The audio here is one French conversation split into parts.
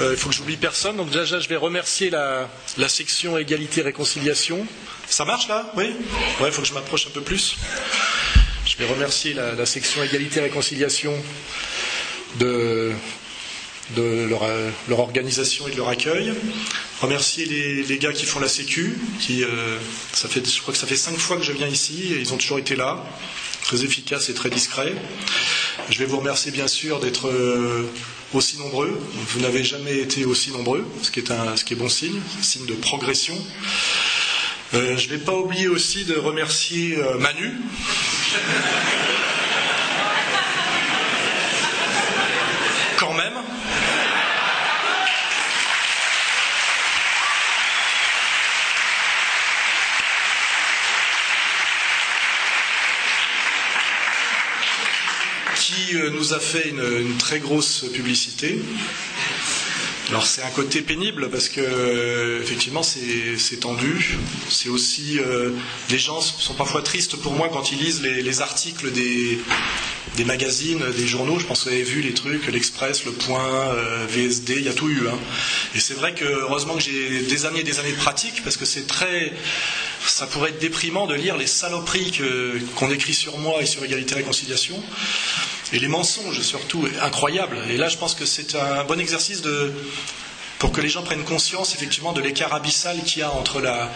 Euh, il faut que j'oublie personne. Donc déjà, je vais remercier la, section égalité réconciliation. Ça marche là? Oui? Ouais, il faut que je m'approche un peu plus. Je vais remercier la, section égalité réconciliation de, leur, organisation et de leur accueil. Remercier les, gars qui font la Sécu, qui, euh, ça fait, je crois que ça fait cinq fois que je viens ici ils ont toujours été là, très efficaces et très discrets. Je vais vous remercier bien sûr d'être euh, aussi nombreux. Vous n'avez jamais été aussi nombreux, ce qui est, un, ce qui est bon signe, signe de progression. Euh, je ne vais pas oublier aussi de remercier euh, Manu. Quand même. qui euh, a fait une, très grosse publicité. Alors c'est un côté pénible parce que euh, effectivement c'est tendu. C'est aussi euh, les gens sont parfois tristes pour moi quand ils lisent les, articles des, magazines, des journaux. Je pense que vous avez vu les trucs, l'Express, Le Point, VSD, il y a tout eu. Hein. Et c'est vrai que heureusement que j'ai des années et des années de pratique parce que c'est très ça pourrait être déprimant de lire les saloperies qu'on écrit sur moi et sur égalité et réconciliation. Et les mensonges surtout, incroyables. Et là, je pense que c'est un bon exercice de, pour que les gens prennent conscience effectivement de l'écart abyssal qu'il y a entre la,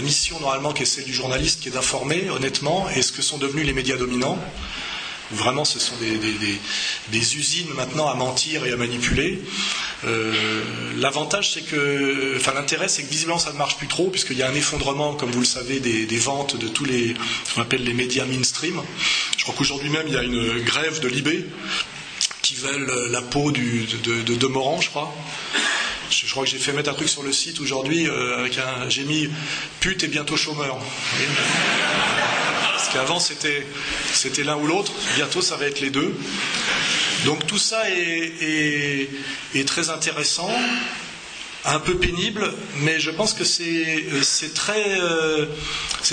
mission normalement qui est celle du journaliste, qui est d'informer honnêtement, et ce que sont devenus les médias dominants. Vraiment, ce sont des, usines maintenant à mentir et à manipuler. Euh, l'avantage, c'est que, enfin, l'intérêt, c'est que visiblement, ça ne marche plus trop, puisqu'il y a un effondrement, comme vous le savez, des, ventes de tous les, ce qu'on appelle les médias mainstream. Je crois qu'aujourd'hui même, il y a une grève de Libé qui veulent la peau de, de, de Morand, je crois. Je, crois que j'ai fait mettre un truc sur le site aujourd'hui euh, avec un. J'ai mis pute et bientôt chômeur. Parce qu'avant c'était, l'un ou l'autre, bientôt ça va être les deux. Donc tout ça est, très intéressant, un peu pénible, mais je pense que c'est, euh,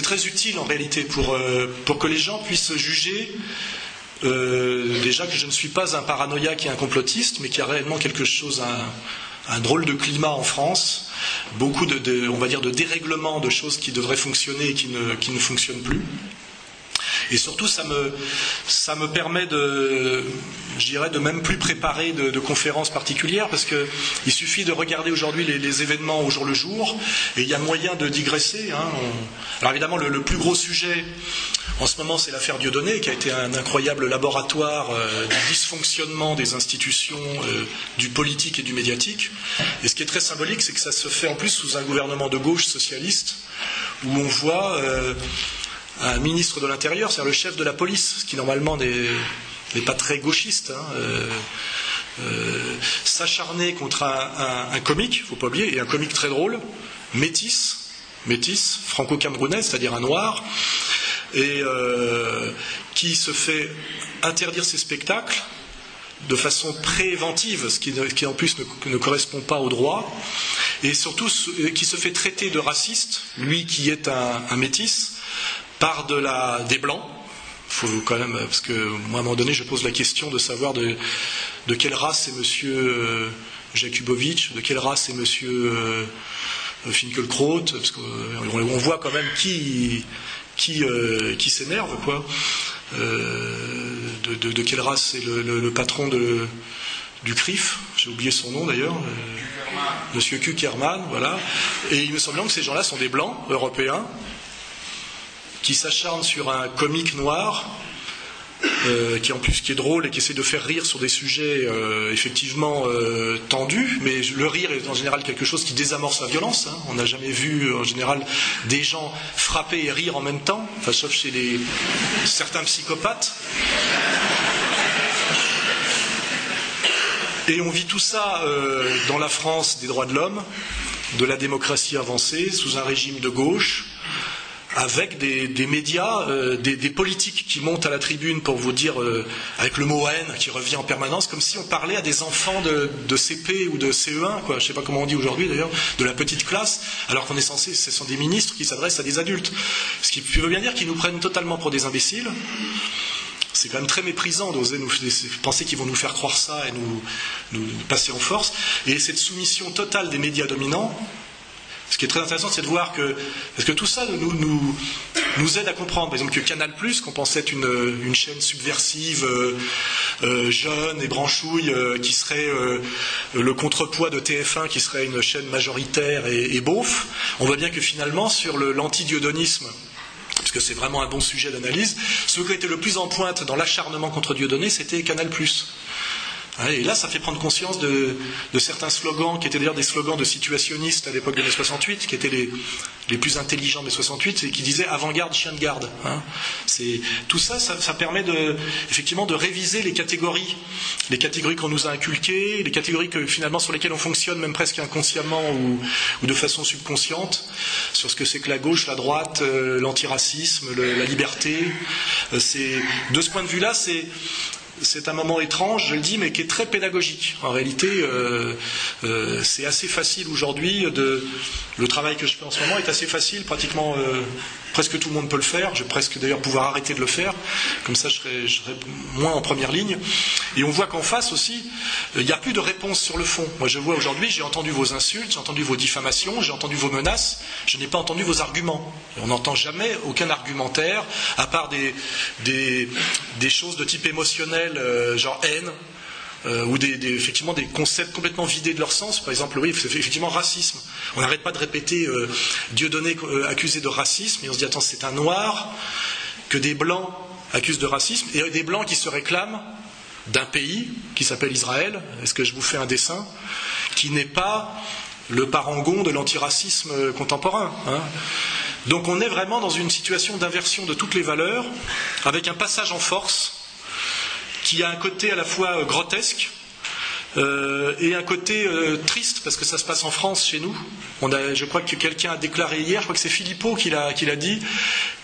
très utile en réalité pour, euh, que les gens puissent juger. déjà que je ne suis pas un paranoïaque et un complotiste, mais qu'il y a réellement quelque chose, à un drôle de climat en France, beaucoup de, on va dire, de dérèglements de choses qui devraient fonctionner et qui ne, qui ne fonctionnent plus. Et surtout, ça me, ça me permet de, je dirais, de même plus préparer de, conférences particulières, parce qu'il suffit de regarder aujourd'hui les, événements au jour le jour, et il y a moyen de digresser. Hein. Alors évidemment, le, plus gros sujet en ce moment, c'est l'affaire Dieudonné, qui a été un incroyable laboratoire euh, du dysfonctionnement des institutions, euh, du politique et du médiatique. Et ce qui est très symbolique, c'est que ça se fait en plus sous un gouvernement de gauche socialiste, où on voit euh, un ministre de l'Intérieur, c'est-à-dire le chef de la police, qui normalement n'est pas très gauchiste, hein, s'acharner contre un, un, comique, il ne faut pas oublier, et un comique très drôle, métis, métis, franco-camerounais, c'est-à-dire un noir, et euh, qui se fait interdire ses spectacles de façon préventive, ce qui, en plus ne, correspond pas au droit, et surtout qui se fait traiter de raciste, lui qui est un, métis, par des blancs. Faut quand même, parce que moi à un moment donné, je pose la question de savoir de, quelle race est Monsieur euh, de quelle race est Monsieur euh, Finkelkraut, parce qu'on voit quand même qui qui, euh, qui s'énerve, quoi. Euh, de, quelle race c'est le, patron du CRIF? J'ai oublié son nom d'ailleurs. Euh, Monsieur Kuckerman, voilà. Et il me semble que ces gens-là sont des blancs européens qui s'acharnent sur un comique noir euh, qui en plus qui est drôle et qui essaie de faire rire sur des sujets euh, effectivement euh, tendus, mais le rire est en général quelque chose qui désamorce la violence. Hein. On n'a jamais vu en général des gens frapper et rire en même temps, sauf chez certains psychopathes. Et on vit tout ça dans la France des droits de l'homme, de la démocratie avancée, sous un régime de gauche, avec des, médias, euh, des, politiques qui montent à la tribune pour vous dire, euh, avec le mot haine qui revient en permanence, comme si on parlait à des enfants de, CP ou de CE1, quoi, je ne sais pas comment on dit aujourd'hui d'ailleurs, de la petite classe, alors qu'on est censé, ce sont des ministres qui s'adressent à des adultes. Ce qui veut bien dire qu'ils nous prennent totalement pour des imbéciles. c'est quand même très méprisant d'oser nous penser qu'ils vont nous faire croire ça et nous, nous, passer en force. Et cette soumission totale des médias dominants, ce qui est très intéressant, c'est de voir que, parce que tout ça nous, aide à comprendre, par exemple, que Canal, qu'on pensait être une, chaîne subversive, euh, euh, jeune et branchouille, euh, qui serait le contrepoids de TF1, qui serait une chaîne majoritaire et, beauf, on voit bien que finalement, sur l'anti-diodonisme, parce que c'est vraiment un bon sujet d'analyse, ce qui était le plus en pointe dans l'acharnement contre Dieudonné, c'était Canal+. Et là, ça fait prendre conscience de, certains slogans qui étaient d'ailleurs des slogans de situationnistes à l'époque de mai 68, qui étaient les, les plus intelligents des 68, et qui disaient avant-garde, chien de garde. Hein. Tout ça, ça, permet de, effectivement de réviser les catégories, les catégories qu'on nous a inculquées, les catégories que, finalement sur lesquelles on fonctionne même presque inconsciemment ou, de façon subconsciente, sur ce que c'est que la gauche, la droite, euh, l'antiracisme, la liberté. Euh, de ce point de vue-là, c'est c'est un moment étrange, je le dis, mais qui est très pédagogique. En réalité, euh, euh, c'est assez facile aujourd'hui. Le travail que je fais en ce moment est assez facile, pratiquement euh, presque tout le monde peut le faire. Je vais presque d'ailleurs pouvoir arrêter de le faire. Comme ça, je serai, moins en première ligne. Et on voit qu'en face aussi, il n'y a plus de réponse sur le fond. Moi, je vois aujourd'hui, j'ai entendu vos insultes, j'ai entendu vos diffamations, j'ai entendu vos menaces. Je n'ai pas entendu vos arguments. on n'entend jamais aucun argumentaire, à part des, des choses de type émotionnel euh, genre haine, euh, ou des, effectivement des concepts complètement vidés de leur sens. Par exemple, oui, effectivement racisme. On n'arrête pas de répéter euh, Dieu donné accusé de racisme, et on se dit attends, c'est un noir que des blancs accusent de racisme, et des blancs qui se réclament d'un pays qui s'appelle Israël. Est-ce que je vous fais un dessin qui n'est pas le parangon de l'antiracisme contemporain hein? Donc on est vraiment dans une situation d'inversion de toutes les valeurs, avec un passage en force qui a un côté à la fois euh, grotesque euh, et un côté euh, triste parce que ça se passe en France chez nous. Je crois que quelqu'un a déclaré hier, je crois que c'est Philippot qui l'a, dit,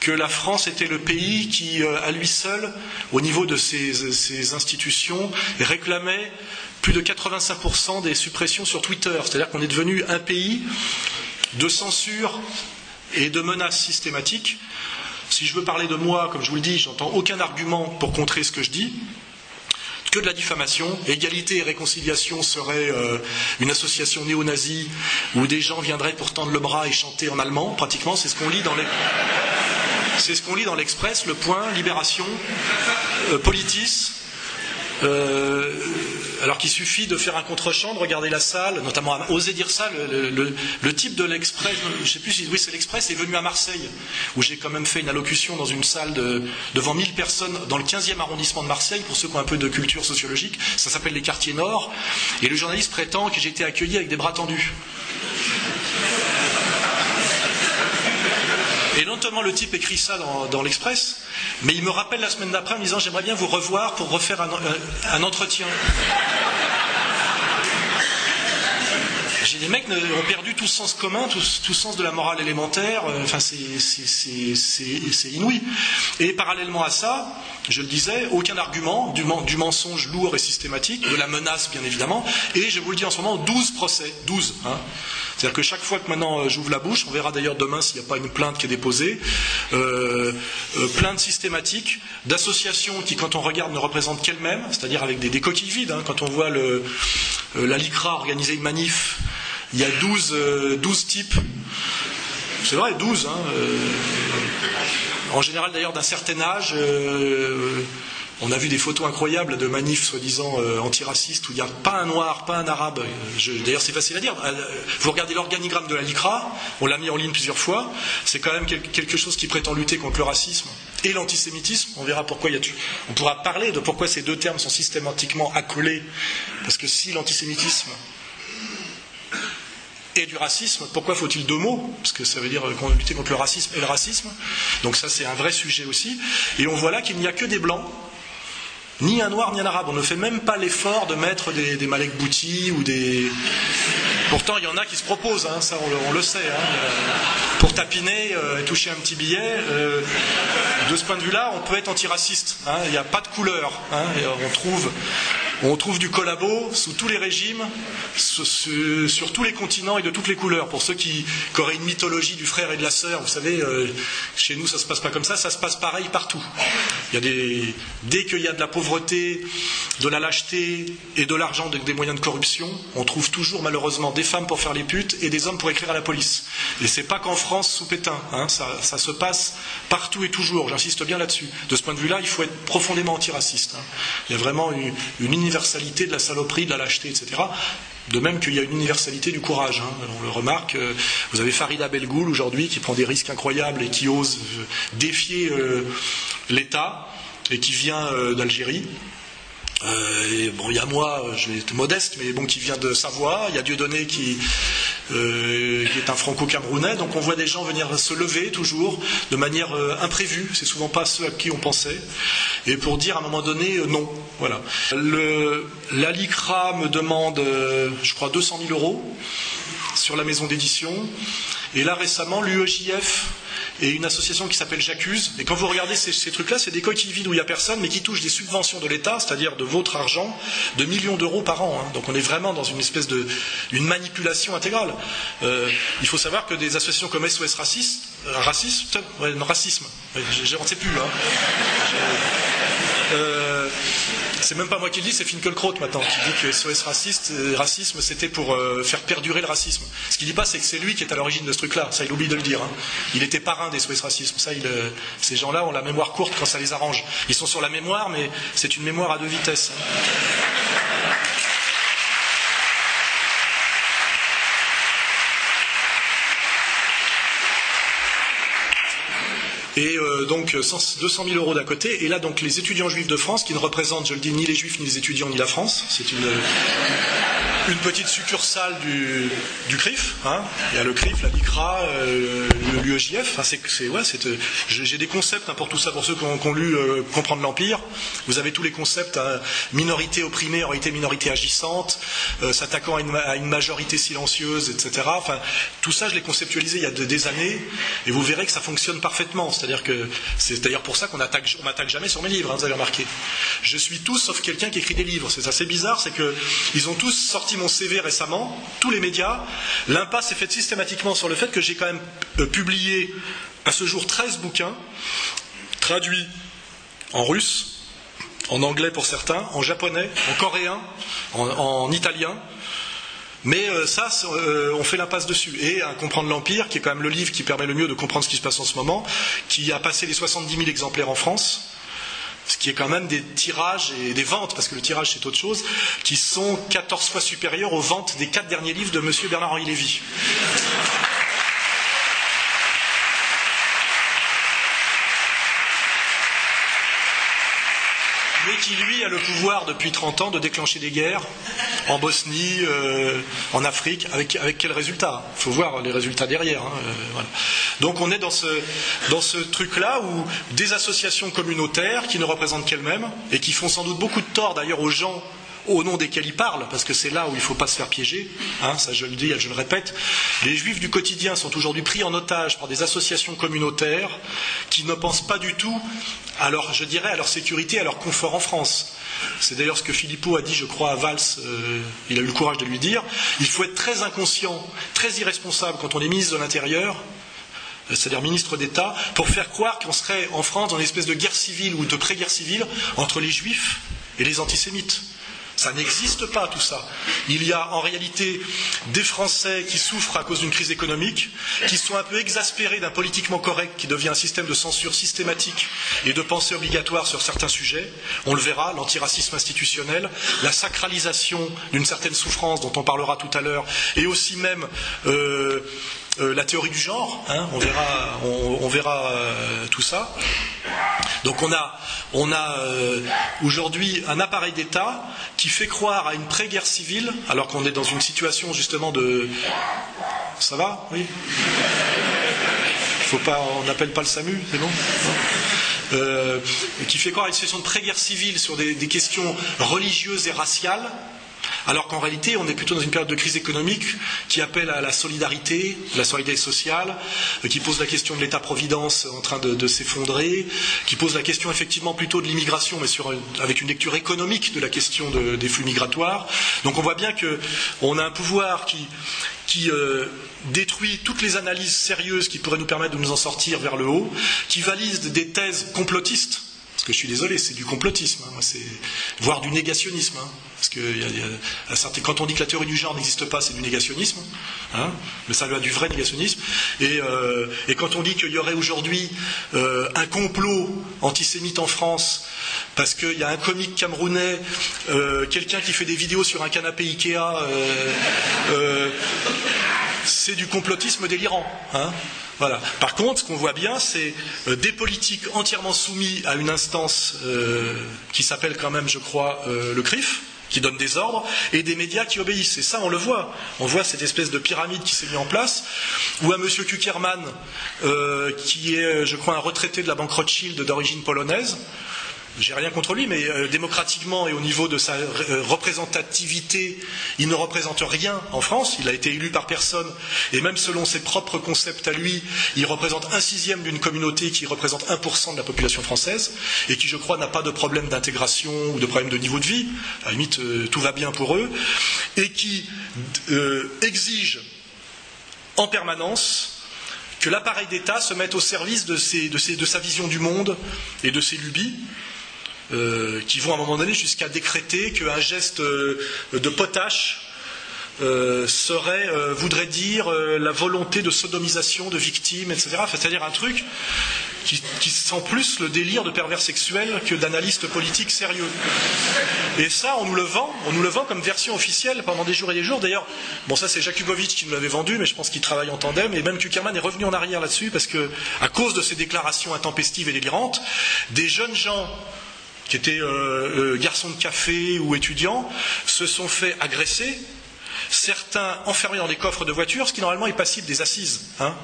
que la France était le pays qui, à lui seul, au niveau de ses, institutions, réclamait plus de 85% des suppressions sur Twitter. C'est-à-dire qu'on est devenu un pays de censure et de menaces systématiques. Si je veux parler de moi, comme je vous le dis, j'entends aucun argument pour contrer ce que je dis que de la diffamation. Égalité et réconciliation serait euh, une association néo-nazie où des gens viendraient pour tendre le bras et chanter en allemand. Pratiquement, c'est ce qu'on lit dans les. C'est ce qu'on lit dans l'Express, le point, Libération, euh, Politis, euh, alors qu'il suffit de faire un contre-champ, de regarder la salle, notamment oser dire ça, le, type de l'Express, je ne sais plus si oui, c'est l'Express, est venu à Marseille, où j'ai quand même fait une allocution dans une salle de, devant 1000 personnes dans le 15e arrondissement de Marseille, pour ceux qui ont un peu de culture sociologique, ça s'appelle les quartiers nord, et le journaliste prétend que j'ai été accueilli avec des bras tendus. Et notamment le type écrit ça dans, l'Express, mais il me rappelle la semaine d'après en me disant j'aimerais bien vous revoir pour refaire un, un entretien. J'ai des mecs ont perdu tout sens commun, tout, sens de la morale élémentaire. Euh, enfin, c'est inouï. Et parallèlement à ça, je le disais, aucun argument du, mensonge lourd et systématique, de la menace bien évidemment. Et je vous le dis en ce moment, 12 procès, 12. Hein. C'est-à-dire que chaque fois que maintenant euh, j'ouvre la bouche, on verra d'ailleurs demain s'il n'y a pas une plainte qui est déposée, euh, euh, plainte systématique d'associations qui, quand on regarde, ne représentent qu'elles-mêmes, c'est-à-dire avec des, coquilles vides. Hein. quand on voit la LICRA organiser une manif, il y a 12, 12 types. C'est vrai, 12. Hein, en général d'ailleurs d'un certain âge. On a vu des photos incroyables de manifs soi-disant euh, antiracistes où il n'y a pas un noir, pas un arabe. D'ailleurs, c'est facile à dire. Euh, vous regardez l'organigramme de la LICRA, on l'a mis en ligne plusieurs fois. C'est quand même quelque chose qui prétend lutter contre le racisme et l'antisémitisme. On verra pourquoi il y a. On pourra parler de pourquoi ces deux termes sont systématiquement accolés. Parce que si l'antisémitisme et du racisme, pourquoi faut-il deux mots? Parce que ça veut dire qu'on lutter contre le racisme et le racisme. Donc ça, c'est un vrai sujet aussi. Et on voit là qu'il n'y a que des blancs ni un noir ni un arabe. On ne fait même pas l'effort de mettre des, des Malek Bouti ou des. Pourtant, il y en a qui se proposent, hein, ça on le, sait. Hein. pour tapiner euh, et toucher un petit billet, euh, de ce point de vue-là, on peut être antiraciste. Hein. Il n'y a pas de couleur. Et on trouve On trouve du collabo sous tous les régimes, sur, tous les continents et de toutes les couleurs. Pour ceux qui, auraient une mythologie du frère et de la sœur, vous savez, euh, chez nous ça se passe pas comme ça, ça se passe pareil partout. Il y a dès qu'il y a de la pauvreté, de la lâcheté et de l'argent, des moyens de corruption, on trouve toujours malheureusement des femmes pour faire les putes et des hommes pour écrire à la police. Et c'est pas qu'en France sous Pétain, hein, ça, se passe partout et toujours. J'insiste bien là-dessus. De ce point de vue-là, il faut être profondément antiraciste. Hein. Il y a vraiment une, universalité de la saloperie, de la lâcheté, etc. De même qu'il y a une universalité du courage. Hein. On le remarque. Euh, vous avez Farida Belgoul aujourd'hui qui prend des risques incroyables et qui ose euh, défier euh, l'État et qui vient d'Algérie. Euh, bon, il y a moi, je vais être modeste, mais bon, qui vient de Savoie. Il y a Dieudonné qui, euh, qui est un franco-camerounais. Donc on voit des gens venir se lever toujours de manière euh, imprévue. C'est souvent pas ceux à qui on pensait. Et pour dire à un moment donné non. Voilà. La LICRA me demande, je crois, 200 000 euros sur la maison d'édition. Et là récemment, l'UEJF et une association qui s'appelle J'accuse. Et quand vous regardez ces, trucs-là, c'est des coquilles vides où il n'y a personne, mais qui touchent des subventions de l'État, c'est-à-dire de votre argent, de millions d'euros par an. Hein. Donc on est vraiment dans une espèce de une manipulation intégrale. Euh, il faut savoir que des associations comme SOS Raciste, euh, racisme, racisme, je ne sais plus. Hein. Euh, c'est même pas moi qui le dis, c'est Finkelkraut maintenant qui dit que SOS raciste, euh, racisme, c'était pour euh, faire perdurer le racisme. Ce qu'il dit pas, c'est que c'est lui qui est à l'origine de ce truc-là. Ça, il oublie de le dire. Hein. Il était parrain des SOS racisme. Ça, ces gens-là ont la mémoire courte quand ça les arrange. Ils sont sur la mémoire, mais c'est une mémoire à deux vitesses. Et euh, donc 200 000 euros d'un côté, et là donc les étudiants juifs de France, qui ne représentent, je le dis, ni les juifs, ni les étudiants, ni la France, c'est une, une petite succursale du, du CRIF, hein. il y a le CRIF, la LICRA, euh, l'UEJF, enfin, c'est, ouais, euh, j'ai des concepts hein, pour tout ça, pour ceux qui ont, lu Comprendre l'Empire, vous avez tous les concepts, hein, minorité opprimée, réalité minorité agissante, s'attaquant à une, majorité silencieuse, etc. Enfin, tout ça, je l'ai conceptualisé il y a des années, et vous verrez que ça fonctionne parfaitement. C'est-à-dire que c'est d'ailleurs pour ça qu'on attaque, m'attaque jamais sur mes livres, hein, vous avez remarqué. Je suis tous sauf quelqu'un qui écrit des livres. C'est assez bizarre, c'est qu'ils ont tous sorti mon CV récemment, tous les médias. L'impasse est faite systématiquement sur le fait que j'ai quand même euh, publié à ce jour 13 bouquins, traduits en russe, en anglais pour certains, en japonais, en coréen, en italien, mais euh, ça, euh, on fait l'impasse dessus. Et à Comprendre l'Empire, qui est quand même le livre qui permet le mieux de comprendre ce qui se passe en ce moment, qui a passé les 70 000 exemplaires en France, ce qui est quand même des tirages et des ventes, parce que le tirage c'est autre chose, qui sont 14 fois supérieurs aux ventes des quatre derniers livres de M. Bernard-Henri Lévy. Mais qui lui a le pouvoir depuis 30 ans de déclencher des guerres en Bosnie, euh, en Afrique, avec, avec quel résultat? Il faut voir les résultats derrière. Hein, euh, Donc on est dans ce, dans ce truc-là où des associations communautaires qui ne représentent qu'elles-mêmes et qui font sans doute beaucoup de tort d'ailleurs aux gens au nom desquels ils parlent, parce que c'est là où il ne faut pas se faire piéger, hein, ça je le dis, je le répète, les juifs du quotidien sont aujourd'hui pris en otage par des associations communautaires qui ne pensent pas du tout à leur, je dirais, à leur sécurité, à leur confort en France. C'est d'ailleurs ce que Philippot a dit, je crois, à Valls, euh, il a eu le courage de lui dire, il faut être très inconscient, très irresponsable quand on est ministre de l'Intérieur, euh, c'est-à-dire ministre d'État, pour faire croire qu'on serait en France dans une espèce de guerre civile ou de pré-guerre civile entre les juifs et les antisémites. Ça n'existe pas tout ça. Il y a en réalité des Français qui souffrent à cause d'une crise économique, qui sont un peu exaspérés d'un politiquement correct qui devient un système de censure systématique et de pensée obligatoire sur certains sujets. On le verra, l'antiracisme institutionnel, la sacralisation d'une certaine souffrance dont on parlera tout à l'heure, et aussi même euh, euh, la théorie du genre, hein, on verra, on, verra euh, tout ça. Donc on a, on a euh, aujourd'hui un appareil d'État qui fait croire à une pré-guerre civile, alors qu'on est dans une situation justement de. Ça va? Oui Faut pas, on n'appelle pas le SAMU, c'est bon? Qui fait croire à une situation de pré-guerre civile sur des questions religieuses et raciales alors qu'en réalité, on est plutôt dans une période de crise économique qui appelle à la solidarité, la solidarité sociale, euh, qui pose la question de l'État-providence en train de, s'effondrer, qui pose la question effectivement plutôt de l'immigration, mais avec une lecture économique de la question des flux migratoires. Donc on voit bien qu'on a un pouvoir qui, euh, détruit toutes les analyses sérieuses qui pourraient nous permettre de nous en sortir vers le haut, qui valise des thèses complotistes que je suis désolé, c'est du complotisme, hein. c'est voire du négationnisme. Hein. parce que quand on dit que la théorie du genre n'existe pas, c'est du négationnisme, hein, mais ça du vrai négationnisme. Euh, et, quand on dit qu'il y aurait aujourd'hui euh, un complot antisémite en France, parce qu'il y a un comique camerounais, euh, quelqu'un qui fait des vidéos sur un canapé Ikea, c'est du complotisme délirant. Voilà. Par contre, ce qu'on voit bien, c'est euh, des politiques entièrement soumis à une instance euh, qui s'appelle quand même, je crois, euh, le CRIF, qui donne des ordres, et des médias qui obéissent. Et ça, on le voit. On voit cette espèce de pyramide qui s'est mise en place, où un monsieur Kuckerman, qui est, je crois, un retraité de la banque Rothschild d'origine polonaise, j'ai rien contre lui, mais euh, démocratiquement et au niveau de sa euh, représentativité, il ne représente rien en France. Il a été élu par personne, et même selon ses propres concepts à lui, il représente un sixième d'une communauté qui représente 1% de la population française, et qui, je crois, n'a pas de problème d'intégration ou de problème de niveau de vie. À la limite, euh, tout va bien pour eux, et qui exige en permanence que l'appareil d'État se mette au service de, de, sa vision du monde et de ses lubies, euh, qui vont à un moment donné jusqu'à décréter qu'un geste euh, de potache euh, voudrait dire la volonté de sodomisation de victimes, etc. C'est-à-dire un truc qui, sent plus le délire de pervers sexuel que d'analyste politique sérieux. Et ça, on nous le vend, on nous le vend comme version officielle pendant des jours et des jours. D'ailleurs, bon, ça c'est Jakubowicz qui nous l'avait vendu, mais je pense qu'il travaille en tandem. Et même Kuckerman est revenu en arrière là-dessus parce que, à cause de ces déclarations intempestives et délirantes, des jeunes gens qui étaient euh, euh, garçons de café ou étudiants, se sont fait agresser, certains enfermés dans des coffres de voitures, ce qui normalement est passible des assises. Hein.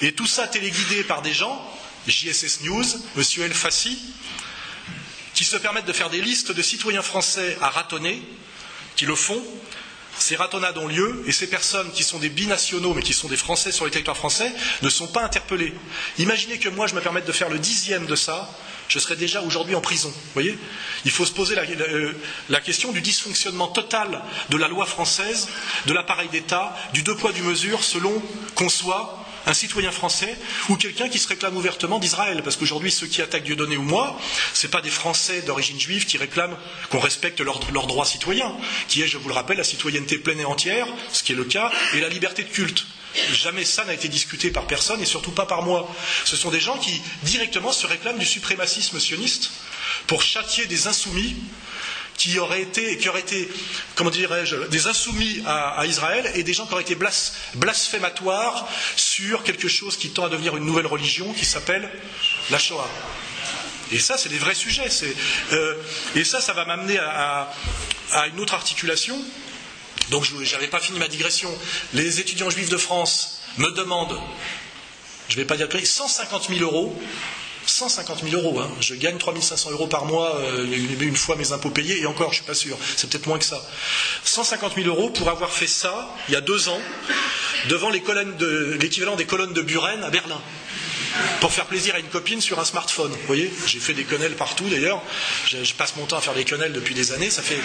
Et tout ça téléguidé par des gens, JSS News, M. El Fassi, qui se permettent de faire des listes de citoyens français à ratonner, qui le font. Ces ratonnades ont lieu et ces personnes qui sont des binationaux mais qui sont des Français sur le territoire français ne sont pas interpellées. Imaginez que moi je me permette de faire le dixième de ça, je serais déjà aujourd'hui en prison. Voyez? Il faut se poser euh, la, question du dysfonctionnement total de la loi française, de l'appareil d'État, du deux poids, du mesure, selon qu'on soit un citoyen français ou quelqu'un qui se réclame ouvertement d'Israël. Parce qu'aujourd'hui, ceux qui attaquent Dieudonné ou moi, ce pas des Français d'origine juive qui réclament qu'on respecte leurs droits citoyens, qui est, je vous le rappelle, la citoyenneté pleine et entière, ce qui est le cas, et la liberté de culte. Jamais ça n'a été discuté par personne et surtout pas par moi. Ce sont des gens qui directement se réclament du suprémacisme sioniste pour châtier des insoumis qui auraient été, qui auraient été comment dirais-je, des insoumis à, Israël et des gens qui auraient été blasphématoires sur quelque chose qui tend à devenir une nouvelle religion qui s'appelle la Shoah. Et ça, c'est des vrais sujets. Euh, et ça, ça va m'amener à, une autre articulation donc je n'avais pas fini ma digression. Les étudiants juifs de France me demandent, je ne vais pas dire le prix, 150 000 euros. 150 000 euros, hein. je gagne 3 500 euros par mois euh, une, fois mes impôts payés, et encore, je ne suis pas sûr, c'est peut-être moins que ça. 150 000 euros pour avoir fait ça, il y a deux ans, devant l'équivalent des colonnes de Buren à Berlin pour faire plaisir à une copine sur un smartphone. Vous voyez J'ai fait des quenelles partout d'ailleurs. Je, je, passe mon temps à faire des quenelles depuis des années. Ça fait.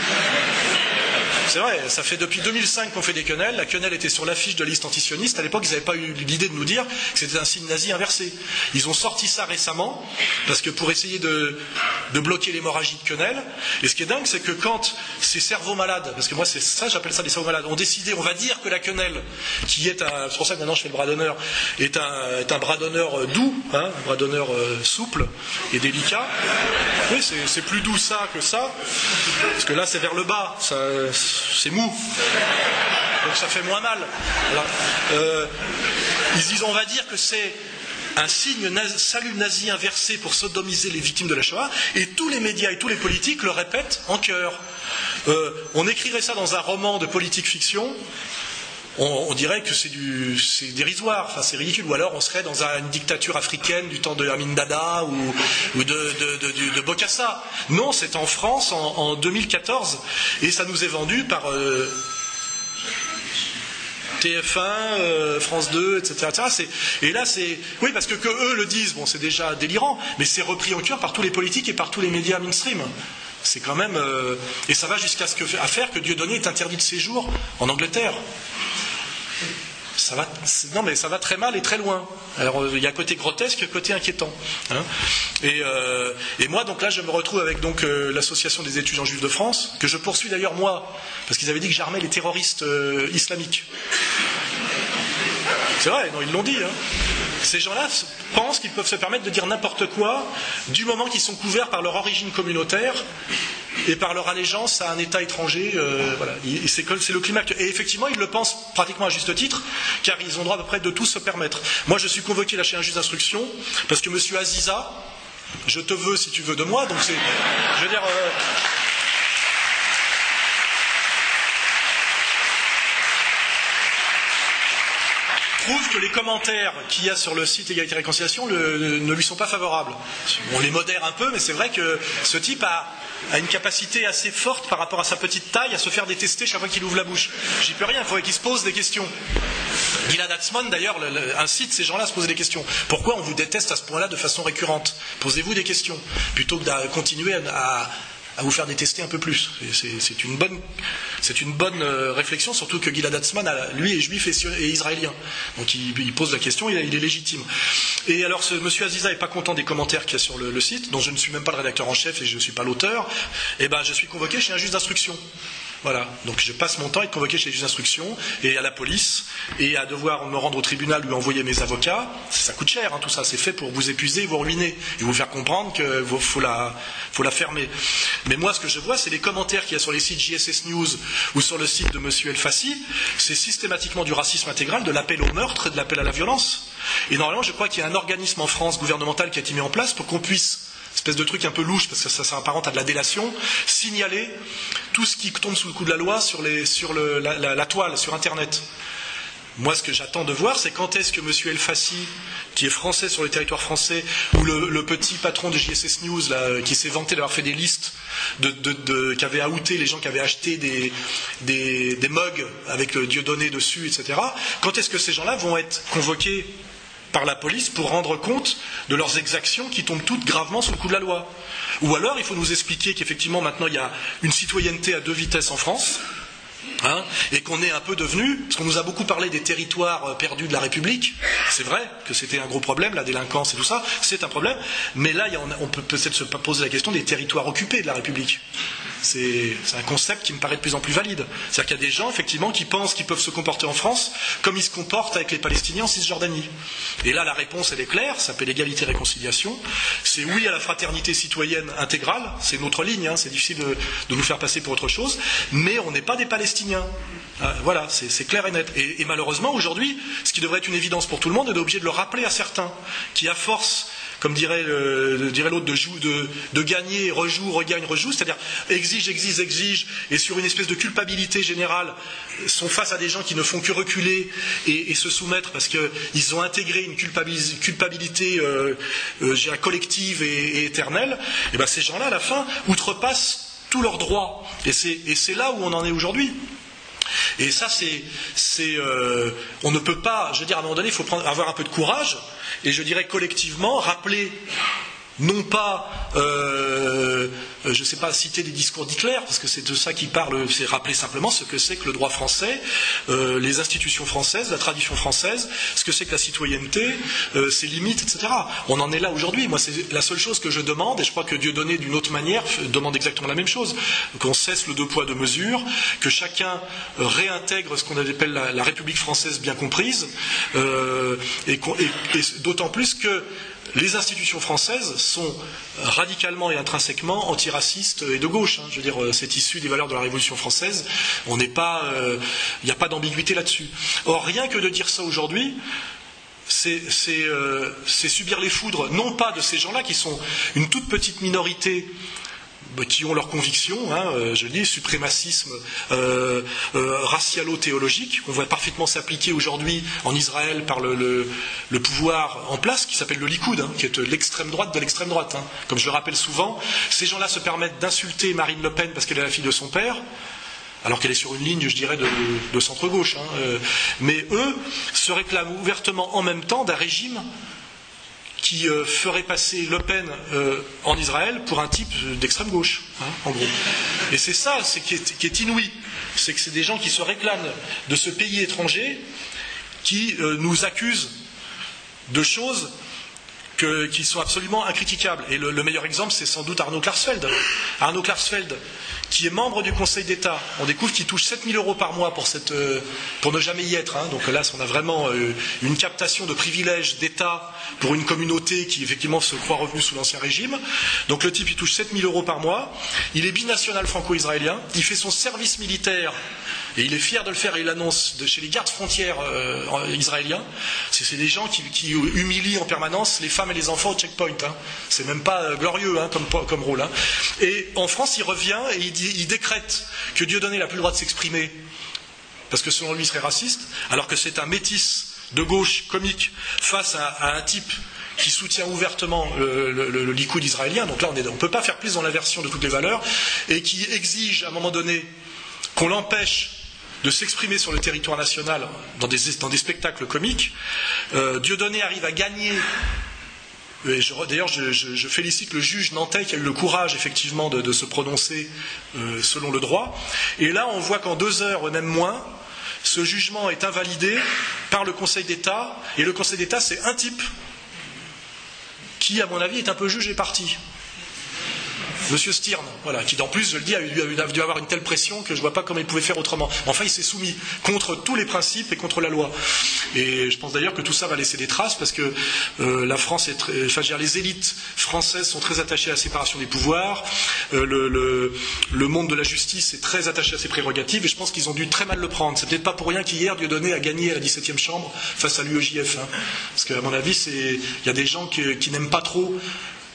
C'est vrai, ça fait depuis 2005 qu'on fait des quenelles. La quenelle était sur l'affiche de liste antisioniste. À l'époque, ils n'avaient pas eu l'idée de nous dire que c'était un signe nazi inversé. Ils ont sorti ça récemment, parce que pour essayer de, bloquer l'hémorragie de quenelle. Et ce qui est dingue, c'est que quand ces cerveaux malades, parce que moi c'est ça, j'appelle ça des cerveaux malades, ont décidé, on va dire que la quenelle, qui est un, c'est pour ça que maintenant je fais le bras d'honneur, est un, bras d'honneur doux, hein, un bras d'honneur euh, souple et délicat. Oui, c'est plus doux ça que ça, parce que là c'est vers le bas, c'est mou. Donc ça fait moins mal. Euh, ils disent, on va dire que c'est un signe salut nazi inversé pour sodomiser les victimes de la Shoah, et tous les médias et tous les politiques le répètent en chœur. Euh, on écrirait ça dans un roman de politique fiction, on, dirait que c'est dérisoire, enfin, c'est ridicule. Ou alors on serait dans une dictature africaine du temps de Amin Dada ou, de, Bokassa. Non, c'est en France en, 2014 et ça nous est vendu par. Euh, TF1, euh, France 2, etc. Et là, c'est. Oui, parce que, que eux le disent, bon, c'est déjà délirant, mais c'est repris en cœur par tous les politiques et par tous les médias mainstream. C'est quand même. Euh, et ça va jusqu'à ce que, à faire que Dieudonné est interdit de séjour en Angleterre. Ça va, non, mais ça va très mal et très loin. Alors, euh, il y a côté grotesque, côté inquiétant. Hein. Euh, et, moi, donc là, je me retrouve avec donc l'association des étudiants juifs de France, que je poursuis d'ailleurs moi, parce qu'ils avaient dit que j'armais les terroristes islamiques. C'est vrai, non, ils l'ont dit. Hein. Ces gens-là pensent qu'ils peuvent se permettre de dire n'importe quoi du moment qu'ils sont couverts par leur origine communautaire et par leur allégeance à un État étranger. Euh, voilà. C'est le climat. Et effectivement, ils le pensent pratiquement à juste titre, car ils ont droit à peu près de tout se permettre. Moi, je suis convoqué là chez un juge d'instruction parce que M. Aziza, je te veux si tu veux de moi. Donc, c'est. Je veux dire. Euh, trouve que les commentaires qu'il y a sur le site Égalité Réconciliation ne lui sont pas favorables. On les modère un peu, mais c'est vrai que ce type a, une capacité assez forte par rapport à sa petite taille à se faire détester chaque fois qu'il ouvre la bouche. J'y peux rien, il faudrait qu'il se pose des questions. Gilad Atzmon, d'ailleurs, incite ces gens-là à se poser des questions. Pourquoi on vous déteste à ce point-là de façon récurrente? Posez-vous des questions, plutôt que de continuer à vous faire détester un peu plus. C'est une bonne, euh, réflexion, surtout que Gilad Atzman, lui, est juif et, israélien. Donc il, pose la question, il, est légitime. Et alors, ce monsieur Aziza n'est pas content des commentaires qu'il y a sur le, site, dont je ne suis même pas le rédacteur en chef et je ne suis pas l'auteur. Eh ben, je suis convoqué chez un juge d'instruction. Voilà. Donc je passe mon temps à être convoqué chez les juges d'instruction et à la police et à devoir me rendre au tribunal lui envoyer mes avocats. Ça coûte cher, hein, tout ça. C'est fait pour vous épuiser, vous ruiner et vous faire comprendre qu'il faut la, faut la fermer. Mais moi, ce que je vois, c'est les commentaires qu'il y a sur les sites JSS News ou sur le site de M. El Fassi. C'est systématiquement du racisme intégral, de l'appel au meurtre et de l'appel à la violence. Et normalement, je crois qu'il y a un organisme en France gouvernemental qui a été mis en place pour qu'on puisse espèce de truc un peu louche, parce que ça s'apparente à de la délation, signaler tout ce qui tombe sous le coup de la loi sur, la, toile, sur Internet. Moi, ce que j'attends de voir, c'est quand est-ce que M. El Fassi, qui est français sur le territoire français, ou le, petit patron de JSS News, qui s'est vanté d'avoir fait des listes, de, qui avait outé les gens qui avaient acheté des, des, mugs avec le Dieu donné dessus, etc., quand est-ce que ces gens-là vont être convoqués par la police pour rendre compte de leurs exactions qui tombent toutes gravement sous le coup de la loi. Ou alors il faut nous expliquer qu'effectivement maintenant il y a une citoyenneté à deux vitesses en France, Hein, et qu'on est un peu devenu, parce qu'on nous a beaucoup parlé des territoires euh, perdus de la République, c'est vrai que c'était un gros problème, la délinquance et tout ça, c'est un problème, mais là on peut peut-être se poser la question des territoires occupés de la République. C'est un concept qui me paraît de plus en plus valide. C'est-à-dire qu'il y a des gens, effectivement, qui pensent qu'ils peuvent se comporter en France comme ils se comportent avec les Palestiniens en Cisjordanie. Et là, la réponse, elle est claire, ça s'appelle égalité et réconciliation. C'est oui à la fraternité citoyenne intégrale, c'est notre ligne, hein, c'est difficile de, nous faire passer pour autre chose, mais on n'est pas des Palestiniens. Euh, voilà, c'est clair et net. Et, et malheureusement, aujourd'hui, ce qui devrait être une évidence pour tout le monde est obligé de le rappeler à certains, qui, à force comme dirait l'autre, de, gagner, rejoue, regagne, rejoue, c'est-à-dire exige, exige, exige, et sur une espèce de culpabilité générale, sont face à des gens qui ne font que reculer et, se soumettre parce qu'ils ont intégré une culpabilité, euh, euh, collective et, éternelle, et bien ces gens-là, à la fin, outrepassent tous leurs droits. Et c'est là où on en est aujourd'hui. Et ça, c'est, euh, on ne peut pas, je veux dire, à un moment donné, il faut avoir un peu de courage, et je dirais collectivement, rappeler non pas, euh, je ne sais pas, citer des discours d'Hitler, parce que c'est de ça qu'il parle, c'est rappeler simplement ce que c'est que le droit français, euh, les institutions françaises, la tradition française, ce que c'est que la citoyenneté, euh, ses limites, etc. On en est là aujourd'hui. Moi, c'est la seule chose que je demande, et je crois que Dieu donné d'une autre manière demande exactement la même chose, qu'on cesse le deux poids deux mesures, que chacun réintègre ce qu'on appelle la, République française bien comprise, et d'autant plus que les institutions françaises sont radicalement et intrinsèquement antiracistes et de gauche. Hein. Je veux dire, euh, c'est issu des valeurs de la Révolution française. On n'est pas, euh, il n'y a pas d'ambiguïté là-dessus. Or, rien que de dire ça aujourd'hui, euh, c'est subir les foudres, non pas de ces gens-là qui sont une toute petite minorité qui ont leurs convictions, hein, euh, je dis, suprémacisme euh, euh, racialo-théologique, qu'on voit parfaitement s'appliquer aujourd'hui en Israël par le, pouvoir en place, qui s'appelle le Likoud, hein, qui est l'extrême droite de l'extrême droite. Hein. Comme je le rappelle souvent, ces gens-là se permettent d'insulter Marine Le Pen parce qu'elle est la fille de son père, alors qu'elle est sur une ligne, je dirais, de, centre-gauche. mais eux se réclament ouvertement en même temps d'un régime qui euh, ferait passer Le Pen euh, en Israël pour un type d'extrême gauche, hein, en gros. Et c'est ça qui, est, inouï, c'est que c'est des gens qui se réclament de ce pays étranger qui euh, nous accusent de choses qui sont absolument incritiquables. Et le, meilleur exemple, c'est sans doute Arnaud Klarsfeld. Arnaud Klarsfeld, qui est membre du Conseil d'État, on découvre qu'il touche 7000 euros par mois euh, pour ne jamais y être. Hein. Donc là, on a vraiment euh, une captation de privilèges d'État pour une communauté qui effectivement se croit revenue sous l'Ancien Régime. Donc le type, il touche 7000 euros par mois. Il est binational franco-israélien. Il fait son service militaire et il est fier de le faire et il l'annonce chez les gardes frontières euh, israéliens. C'est des gens qui, humilient en permanence les femmes et les enfants au checkpoint. Hein. C'est même pas euh, glorieux hein, comme, rôle. Hein. Et en France, il revient et il, décrète que Dieudonné n'a plus le droit de s'exprimer parce que selon lui, il serait raciste, alors que c'est un métis de gauche comique face à, un type qui soutient ouvertement le, le, Likoud israélien, donc là on ne peut pas faire plus dans l'inversion de toutes les valeurs, et qui exige à un moment donné qu'on l'empêche de s'exprimer sur le territoire national dans des, spectacles comiques. Euh, Dieudonné arrive à gagner. D'ailleurs, je, félicite le juge nantais qui a eu le courage effectivement de, se prononcer euh, selon le droit. Et là, on voit qu'en deux heures, même moins, ce jugement est invalidé par le Conseil d'État. Et le Conseil d'État, c'est un type qui, à mon avis, est un peu juge et parti. Monsieur Stirn, voilà, qui en plus, je le dis, a, dû avoir une telle pression que je ne vois pas comment il pouvait faire autrement. Enfin, il s'est soumis contre tous les principes et contre la loi. Et je pense d'ailleurs que tout ça va laisser des traces parce que euh, la France est très, enfin, les élites françaises sont très attachées à la séparation des pouvoirs. Euh, le, monde de la justice est très attaché à ses prérogatives et je pense qu'ils ont dû très mal le prendre. C'est peut-être pas pour rien qu'hier Dieudonné a gagné à la 17e chambre face à l'UEJF. Hein. Parce qu'à mon avis, il y a des gens qui n'aiment pas trop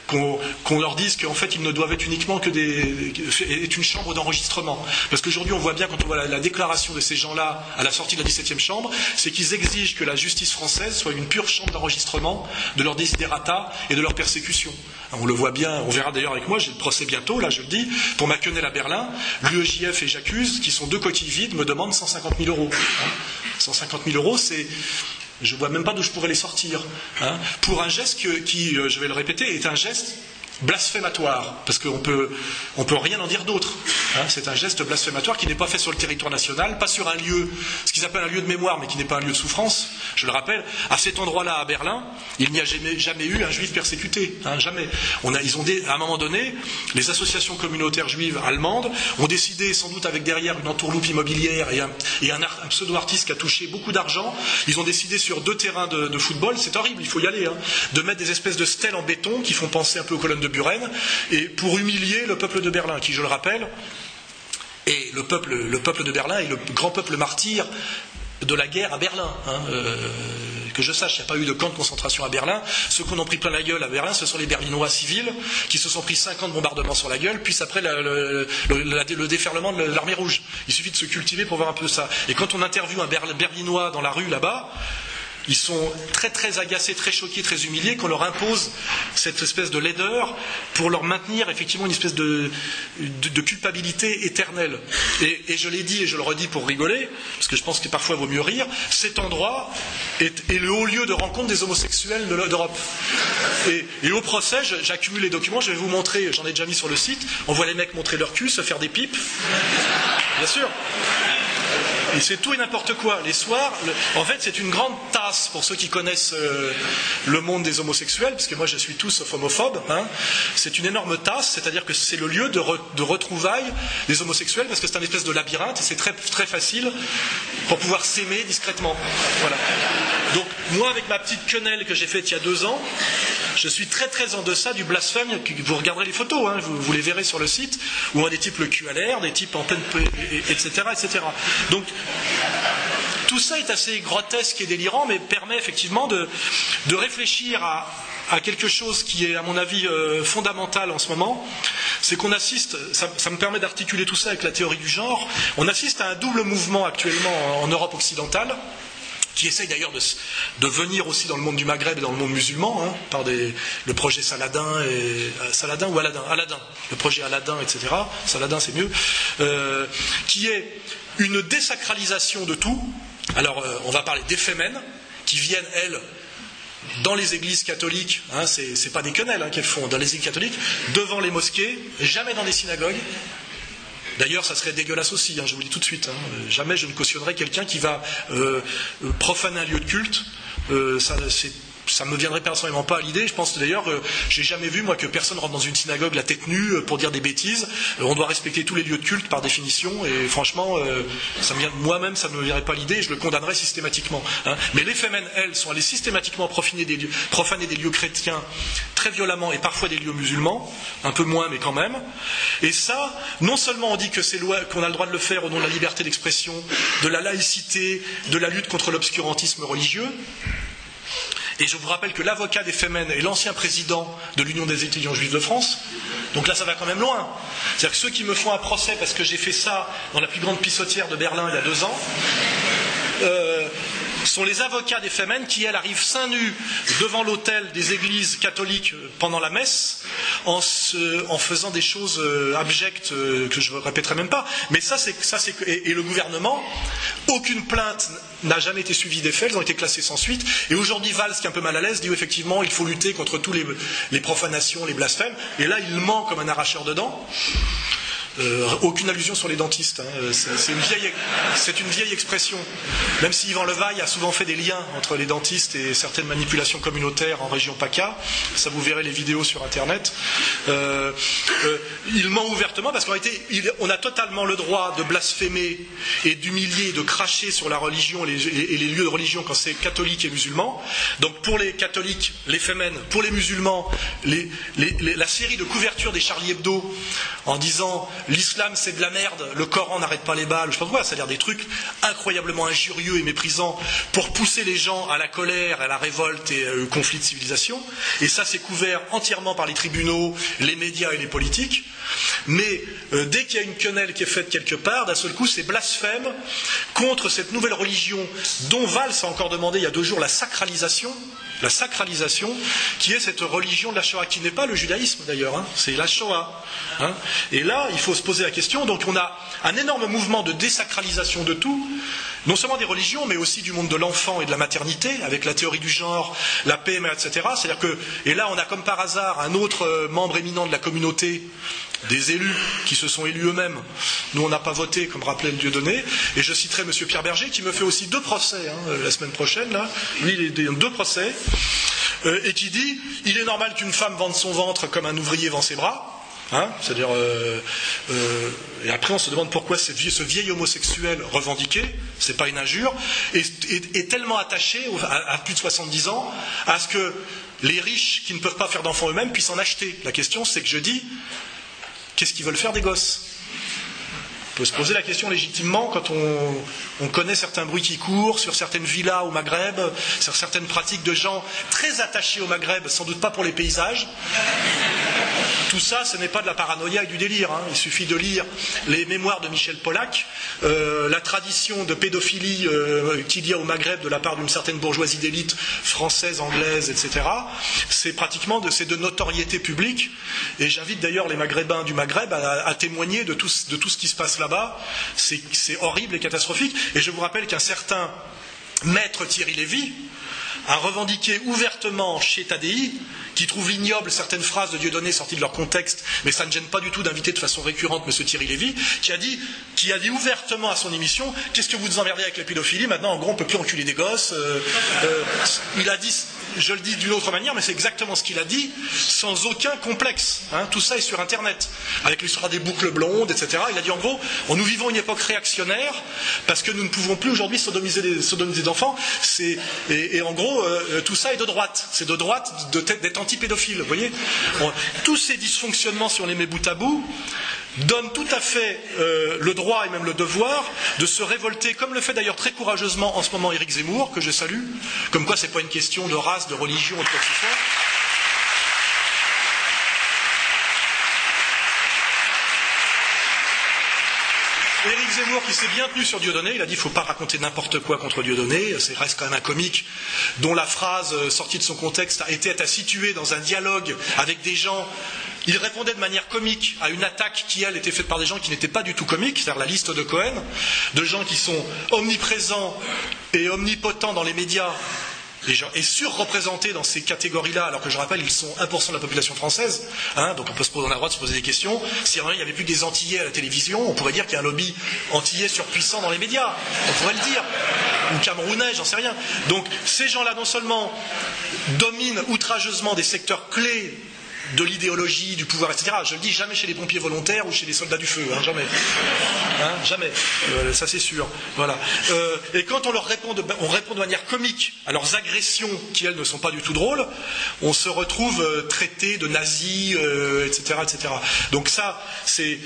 qu'on leur dise qu'en fait ils ne doivent être uniquement que des est une chambre d'enregistrement. Parce qu'aujourd'hui on voit bien quand on voit la, déclaration de ces gens-là à la sortie de la 17e chambre, c'est qu'ils exigent que la justice française soit une pure chambre d'enregistrement de leurs desiderata et de leurs persécutions. On le voit bien, on verra d'ailleurs avec moi, j'ai le procès bientôt, là je le dis, pour ma quenelle à Berlin, l'UEJF et J'accuse, qui sont deux coquilles vides, me demandent 150 000 euros. 150 000 euros, c'est je ne vois même pas d'où je pourrais les sortir. Hein, pour un geste qui, euh, je vais le répéter, est un geste blasphématoire, parce qu'on peut, on peut rien en dire d'autre. Hein. c'est un geste blasphématoire qui n'est pas fait sur le territoire national, pas sur un lieu, ce qu'ils appellent un lieu de mémoire, mais qui n'est pas un lieu de souffrance. Je le rappelle, à cet endroit-là, à Berlin, il n'y a jamais, eu un juif persécuté, hein, jamais. Ils ont à un moment donné, les associations communautaires juives allemandes ont décidé, sans doute avec derrière une entourloupe immobilière et un, pseudo-artiste qui a touché beaucoup d'argent, ils ont décidé sur deux terrains de, football, c'est horrible, il faut y aller, hein, de mettre des espèces de stèles en béton qui font penser un peu aux colonnes de Buren, et pour humilier le peuple de Berlin, qui, je le rappelle, est le peuple, le peuple de Berlin est le grand peuple martyr de la guerre à Berlin. Hein, euh, que je sache, il n'y a pas eu de camp de concentration à Berlin. Ceux qu'on en pris plein la gueule à Berlin, ce sont les Berlinois civils qui se sont pris 50 bombardements sur la gueule, puis après le, le déferlement de l'armée rouge. Il suffit de se cultiver pour voir un peu ça. Et quand on interviewe un Berlinois dans la rue là-bas, ils sont très très agacés, très choqués, très humiliés qu'on leur impose cette espèce de laideur pour leur maintenir effectivement une espèce de, culpabilité éternelle. Et, je l'ai dit et je le redis pour rigoler, parce que je pense que parfois il vaut mieux rire, cet endroit est, le haut lieu de rencontre des homosexuels d'Europe. Et, et, au procès, j'accumule les documents, je vais vous montrer, j'en ai déjà mis sur le site, on voit les mecs montrer leur cul, se faire des pipes. Bien sûr. Et c'est tout et n'importe quoi. Les soirs, en fait, c'est une grande tasse pour ceux qui connaissent euh, le monde des homosexuels, puisque moi je suis tout sauf homophobe. Hein. C'est une énorme tasse, c'est-à-dire que c'est le lieu de, retrouvailles des homosexuels, parce que c'est un espèce de labyrinthe et c'est très, très facile pour pouvoir s'aimer discrètement. Donc, moi, avec ma petite quenelle que j'ai faite il y a deux ans, je suis très très en deçà du blasphème. Vous regarderez les photos, hein, vous, les verrez sur le site, où on a des types le cul à l'air, des types en pleine. etc. etc. Donc, tout ça est assez grotesque et délirant, mais permet effectivement de, réfléchir à, quelque chose qui est, à mon avis, euh, fondamental en ce moment. C'est qu'on assiste, ça, me permet d'articuler tout ça avec la théorie du genre, on assiste à un double mouvement actuellement en Europe occidentale qui essaye d'ailleurs de, venir aussi dans le monde du Maghreb et dans le monde musulman, hein, par le projet Saladin, et, euh, Saladin ou Aladdin, Aladdin, le projet Aladdin, etc. Saladin, c'est mieux, euh, qui est une désacralisation de tout. Alors, euh, on va parler des fémènes, qui viennent, elles, dans les églises catholiques, hein, c'est pas des quenelles hein, qu'elles font, dans les églises catholiques, devant les mosquées, jamais dans des synagogues, D'ailleurs, ça serait dégueulasse aussi, hein, je vous le dis tout de suite. Hein. Jamais je ne cautionnerai quelqu'un qui va euh, profaner un lieu de culte. Euh, ça, c'est ça me viendrait personnellement pas à l'idée. Je pense d'ailleurs, euh, j'ai jamais vu moi que personne rentre dans une synagogue la tête nue euh, pour dire des bêtises. Euh, on doit respecter tous les lieux de culte par définition, et franchement, moi-même, ça ne me viendrait pas à l'idée. Je le condamnerais systématiquement. Hein. Mais les femmes, elles, sont allées systématiquement profaner des, lieux, profaner des lieux chrétiens très violemment et parfois des lieux musulmans, un peu moins, mais quand même. Et ça, non seulement on dit que c'est qu'on a le droit de le faire au nom de la liberté d'expression, de la laïcité, de la lutte contre l'obscurantisme religieux. Et je vous rappelle que l'avocat des Femen est l'ancien président de l'Union des étudiants juifs de France. Donc là, ça va quand même loin. C'est-à-dire que ceux qui me font un procès parce que j'ai fait ça dans la plus grande pissotière de Berlin il y a deux ans, euh, sont les avocats des Femen qui, elles, arrivent seins nus devant l'autel des églises catholiques pendant la messe en, faisant des choses euh, abjectes euh, que je ne répéterai même pas. Mais ça, c'est. Ça, c'est et, et, le gouvernement, aucune plainte n'a jamais été suivie des faits, elles ont été classées sans suite. Et aujourd'hui, Valls, qui est un peu mal à l'aise, dit effectivement, il faut lutter contre tous les, les profanations, les blasphèmes. Et là, il ment comme un arracheur de dents. Euh, aucune allusion sur les dentistes. Hein. Euh, c'est une, vieille expression. Même si Yvan Levaille a souvent fait des liens entre les dentistes et certaines manipulations communautaires en région PACA, ça vous verrez les vidéos sur Internet. Euh, il ment ouvertement parce qu'en réalité, on a totalement le droit de blasphémer et d'humilier, de cracher sur la religion et les, lieux de religion quand c'est catholique et musulman. Donc pour les catholiques, les fémènes, pour les musulmans, la série de couvertures des Charlie Hebdo en disant l'islam c'est de la merde, le Coran n'arrête pas les balles, je sais pas quoi, c'est-à-dire des trucs incroyablement injurieux et méprisants pour pousser les gens à la colère, à la révolte et euh, au conflit de civilisation. Et ça c'est couvert entièrement par les tribunaux, les médias et les politiques. Mais euh, dès qu'il y a une quenelle qui est faite quelque part, d'un seul coup c'est blasphème contre cette nouvelle religion dont Valls a encore demandé il y a deux jours la sacralisation la sacralisation, qui est cette religion de la Shoah, qui n'est pas le judaïsme d'ailleurs, hein, c'est la Shoah. Hein. Et là, il faut se poser la question, donc on a un énorme mouvement de désacralisation de tout, non seulement des religions, mais aussi du monde de l'enfant et de la maternité, avec la théorie du genre, la PMA, etc. C'est-à-dire que, et là, on a comme par hasard un autre euh, membre éminent de la communauté, des élus qui se sont élus eux-mêmes. Nous, on n'a pas voté, comme rappelait le Dieudonné. Et je citerai M. Pierre Berger, qui me fait aussi deux procès hein, la semaine prochaine. Lui, il est deux procès. Euh, et qui dit il est normal qu'une femme vende son ventre comme un ouvrier vend ses bras. Hein, c'est-à-dire, euh, euh, et après on se demande pourquoi ce vieil, homosexuel revendiqué, c'est pas une injure, est, tellement attaché à, plus de 70 ans à ce que les riches qui ne peuvent pas faire d'enfants eux-mêmes puissent en acheter. La question, c'est que je dis, qu'est-ce qu'ils veulent faire des gosses? On peut se poser la question légitimement quand on, connaît certains bruits qui courent sur certaines villas au Maghreb, sur certaines pratiques de gens très attachés au Maghreb, sans doute pas pour les paysages. Tout ça, ce n'est pas de la paranoïa et du délire. Hein. Il suffit de lire les mémoires de Michel Pollack, euh, la tradition de pédophilie euh, qu'il y a au Maghreb de la part d'une certaine bourgeoisie d'élite française, anglaise, etc. C'est pratiquement de, de notoriété publique. Et j'invite d'ailleurs les Maghrébins du Maghreb à, témoigner de tout, de tout ce qui se passe là là-bas, c'est horrible et catastrophique. Et je vous rappelle qu'un certain maître Thierry Lévy a revendiqué ouvertement chez Tadei qui trouve ignoble certaines phrases de Dieudonné sorties de leur contexte, mais ça ne gêne pas du tout d'inviter de façon récurrente M. Thierry Lévy, qui a dit, qui a dit ouvertement à son émission Qu'est-ce que vous vous emmerdez avec la pédophilie? Maintenant, en gros, on ne peut plus enculer des gosses. Euh, euh, il a dit, je le dis d'une autre manière, mais c'est exactement ce qu'il a dit, sans aucun complexe. Hein. tout ça est sur Internet, avec l'histoire des boucles blondes, etc. Il a dit en gros, nous vivons une époque réactionnaire parce que nous ne pouvons plus aujourd'hui sodomiser des, sodomiser enfants. Et, en gros, euh, tout ça est de droite. C'est de droite d'être anti-pédophile. Vous voyez Tous ces dysfonctionnements, si on les met bout à bout, donne tout à fait euh, le droit et même le devoir de se révolter, comme le fait d'ailleurs très courageusement en ce moment Éric Zemmour, que je salue, comme quoi c'est pas une question de race, de religion ou de quoi que ce soit. Éric Zemmour qui s'est bien tenu sur Dieudonné, il a dit qu'il ne faut pas raconter n'importe quoi contre Dieudonné, c'est reste quand même un comique dont la phrase euh, sortie de son contexte été à situer dans un dialogue avec des gens. Il répondait de manière comique à une attaque qui, elle, était faite par des gens qui n'étaient pas du tout comiques, c'est-à-dire la liste de Cohen, de gens qui sont omniprésents et omnipotents dans les médias et surreprésentés dans ces catégories-là, alors que je rappelle, ils sont 1% de la population française, hein, donc on peut se poser, on a le de se poser des questions. Si il n'y avait plus des Antillais à la télévision, on pourrait dire qu'il y a un lobby antillais surpuissant dans les médias, on pourrait le dire, ou camerounais, j'en sais rien. Donc ces gens-là, non seulement dominent outrageusement des secteurs clés de l'idéologie, du pouvoir, etc. Je le dis jamais chez les pompiers volontaires ou chez les soldats du feu, hein, jamais. Hein, jamais. Euh, ça c'est sûr. Voilà. Euh, et quand on leur répond de, manière comique à leurs agressions qui elles ne sont pas du tout drôles, on se retrouve euh, traité de nazis, etc., etc. Donc ça, c'est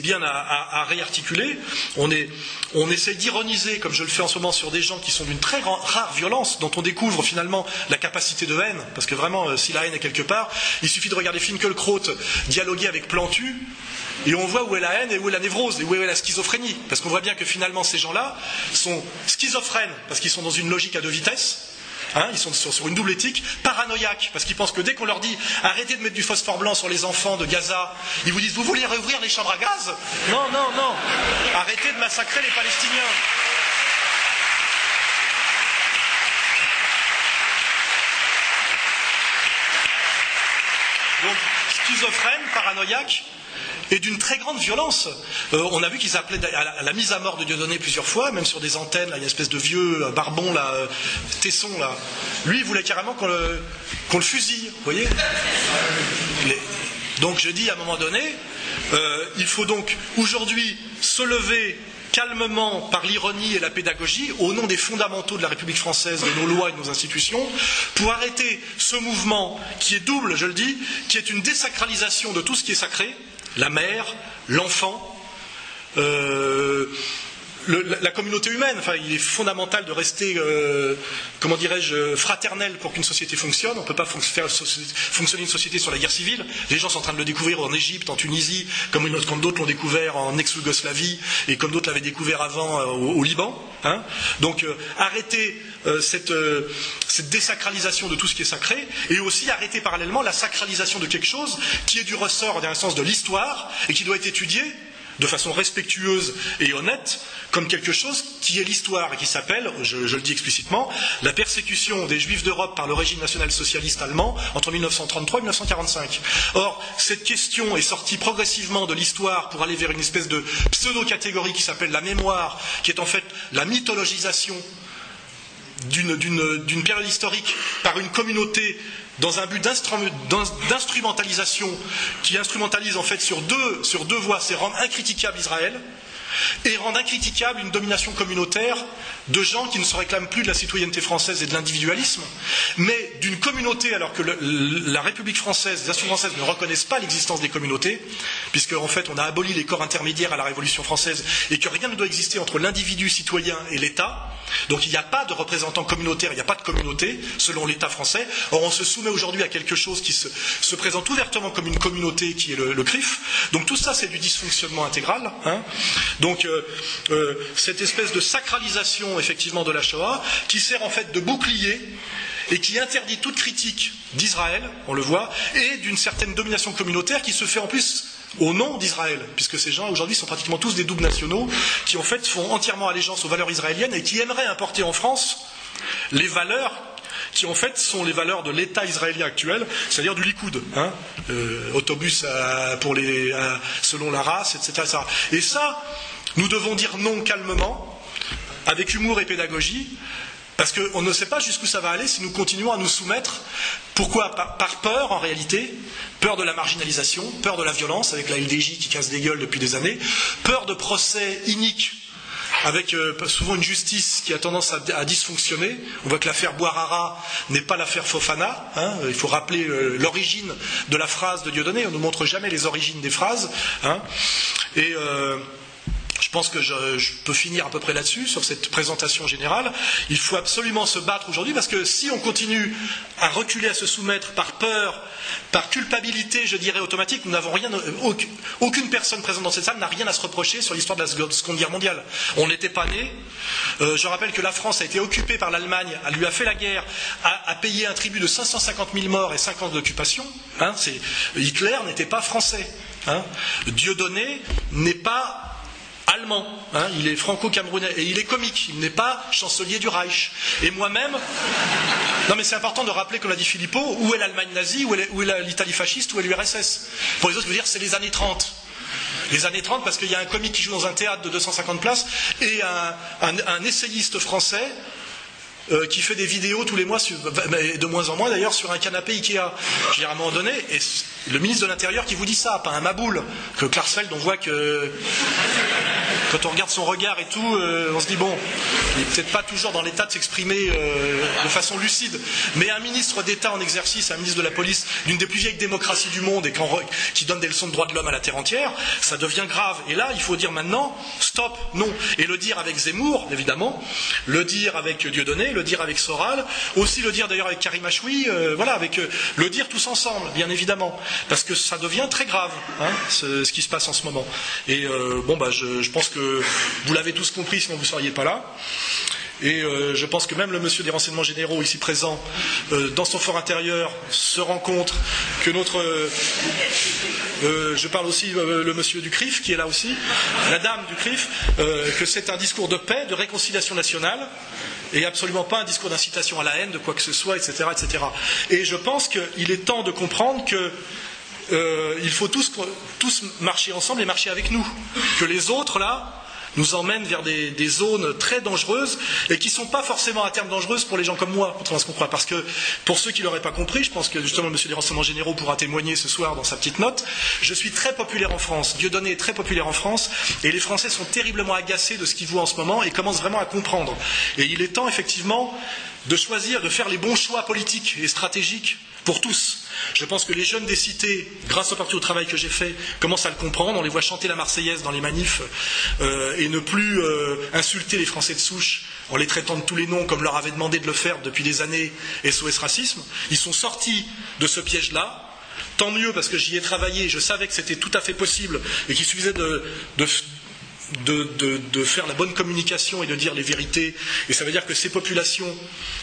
bien à, réarticuler. On est on essaie d'ironiser, comme je le fais en ce moment, sur des gens qui sont d'une très rare violence, dont on découvre finalement la capacité de haine, parce que vraiment, si la haine est quelque part, il suffit de regarder Finkelkraut dialoguer avec Plantu, et on voit où est la haine et où est la névrose et où est la schizophrénie. Parce qu'on voit bien que finalement ces gens-là sont schizophrènes parce qu'ils sont dans une logique à deux vitesses. Hein, ils sont sur, une double éthique, paranoïaques, parce qu'ils pensent que dès qu'on leur dit arrêtez de mettre du phosphore blanc sur les enfants de Gaza, ils vous disent vous voulez réouvrir les chambres à gaz? Non, non, non. Arrêtez de massacrer les Palestiniens. Donc, schizophrène, paranoïaque, et d'une très grande violence. Euh, on a vu qu'ils appelaient à la, mise à mort de Dieudonné plusieurs fois, même sur des antennes, là, une espèce de vieux euh, barbon, là, euh, Tesson, là. Lui, il voulait carrément qu'on le, le, fusille, vous voyez Donc je dis à un moment donné, il faut donc aujourd'hui se lever calmement par l'ironie et la pédagogie, au nom des fondamentaux de la République française, de nos lois et de nos institutions, pour arrêter ce mouvement qui est double, je le dis, qui est une désacralisation de tout ce qui est sacré, la mère, l'enfant, euh, la, communauté humaine. Enfin, il est fondamental de rester, euh, comment dirais-je, fraternel pour qu'une société fonctionne. On ne peut pas faire fonctionner une société sur la guerre civile. Les gens sont en train de le découvrir en Égypte, en Tunisie, comme, d'autres l'ont découvert en ex-Yougoslavie et comme d'autres l'avaient découvert avant euh, au, Liban. Hein. Donc, euh, arrêter cette, cette désacralisation de tout ce qui est sacré et aussi arrêter parallèlement la sacralisation de quelque chose qui est du ressort, dans un sens, de l'histoire et qui doit être étudié de façon respectueuse et honnête comme quelque chose qui est l'histoire et qui s'appelle, je, le dis explicitement, la persécution des juifs d'Europe par le régime national-socialiste allemand entre 1933 et 1945. Or, cette question est sortie progressivement de l'histoire pour aller vers une espèce de pseudo-catégorie qui s'appelle la mémoire, qui est en fait la mythologisation d'une période historique par une communauté dans un but d'instrumentalisation qui instrumentalise en fait sur deux, sur deux voies, c'est rendre incritiquable Israël et rendre incritiquable une domination communautaire de gens qui ne se réclament plus de la citoyenneté française et de l'individualisme, mais d'une communauté, alors que la République française, les institutions françaises ne reconnaissent pas l'existence des communautés, puisque en fait on a aboli les corps intermédiaires à la Révolution française et que rien ne doit exister entre l'individu citoyen et l'État. Donc il n'y a pas de représentants communautaires, il n'y a pas de communauté selon l'État français. Or on se soumet aujourd'hui à quelque chose qui se, présente ouvertement comme une communauté qui est le, CRIF. Donc tout ça c'est du dysfonctionnement intégral. Hein. Donc euh, euh, cette espèce de sacralisation effectivement de la Shoah qui sert en fait de bouclier et qui interdit toute critique d'Israël, on le voit, et d'une certaine domination communautaire qui se fait en plus au nom d'Israël, puisque ces gens aujourd'hui sont pratiquement tous des doubles nationaux qui en fait font entièrement allégeance aux valeurs israéliennes et qui aimeraient importer en France les valeurs qui en fait sont les valeurs de l'État israélien actuel, c'est-à-dire du Likoud, hein, euh, autobus pour les, selon la race, etc., Et ça, nous devons dire non calmement, avec humour et pédagogie, parce qu'on ne sait pas jusqu'où ça va aller si nous continuons à nous soumettre. Pourquoi? Par, peur, en réalité, peur de la marginalisation, peur de la violence, avec la LDJ qui casse des gueules depuis des années, peur de procès iniques avec euh, souvent une justice qui a tendance à, dysfonctionner. On voit que l'affaire Boirara n'est pas l'affaire Fofana. Hein. Il faut rappeler euh, l'origine de la phrase de Dieudonné. On ne montre jamais les origines des phrases. Hein. Et je pense que je, peux finir à peu près là-dessus, sur cette présentation générale. Il faut absolument se battre aujourd'hui parce que si on continue à reculer, à se soumettre par peur, par culpabilité, je dirais automatique, nous n'avons rien, aucune personne présente dans cette salle n'a rien à se reprocher sur l'histoire de la Seconde Guerre mondiale. On n'était pas né. Euh, je rappelle que la France a été occupée par l'Allemagne, elle lui a fait la guerre, a, payé un tribut de 550 000 morts et 5 ans d'occupation. Hein, Hitler n'était pas français. Hein. Dieudonné n'est pas allemand, hein, il est franco-camerounais, et il est comique, il n'est pas chancelier du Reich. Et moi-même, non mais c'est important de rappeler, comme l'a dit Philippot, où est l'Allemagne nazie, où est l'Italie fasciste, où est l'URSS. Pour les autres, je veux dire, c'est les années 30 les années 30 parce qu'il y a un comique qui joue dans un théâtre de 250 places et un essayiste français euh, qui fait des vidéos tous les mois, de moins en moins d'ailleurs, sur un canapé Ikea. Je à un moment donné, et le ministre de l'Intérieur qui vous dit ça, pas un maboule, que Klarsfeld, on voit que quand on regarde son regard et tout, euh, on se dit bon, n'est peut-être pas toujours dans l'état de s'exprimer euh, de façon lucide, mais un ministre d'État en exercice, un ministre de la police d'une des plus vieilles démocraties du monde et qui donne des leçons de droits de l'homme à la terre entière, ça devient grave. Et là, il faut dire maintenant, stop, non. Et le dire avec Zemmour, évidemment, le dire avec Dieudonné, le dire avec Soral, aussi le dire d'ailleurs avec Karim Achoui, euh, voilà, avec euh, le dire tous ensemble, bien évidemment, parce que ça devient très grave, hein, ce, qui se passe en ce moment. Et bon, bah, je, pense que vous l'avez tous compris, sinon vous ne seriez pas là. Et je pense que même le monsieur des renseignements généraux ici présent, dans son fort intérieur, se rend compte que notre. je parle aussi le monsieur du CRIF qui est là aussi, la dame du CRIF, que c'est un discours de paix, de réconciliation nationale, et absolument pas un discours d'incitation à la haine de quoi que ce soit, etc. etc. Et je pense qu'il est temps de comprendre que euh, il faut tous marcher ensemble et marcher avec nous. Que les autres, là, nous emmènent vers des, zones très dangereuses et qui ne sont pas forcément à terme dangereuses pour les gens comme moi, ce qu'on croit. Parce que pour ceux qui ne l'auraient pas compris, je pense que justement M. des renseignements généraux pourra témoigner ce soir dans sa petite note, je suis très populaire en France. Dieudonné est très populaire en France et les Français sont terriblement agacés de ce qu'ils voient en ce moment et commencent vraiment à comprendre. Et il est temps effectivement de choisir, de faire les bons choix politiques et stratégiques pour tous. Je pense que les jeunes des cités, grâce au parti au travail que j'ai fait, commencent à le comprendre. On les voit chanter la Marseillaise dans les manifs euh, et ne plus euh, insulter les Français de souche en les traitant de tous les noms comme leur avait demandé de le faire depuis des années SOS Racisme. Ils sont sortis de ce piège-là. Tant mieux parce que j'y ai travaillé, je savais que c'était tout à fait possible et qu'il suffisait de de, faire la bonne communication et de dire les vérités. Et ça veut dire que ces populations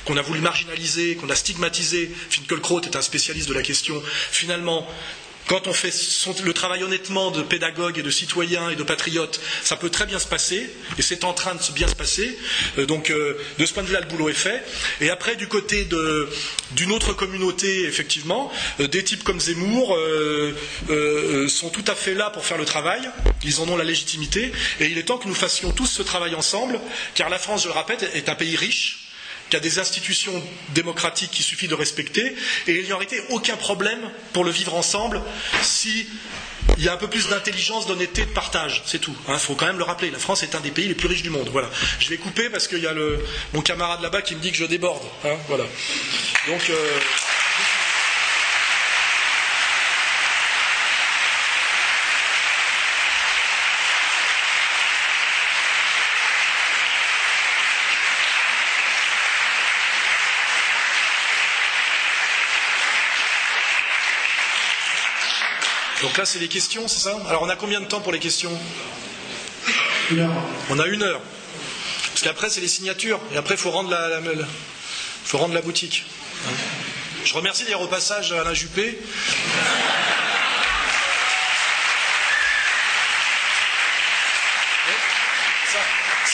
qu'on a voulu marginaliser, qu'on a stigmatisées, Finkelkraut est un spécialiste de la question, finalement quand on fait le travail honnêtement de pédagogue et de citoyen et de patriote, ça peut très bien se passer, et c'est en train de bien se passer. Euh, donc, euh, de ce point de vue-là, le boulot est fait. Et après, du côté d'une autre communauté, effectivement, euh, des types comme Zemmour sont tout à fait là pour faire le travail. Ils en ont la légitimité. Et il est temps que nous fassions tous ce travail ensemble, car la France, je le répète, est un pays riche qu'il y a des institutions démocratiques qu'il suffit de respecter, et il n'y aurait été aucun problème pour le vivre ensemble si il y a un peu plus d'intelligence, d'honnêteté, de partage, c'est tout. Il hein, faut quand même le rappeler, la France est un des pays les plus riches du monde. Voilà. Je vais couper parce qu'il y a le, mon camarade là-bas qui me dit que je déborde. Hein. Donc. Euh, Donc là, c'est les questions, c'est ça Alors on a combien de temps pour les questions Une heure. On a une heure. Parce qu'après, c'est les signatures. Et après, il faut rendre la, faut rendre la boutique. Je remercie d'ailleurs au passage Alain Juppé.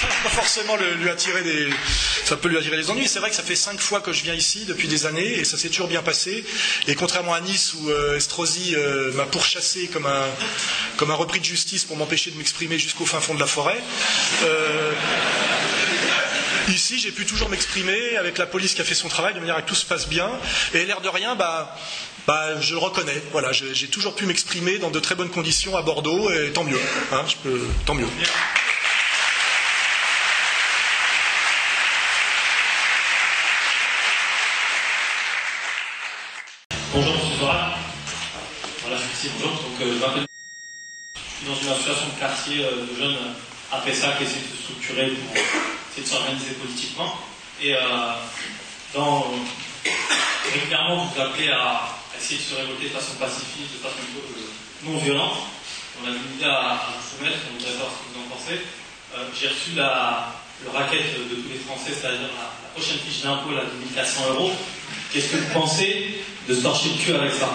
Ça pas forcément lui attirer des, ça peut lui attirer des ennuis. C'est vrai que ça fait cinq fois que je viens ici depuis des années et ça s'est toujours bien passé. Et contrairement à Nice où euh, Estrosi euh, m'a pourchassé comme un, comme un repris de justice pour m'empêcher de m'exprimer jusqu'au fin fond de la forêt. Euh, ici, j'ai pu toujours m'exprimer avec la police qui a fait son travail de manière à que tout se passe bien. Et l'air de rien, bah, bah, je le reconnais. Voilà, j'ai toujours pu m'exprimer dans de très bonnes conditions à Bordeaux et tant mieux. Hein, tant mieux. Voilà, merci, bonjour. Donc, je m'appelle dans une association de quartier de jeunes après ça qui essaie de se structurer pour essayer de s'organiser politiquement. Et dans, régulièrement, vous appelez à essayer de se révolter de façon pacifique, de façon non violente. On a une idée à, vous soumettre, on voudrait savoir ce que vous en pensez. J'ai reçu la, le racket de tous les Français, c'est-à-dire la, prochaine fiche d'impôt de 1400 euros. Qu'est-ce que vous pensez de se torcher le cul avec ça?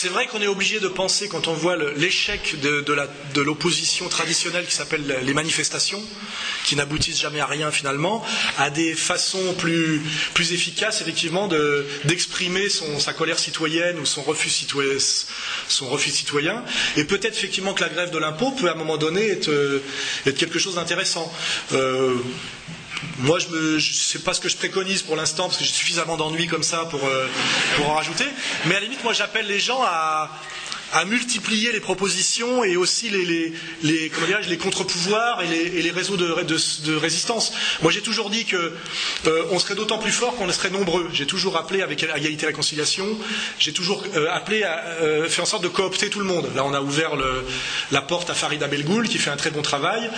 C'est vrai qu'on est obligé de penser, quand on voit l'échec de, l'opposition traditionnelle qui s'appelle les manifestations, qui n'aboutissent jamais à rien finalement, à des façons plus, efficaces, effectivement, d'exprimer sa colère citoyenne ou son refus citoyen. Et peut-être effectivement que la grève de l'impôt peut à un moment donné être, quelque chose d'intéressant. Euh, moi, je ne sais pas ce que je préconise pour l'instant, parce que j'ai suffisamment d'ennuis comme ça pour, euh, en rajouter. Mais à la limite, moi, j'appelle les gens à, à multiplier les propositions et aussi les, les, les, contre-pouvoirs et les, réseaux de, résistance. Moi, j'ai toujours dit que euh, on serait d'autant plus fort qu'on serait nombreux. J'ai toujours appelé avec égalité et réconciliation. J'ai toujours euh, appelé à euh, faire en sorte de coopter tout le monde. Là, on a ouvert la porte à Farida Belgoul qui fait un très bon travail.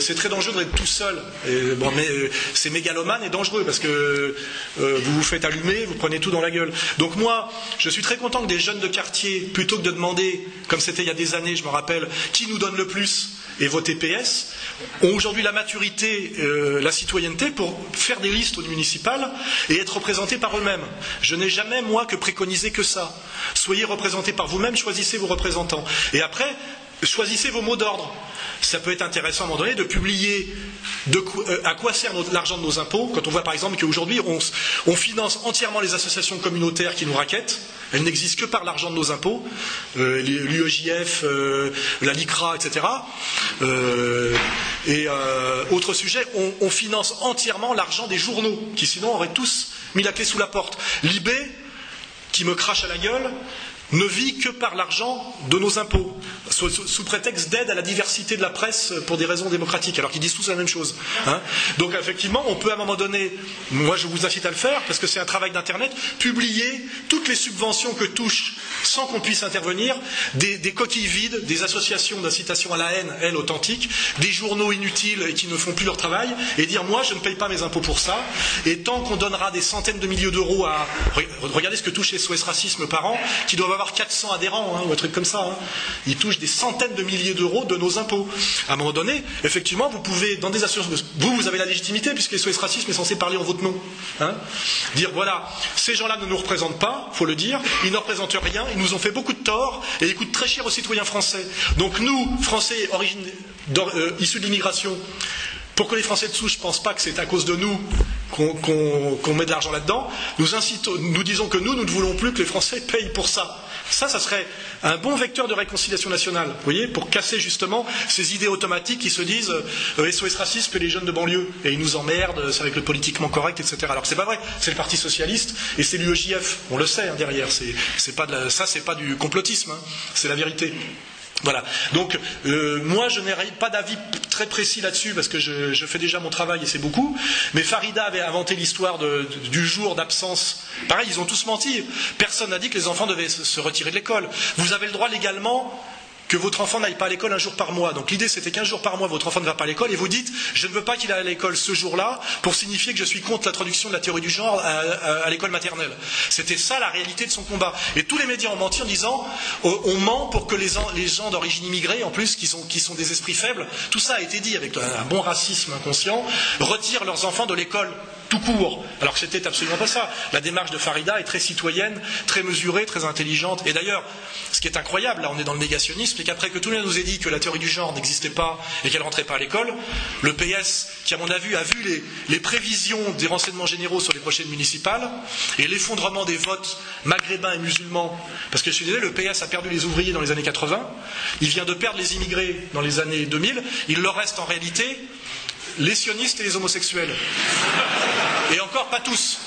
c'est très dangereux d'être tout seul. C'est mégalomane et dangereux parce que vous vous faites allumer, vous prenez tout dans la gueule. Donc moi, je suis très content que des jeunes de quartier, plutôt que de demander comme c'était il y a des années, je me rappelle, qui nous donne le plus et voter PS, ont aujourd'hui la maturité, euh, la citoyenneté pour faire des listes municipales et être représentés par eux-mêmes. Je n'ai jamais, moi, que préconisé que ça. Soyez représentés par vous-même, choisissez vos représentants. Et après, choisissez vos mots d'ordre. Ça peut être intéressant à un moment donné de publier euh, à quoi sert l'argent de nos impôts, quand on voit par exemple qu'aujourd'hui on, finance entièrement les associations communautaires qui nous raquettent, elles n'existent que par l'argent de nos impôts, euh, l'UEJF, euh, la LICRA, etc. et autre sujet, on, on finance entièrement l'argent des journaux, qui sinon auraient tous mis la clé sous la porte. L'IB, qui me crache à la gueule, ne vit que par l'argent de nos impôts, sous, prétexte d'aide à la diversité de la presse pour des raisons démocratiques, alors qu'ils disent tous la même chose. Hein. Donc effectivement, on peut à un moment donné, moi je vous incite à le faire, parce que c'est un travail d'Internet, publier toutes les subventions que touchent, sans qu'on puisse intervenir, des, coquilles vides, des associations d'incitation à la haine, elles, authentiques, des journaux inutiles et qui ne font plus leur travail, et dire moi je ne paye pas mes impôts pour ça, et tant qu'on donnera des centaines de milliers d'euros à... Regardez ce que touche SOS Racisme par an, qui doivent avoir 400 adhérents, hein, ou un truc comme ça. Hein. Ils touchent des centaines de milliers d'euros de nos impôts. À un moment donné, effectivement, vous pouvez, dans des assurances, vous, vous avez la légitimité, puisque SOS Racisme est censé parler en votre nom. Hein. Dire, voilà, ces gens-là ne nous représentent pas, faut le dire, ils ne représentent rien, ils nous ont fait beaucoup de tort, et ils coûtent très cher aux citoyens français. Donc nous, Français euh, issus de l'immigration, pour que les Français de souche ne pensent pas que c'est à cause de nous qu'on met de l'argent là-dedans, nous, nous disons que nous, nous ne voulons plus que les Français payent pour ça. Ça, ça serait un bon vecteur de réconciliation nationale, vous voyez, pour casser justement ces idées automatiques qui se disent euh, SOS racisme et les jeunes de banlieue, et ils nous emmerdent, c'est avec le politiquement correct, etc. Alors que c'est pas vrai, c'est le Parti Socialiste et c'est l'UEJF, on le sait hein, derrière, c'est, pas ça c'est pas du complotisme, hein. c'est la vérité. Voilà. Donc, euh, moi, je n'ai pas d'avis très précis là-dessus parce que je, fais déjà mon travail et c'est beaucoup. Mais Farida avait inventé l'histoire du jour d'absence. Pareil, ils ont tous menti. Personne n'a dit que les enfants devaient se retirer de l'école. Vous avez le droit légalement que votre enfant n'aille pas à l'école un jour par mois. Donc l'idée c'était qu'un jour par mois votre enfant ne va pas à l'école et vous dites je ne veux pas qu'il aille à l'école ce jour-là pour signifier que je suis contre l'introduction de la théorie du genre à, l'école maternelle. C'était ça la réalité de son combat. Et tous les médias ont menti en disant on ment pour que les, gens d'origine immigrée, en plus qui sont, qui sont des esprits faibles, tout ça a été dit avec un bon racisme inconscient, retirent leurs enfants de l'école tout court. Alors que c'était absolument pas ça. La démarche de Farida est très citoyenne, très mesurée, très intelligente. Et d'ailleurs, ce qui est incroyable, là on est dans le négationnisme, c'est qu'après que tout le monde nous ait dit que la théorie du genre n'existait pas et qu'elle rentrait pas à l'école, le PS, qui à mon avis a vu les, prévisions des renseignements généraux sur les prochaines municipales et l'effondrement des votes maghrébins et musulmans, parce que je suis désolé, le PS a perdu les ouvriers dans les années 80, il vient de perdre les immigrés dans les années 2000, il leur reste en réalité les sionistes et les homosexuels. Et encore pas tous.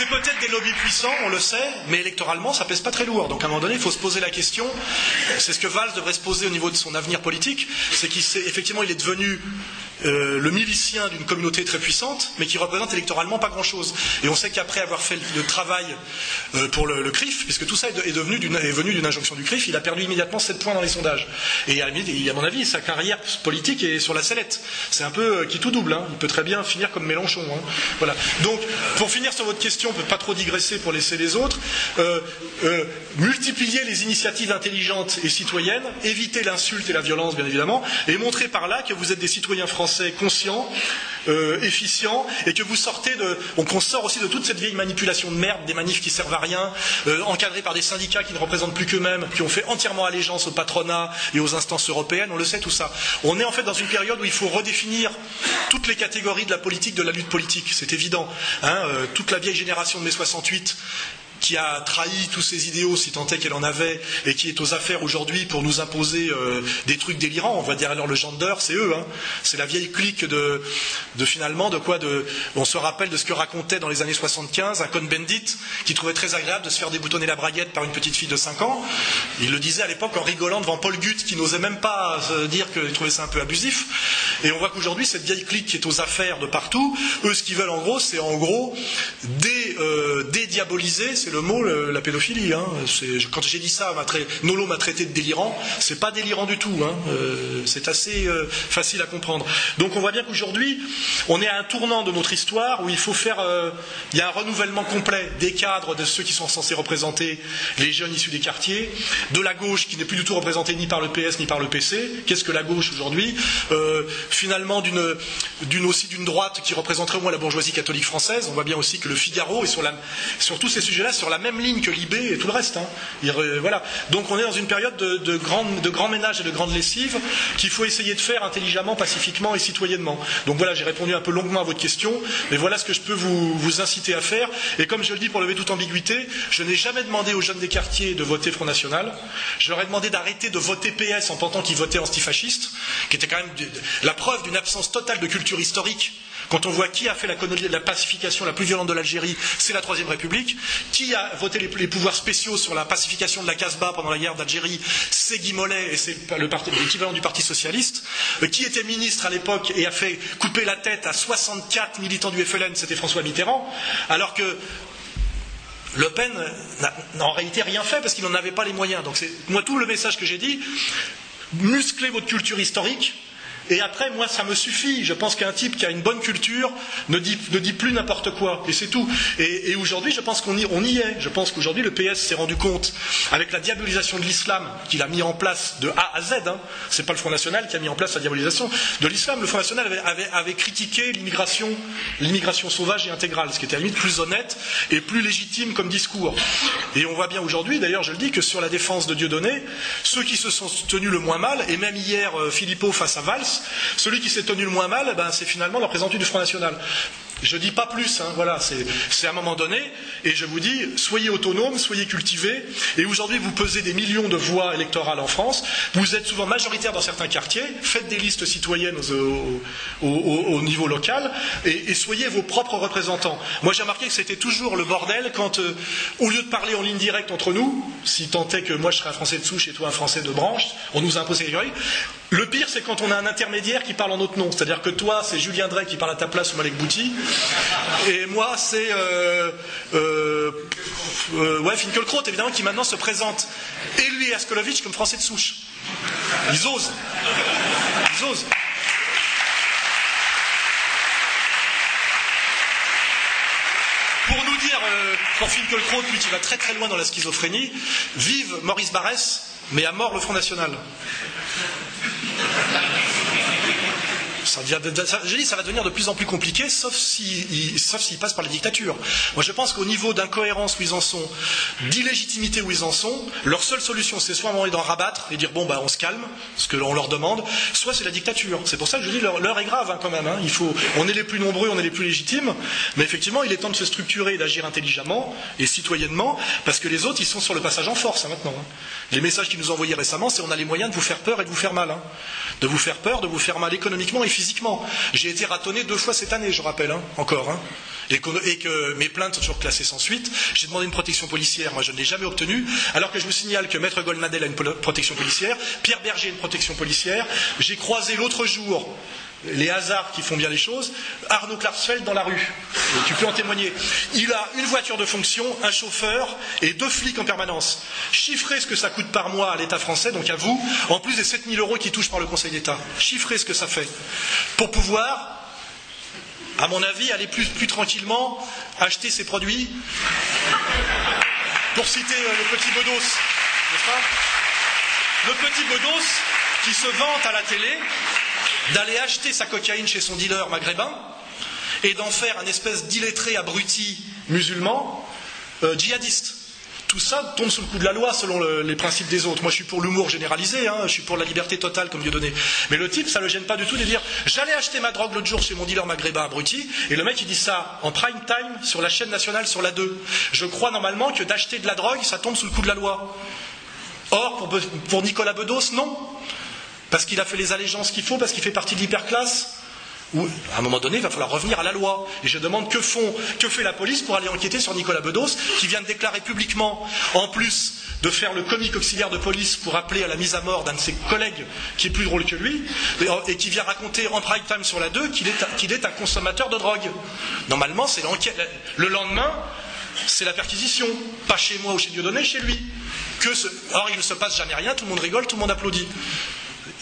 C'est peut-être des lobbies puissants, on le sait, mais électoralement, ça pèse pas très lourd. Donc à un moment donné, il faut se poser la question, c'est ce que Valls devrait se poser au niveau de son avenir politique, c'est qu'effectivement, il est devenu euh, le milicien d'une communauté très puissante, mais qui représente électoralement pas grand-chose. Et on sait qu'après avoir fait le travail euh, pour le, CRIF, puisque tout ça est, venu d'une injonction du CRIF, il a perdu immédiatement 7 points dans les sondages. Et à, à mon avis, sa carrière politique est sur la sellette. C'est un peu euh, qui tout double. Hein. Il peut très bien finir comme Mélenchon. Hein. Voilà. Donc, pour finir sur votre question, on ne peut pas trop digresser pour laisser les autres. multiplier les initiatives intelligentes et citoyennes, éviter l'insulte et la violence, bien évidemment, et montrer par là que vous êtes des citoyens français conscient, euh, efficient, et que vous sortez de. sort aussi de toute cette vieille manipulation de merde, des manifs qui servent à rien, euh, encadrés par des syndicats qui ne représentent plus qu'eux-mêmes, qui ont fait entièrement allégeance au patronat et aux instances européennes, on le sait tout ça. On est en fait dans une période où il faut redéfinir toutes les catégories de la politique, de la lutte politique, c'est évident. Hein, euh, toute la vieille génération de mai 68 qui a trahi tous ses idéaux, si tant est qu'elle en avait, et qui est aux affaires aujourd'hui pour nous imposer euh, des trucs délirants. On va dire alors le gender, c'est eux. Hein. C'est la vieille clique de, finalement de quoi de, On se rappelle de ce que racontait dans les années 75 un Cohn-Bendit qui trouvait très agréable de se faire déboutonner la braguette par une petite fille de 5 ans. Il le disait à l'époque en rigolant devant Paul Gutt qui n'osait même pas se dire qu'il trouvait ça un peu abusif. Et on voit qu'aujourd'hui cette vieille clique qui est aux affaires de partout, eux ce qu'ils veulent en gros, c'est en gros dé, euh, dédiaboliser, le mot, la pédophilie. Hein. Quand j'ai dit ça, Nolo m'a traité de délirant. C'est pas délirant du tout. Hein. Euh, c'est assez euh, facile à comprendre. Donc on voit bien qu'aujourd'hui, on est à un tournant de notre histoire où il faut faire. Euh, il y a un renouvellement complet des cadres de ceux qui sont censés représenter les jeunes issus des quartiers, de la gauche qui n'est plus du tout représentée ni par le PS ni par le PC. Qu'est-ce que la gauche aujourd'hui? Finalement, d'une aussi d'une droite qui représenterait au moins la bourgeoisie catholique française. On voit bien aussi que le Figaro la, sur tous ces sujets-là sur la même ligne que l'IB et tout le reste. Hein. voilà. Donc on est dans une période de, de, grand, ménage et de grande lessive qu'il faut essayer de faire intelligemment, pacifiquement et citoyennement. Donc voilà, j'ai répondu un peu longuement à votre question, mais voilà ce que je peux vous, inciter à faire. Et comme je le dis pour lever toute ambiguïté, je n'ai jamais demandé aux jeunes des quartiers de voter Front National. Je leur ai demandé d'arrêter de voter PS en pensant qu'ils votaient antifascistes, qui était quand même la preuve d'une absence totale de culture historique quand on voit qui a fait la, la pacification la plus violente de l'Algérie, c'est la Troisième République. Qui a voté les, pouvoirs spéciaux sur la pacification de la Casbah pendant la guerre d'Algérie, c'est Guy Mollet et c'est l'équivalent du Parti Socialiste. Euh, qui était ministre à l'époque et a fait couper la tête à 64 militants du FLN, c'était François Mitterrand. Alors que le Pen n'a en réalité rien fait parce qu'il n'en avait pas les moyens. Donc moi tout le message que j'ai dit, musclez votre culture historique, et après, moi, ça me suffit. Je pense qu'un type qui a une bonne culture ne dit, plus n'importe quoi. Et c'est tout. Et, aujourd'hui, je pense qu'on y, est. Je pense qu'aujourd'hui, le PS s'est rendu compte, avec la diabolisation de l'islam qu'il a mis en place de A à Z, hein, c'est pas le Front National qui a mis en place la diabolisation de l'islam. Le Front National avait, critiqué l'immigration, l'immigration sauvage et intégrale, ce qui était à la limite plus honnête et plus légitime comme discours. Et on voit bien aujourd'hui, d'ailleurs, je le dis, que sur la défense de Dieudonné, ceux qui se sont tenus le moins mal, et même hier, euh, Philippot face à Valls, celui qui s'est tenu le moins mal, eh ben, c'est finalement le représentant du Front National. Je ne dis pas plus, hein, voilà, c'est à un moment donné, et je vous dis, soyez autonomes, soyez cultivés, et aujourd'hui vous pesez des millions de voix électorales en France, vous êtes souvent majoritaire dans certains quartiers, faites des listes citoyennes au, niveau local, et, soyez vos propres représentants. Moi j'ai remarqué que c'était toujours le bordel quand, euh, au lieu de parler en ligne directe entre nous, si tant est que moi je serais un Français de souche et toi un Français de branche, on nous impose ces le pire, c'est quand on a un intermédiaire qui parle en notre nom. C'est-à-dire que toi, c'est Julien Drey qui parle à ta place ou Malek Bouti. Et moi, c'est euh, euh, euh, évidemment, qui maintenant se présente, et lui et Askolovitch, comme français de souche. Ils osent. Ils osent. Pour nous dire, euh, pour Finkelkraut, lui qui va très très loin dans la schizophrénie, vive Maurice Barrès, mais à mort le Front National. Ça je dis, ça va devenir de plus en plus compliqué, sauf s'ils si, passe par la dictature. Moi, je pense qu'au niveau d'incohérence où ils en sont, d'illégitimité où ils en sont, leur seule solution, c'est soit d'en rabattre et dire bon, bah, on se calme, ce que l'on leur demande, soit c'est la dictature. C'est pour ça que je dis l'heure est grave hein, quand même. Hein. Il faut, on est les plus nombreux, on est les plus légitimes, mais effectivement, il est temps de se structurer et d'agir intelligemment et citoyennement, parce que les autres, ils sont sur le passage en force hein, maintenant. Les messages qu'ils nous ont envoyés récemment, c'est on a les moyens de vous faire peur et de vous faire mal. De vous faire peur, de vous faire mal économiquement et. J'ai été ratonné deux fois cette année, je rappelle, hein, encore. Hein. et que, mes plaintes sont toujours classées sans suite. J'ai demandé une protection policière, moi je ne l'ai jamais obtenue, alors que je vous signale que Maître Goldnadel a une protection policière, Pierre Berger a une protection policière. J'ai croisé l'autre jour les hasards qui font bien les choses, Arnaud Klarsfeld dans la rue. Et tu peux en témoigner. Il a une voiture de fonction, un chauffeur et deux flics en permanence. Chiffrez ce que ça coûte par mois à l'État français, donc à vous, en plus des 7000 euros qui touchent par le Conseil d'État. Chiffrez ce que ça fait. Pour pouvoir, à mon avis, aller plus, tranquillement acheter ces produits. Pour citer euh, le petit Bedos, n'est-ce pas? Le petit Bedos qui se vante à la télé d'aller acheter sa cocaïne chez son dealer maghrébin et d'en faire un espèce d'illettré abruti musulman euh, djihadiste. Tout ça tombe sous le coup de la loi selon les principes des autres. Moi, je suis pour l'humour généralisé, hein, je suis pour la liberté totale comme Dieu donné. Mais le type, ça ne le gêne pas du tout de dire J'allais acheter ma drogue l'autre jour chez mon dealer maghrébin abruti, et le mec, il dit ça en prime time sur la chaîne nationale sur la 2. Je crois normalement que d'acheter de la drogue, ça tombe sous le coup de la loi. Or, pour, pour Nicolas Bedos, non. Parce qu'il a fait les allégeances qu'il faut, parce qu'il fait partie de l'hyperclasse ou à un moment donné, il va falloir revenir à la loi. Et je demande que, fait la police pour aller enquêter sur Nicolas Bedos, qui vient de déclarer publiquement, en plus de faire le comique auxiliaire de police pour appeler à la mise à mort d'un de ses collègues qui est plus drôle que lui, et, qui vient raconter en prime time sur la 2 qu'il est, un consommateur de drogue. Normalement, c'est l'enquête. Le lendemain, c'est la perquisition. Pas chez moi ou chez Dieudonné, chez lui. Or, il ne se passe jamais rien, tout le monde rigole, tout le monde applaudit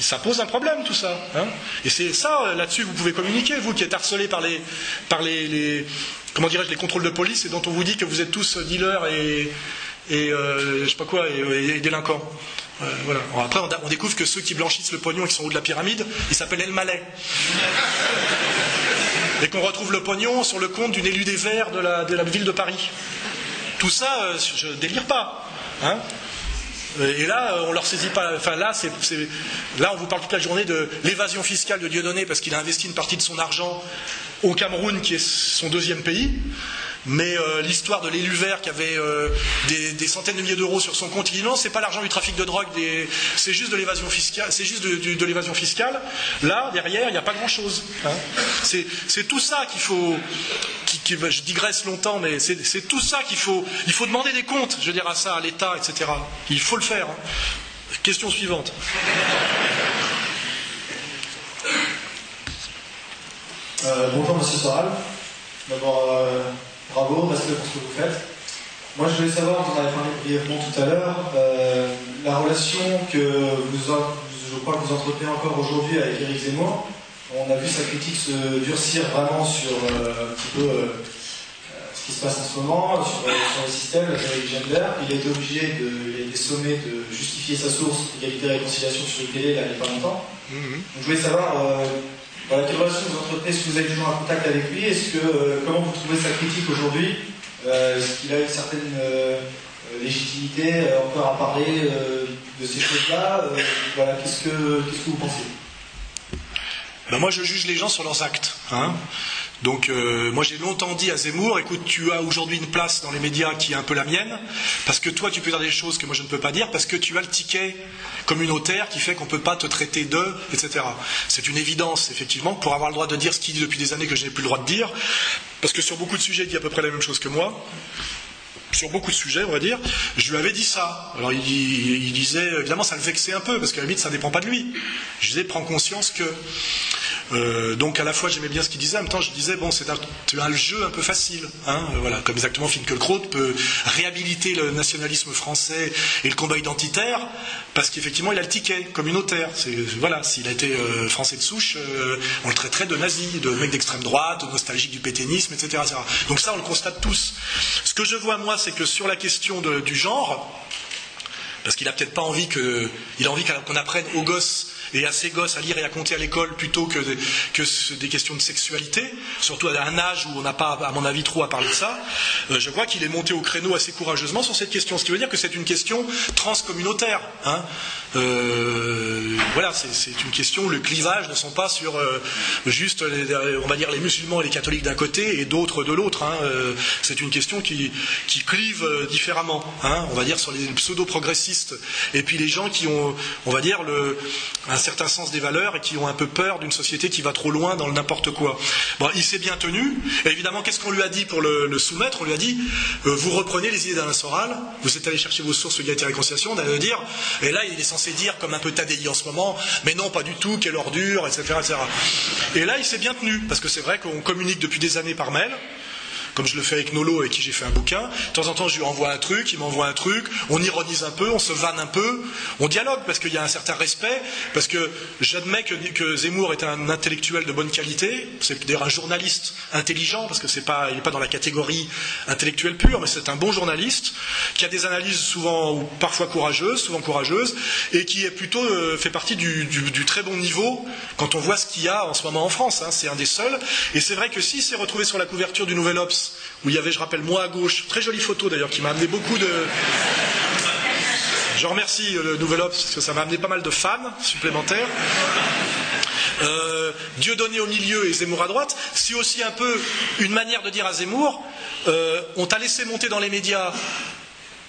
ça pose un problème tout ça. Hein. et c'est ça, euh, là-dessus, vous pouvez communiquer, vous qui êtes harcelé par les, par les, comment dirais-je, les contrôles de police et dont on vous dit que vous êtes tous dealers et, et euh, je sais pas quoi, et, délinquants. Euh, voilà. après, on, découvre que ceux qui blanchissent le pognon et qui sont au haut de la pyramide, ils s'appellent El Malais. et qu'on retrouve le pognon sur le compte d'une élue des Verts de la, de la ville de Paris. Tout ça, je délire pas. Hein et là, on leur saisit pas. Enfin, là, là, on vous parle toute la journée de l'évasion fiscale de Dieudonné parce qu'il a investi une partie de son argent au Cameroun, qui est son deuxième pays. Mais euh, l'histoire de l'élu vert qui avait euh, des, centaines de milliers d'euros sur son compte, non, c'est pas l'argent du trafic de drogue, c'est juste de l'évasion fiscale. C'est juste de, l'évasion fiscale. Là, derrière, il n'y a pas grand-chose. Hein. C'est tout ça qu'il faut. Bah, je digresse longtemps, mais c'est tout ça qu'il faut. Il faut demander des comptes, je veux dire, à ça, à l'État, etc. Il faut le faire. Hein. Question suivante. Euh, bonjour, Monsieur Soral. D'abord, Bravo, respect pour ce que vous faites. Moi, je voulais savoir, vous en avez parlé brièvement tout à l'heure, euh, la relation que vous, je crois que vous entretenez encore aujourd'hui avec Éric Zemmour. On a vu sa critique se durcir vraiment sur euh, un petit peu euh, ce qui se passe en ce moment, sur, le système, la gender. Il a été obligé, de, il a été sommé de justifier sa source, égalité et réconciliation sur le télé, là, il n'y a pas longtemps. Mm-hmm. Donc, je voulais savoir voilà, quelle relation vous entretenez Est-ce que vous êtes toujours en contact avec lui? Est-ce que euh, comment vous trouvez sa critique aujourd'hui? Euh, Est-ce qu'il a une certaine euh, légitimité encore à parler de ces choses-là? Voilà, qu'est-ce que qu'est-ce que vous pensez? Ben Moi, je juge les gens sur leurs actes. Hein donc euh, moi j'ai longtemps dit à Zemmour, écoute, tu as aujourd'hui une place dans les médias qui est un peu la mienne, parce que toi tu peux dire des choses que moi je ne peux pas dire, parce que tu as le ticket communautaire qui fait qu'on ne peut pas te traiter de, etc. C'est une évidence, effectivement, pour avoir le droit de dire ce qu'il dit depuis des années que je n'ai plus le droit de dire, parce que sur beaucoup de sujets il dit à peu près la même chose que moi sur beaucoup de sujets, on va dire, je lui avais dit ça. Alors il, disait, évidemment, ça le vexait un peu, parce qu'à la limite, ça ne dépend pas de lui. Je disais, prends conscience que euh, donc à la fois j'aimais bien ce qu'il disait, en même temps je disais bon c'est un, jeu un peu facile, hein, euh, voilà, comme exactement Finkielkraut peut réhabiliter le nationalisme français et le combat identitaire parce qu'effectivement il a le ticket communautaire. Voilà, s'il a été euh, français de souche, on le traiterait de nazi, de mec d'extrême droite, de nostalgique du pétainisme, etc., Donc ça on le constate tous. Ce que je vois moi c'est que sur la question du genre, parce qu'il a peut-être pas envie a envie qu'on apprenne aux gosses et à ses gosses à lire et à compter à l'école plutôt que, que des questions de sexualité, surtout à un âge où on n'a pas, à mon avis, trop à parler de ça, euh, je crois qu'il est monté au créneau assez courageusement sur cette question. Ce qui veut dire que c'est une question transcommunautaire. Hein. Euh, voilà, c'est une question le clivage ne sont pas sur euh, juste, on va dire, les musulmans et les catholiques d'un côté et d'autres de l'autre. Hein. c'est une question qui, clive différemment. Hein. on va dire sur les pseudo-progressistes et puis les gens qui ont, on va dire, un certain sens des valeurs et qui ont un peu peur d'une société qui va trop loin dans le n'importe quoi. Bon, il s'est bien tenu. Et évidemment, qu'est-ce qu'on lui a dit pour le, soumettre? On lui a dit euh, vous reprenez les idées d'Alain Soral, vous êtes allé chercher vos sources égalité et réconciliation, d'aller dire, et là il est censé dire comme un peu Tadei en ce moment, mais non, pas du tout, quelle ordure, etc. etc. Et là, il s'est bien tenu, parce que c'est vrai qu'on communique depuis des années par mail comme je le fais avec Nolo avec qui j'ai fait un bouquin. De temps en temps, je lui envoie un truc, il m'envoie un truc, on ironise un peu, on se vanne un peu, on dialogue parce qu'il y a un certain respect, parce que j'admets que, Zemmour est un intellectuel de bonne qualité, c'est d'ailleurs un journaliste intelligent, parce que c'est pas, n'est pas dans la catégorie intellectuelle pure, mais c'est un bon journaliste qui a des analyses souvent ou parfois courageuses, souvent courageuses, et qui est plutôt euh, fait partie du, très bon niveau quand on voit ce qu'il y a en ce moment en France. Hein. c'est un des seuls. Et c'est vrai que s'il s'est retrouvé sur la couverture du Nouvel Obs où il y avait, je rappelle, moi à gauche, très jolie photo d'ailleurs, qui m'a amené beaucoup de. Je remercie le Nouvel Obs parce que ça m'a amené pas mal de fans supplémentaires. Euh, Dieu donné au milieu et Zemmour à droite, c'est aussi un peu une manière de dire à Zemmour euh, on t'a laissé monter dans les médias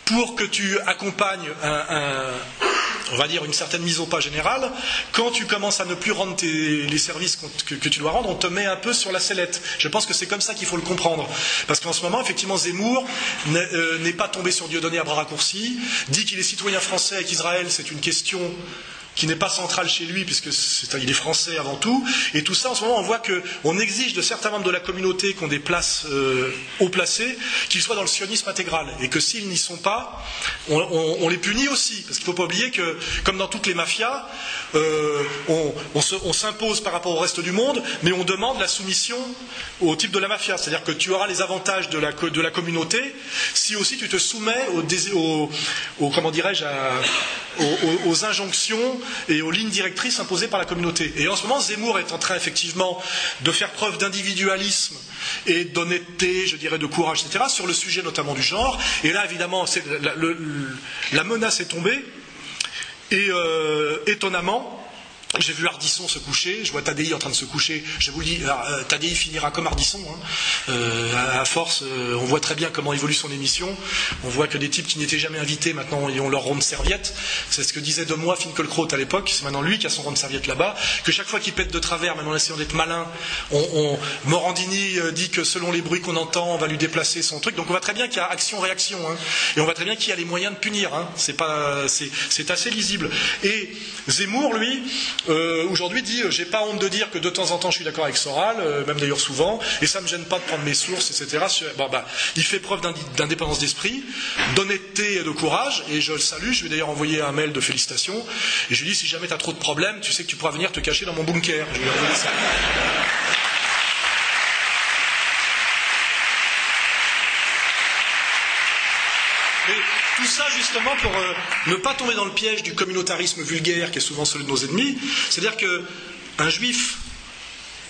pour que tu accompagnes un, on va dire, une certaine mise au pas générale, quand tu commences à ne plus rendre les services que, tu dois rendre, on te met un peu sur la sellette. Je pense que c'est comme ça qu'il faut le comprendre. Parce qu'en ce moment, effectivement, Zemmour euh, n'est pas tombé sur Dieudonné à bras raccourcis, dit qu'il est citoyen français et qu'Israël, c'est une question qui n'est pas central chez lui, puisque c'est, il est français avant tout. Et tout ça, en ce moment, on voit qu'on exige de certains membres de la communauté qui ont des places euh, haut placées, qu'ils soient dans le sionisme intégral. Et que s'ils n'y sont pas, on, les punit aussi. Parce qu'il ne faut pas oublier que, comme dans toutes les mafias, euh, on, s'impose par rapport au reste du monde, mais on demande la soumission au type de la mafia. C'est-à-dire que tu auras les avantages de la, de la communauté si aussi tu te soumets aux, comment dirais-je, aux injonctions et aux lignes directrices imposées par la communauté. Et en ce moment, Zemmour est en train effectivement de faire preuve d'individualisme et d'honnêteté, je dirais, de courage, etc., sur le sujet notamment du genre. Et là, évidemment, la, menace est tombée. Et euh, étonnamment, j'ai vu Ardisson se coucher, je vois Tadei en train de se coucher. Je vous dis, euh, Tadei finira comme Ardisson. Hein. Euh, à, force, euh, on voit très bien comment évolue son émission. On voit que des types qui n'étaient jamais invités, maintenant, ils ont leur rond de serviette. C'est ce que disait de moi Finkelkraut à l'époque. C'est maintenant lui qui a son rond de serviette là-bas. Que chaque fois qu'il pète de travers, même en essayant d'être malin, Morandini dit que selon les bruits qu'on entend, on va lui déplacer son truc. Donc on voit très bien qu'il y a action-réaction. Hein. Et on voit très bien qu'il y a les moyens de punir. Hein. C'est, pas, c'est assez lisible. Et Zemmour, lui, euh, aujourd'hui dit euh, j'ai pas honte de dire que de temps en temps je suis d'accord avec Soral, euh, même d'ailleurs souvent, et ça me gêne pas de prendre mes sources, etc. Bon, bah, il fait preuve d'indépendance d'esprit, d'honnêteté et de courage, et je le salue. Je vais d'ailleurs envoyer un mail de félicitations, et je lui dis si jamais tu as trop de problèmes, tu sais que tu pourras venir te cacher dans mon bunker. Je lui envoyer ça. Tout ça justement pour euh, ne pas tomber dans le piège du communautarisme vulgaire qui est souvent celui de nos ennemis. C'est-à-dire qu'un juif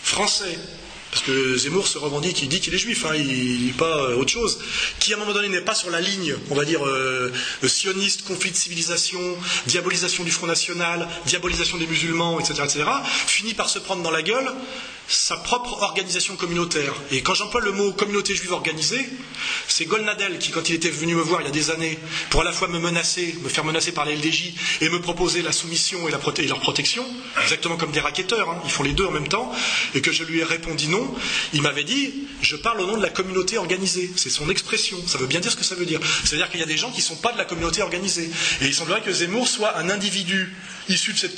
français parce que Zemmour se revendique, il dit qu'il est juif, hein, il n'est pas euh, autre chose, qui à un moment donné n'est pas sur la ligne, on va dire, euh, sioniste, conflit de civilisation, diabolisation du Front National, diabolisation des musulmans, etc., etc., finit par se prendre dans la gueule sa propre organisation communautaire. Et quand j'emploie le mot communauté juive organisée, c'est Golnadel qui, quand il était venu me voir il y a des années, pour à la fois me menacer, me faire menacer par les LDJ et me proposer la soumission et, leur protection, exactement comme des raquetteurs, hein, ils font les deux en même temps, et que je lui ai répondu non, il m'avait dit je parle au nom de la communauté organisée. C'est son expression. Ça veut bien dire ce que ça veut dire. C'est-à-dire qu'il y a des gens qui ne sont pas de la communauté organisée. Et il semblerait que Zemmour soit un individu issu de cette,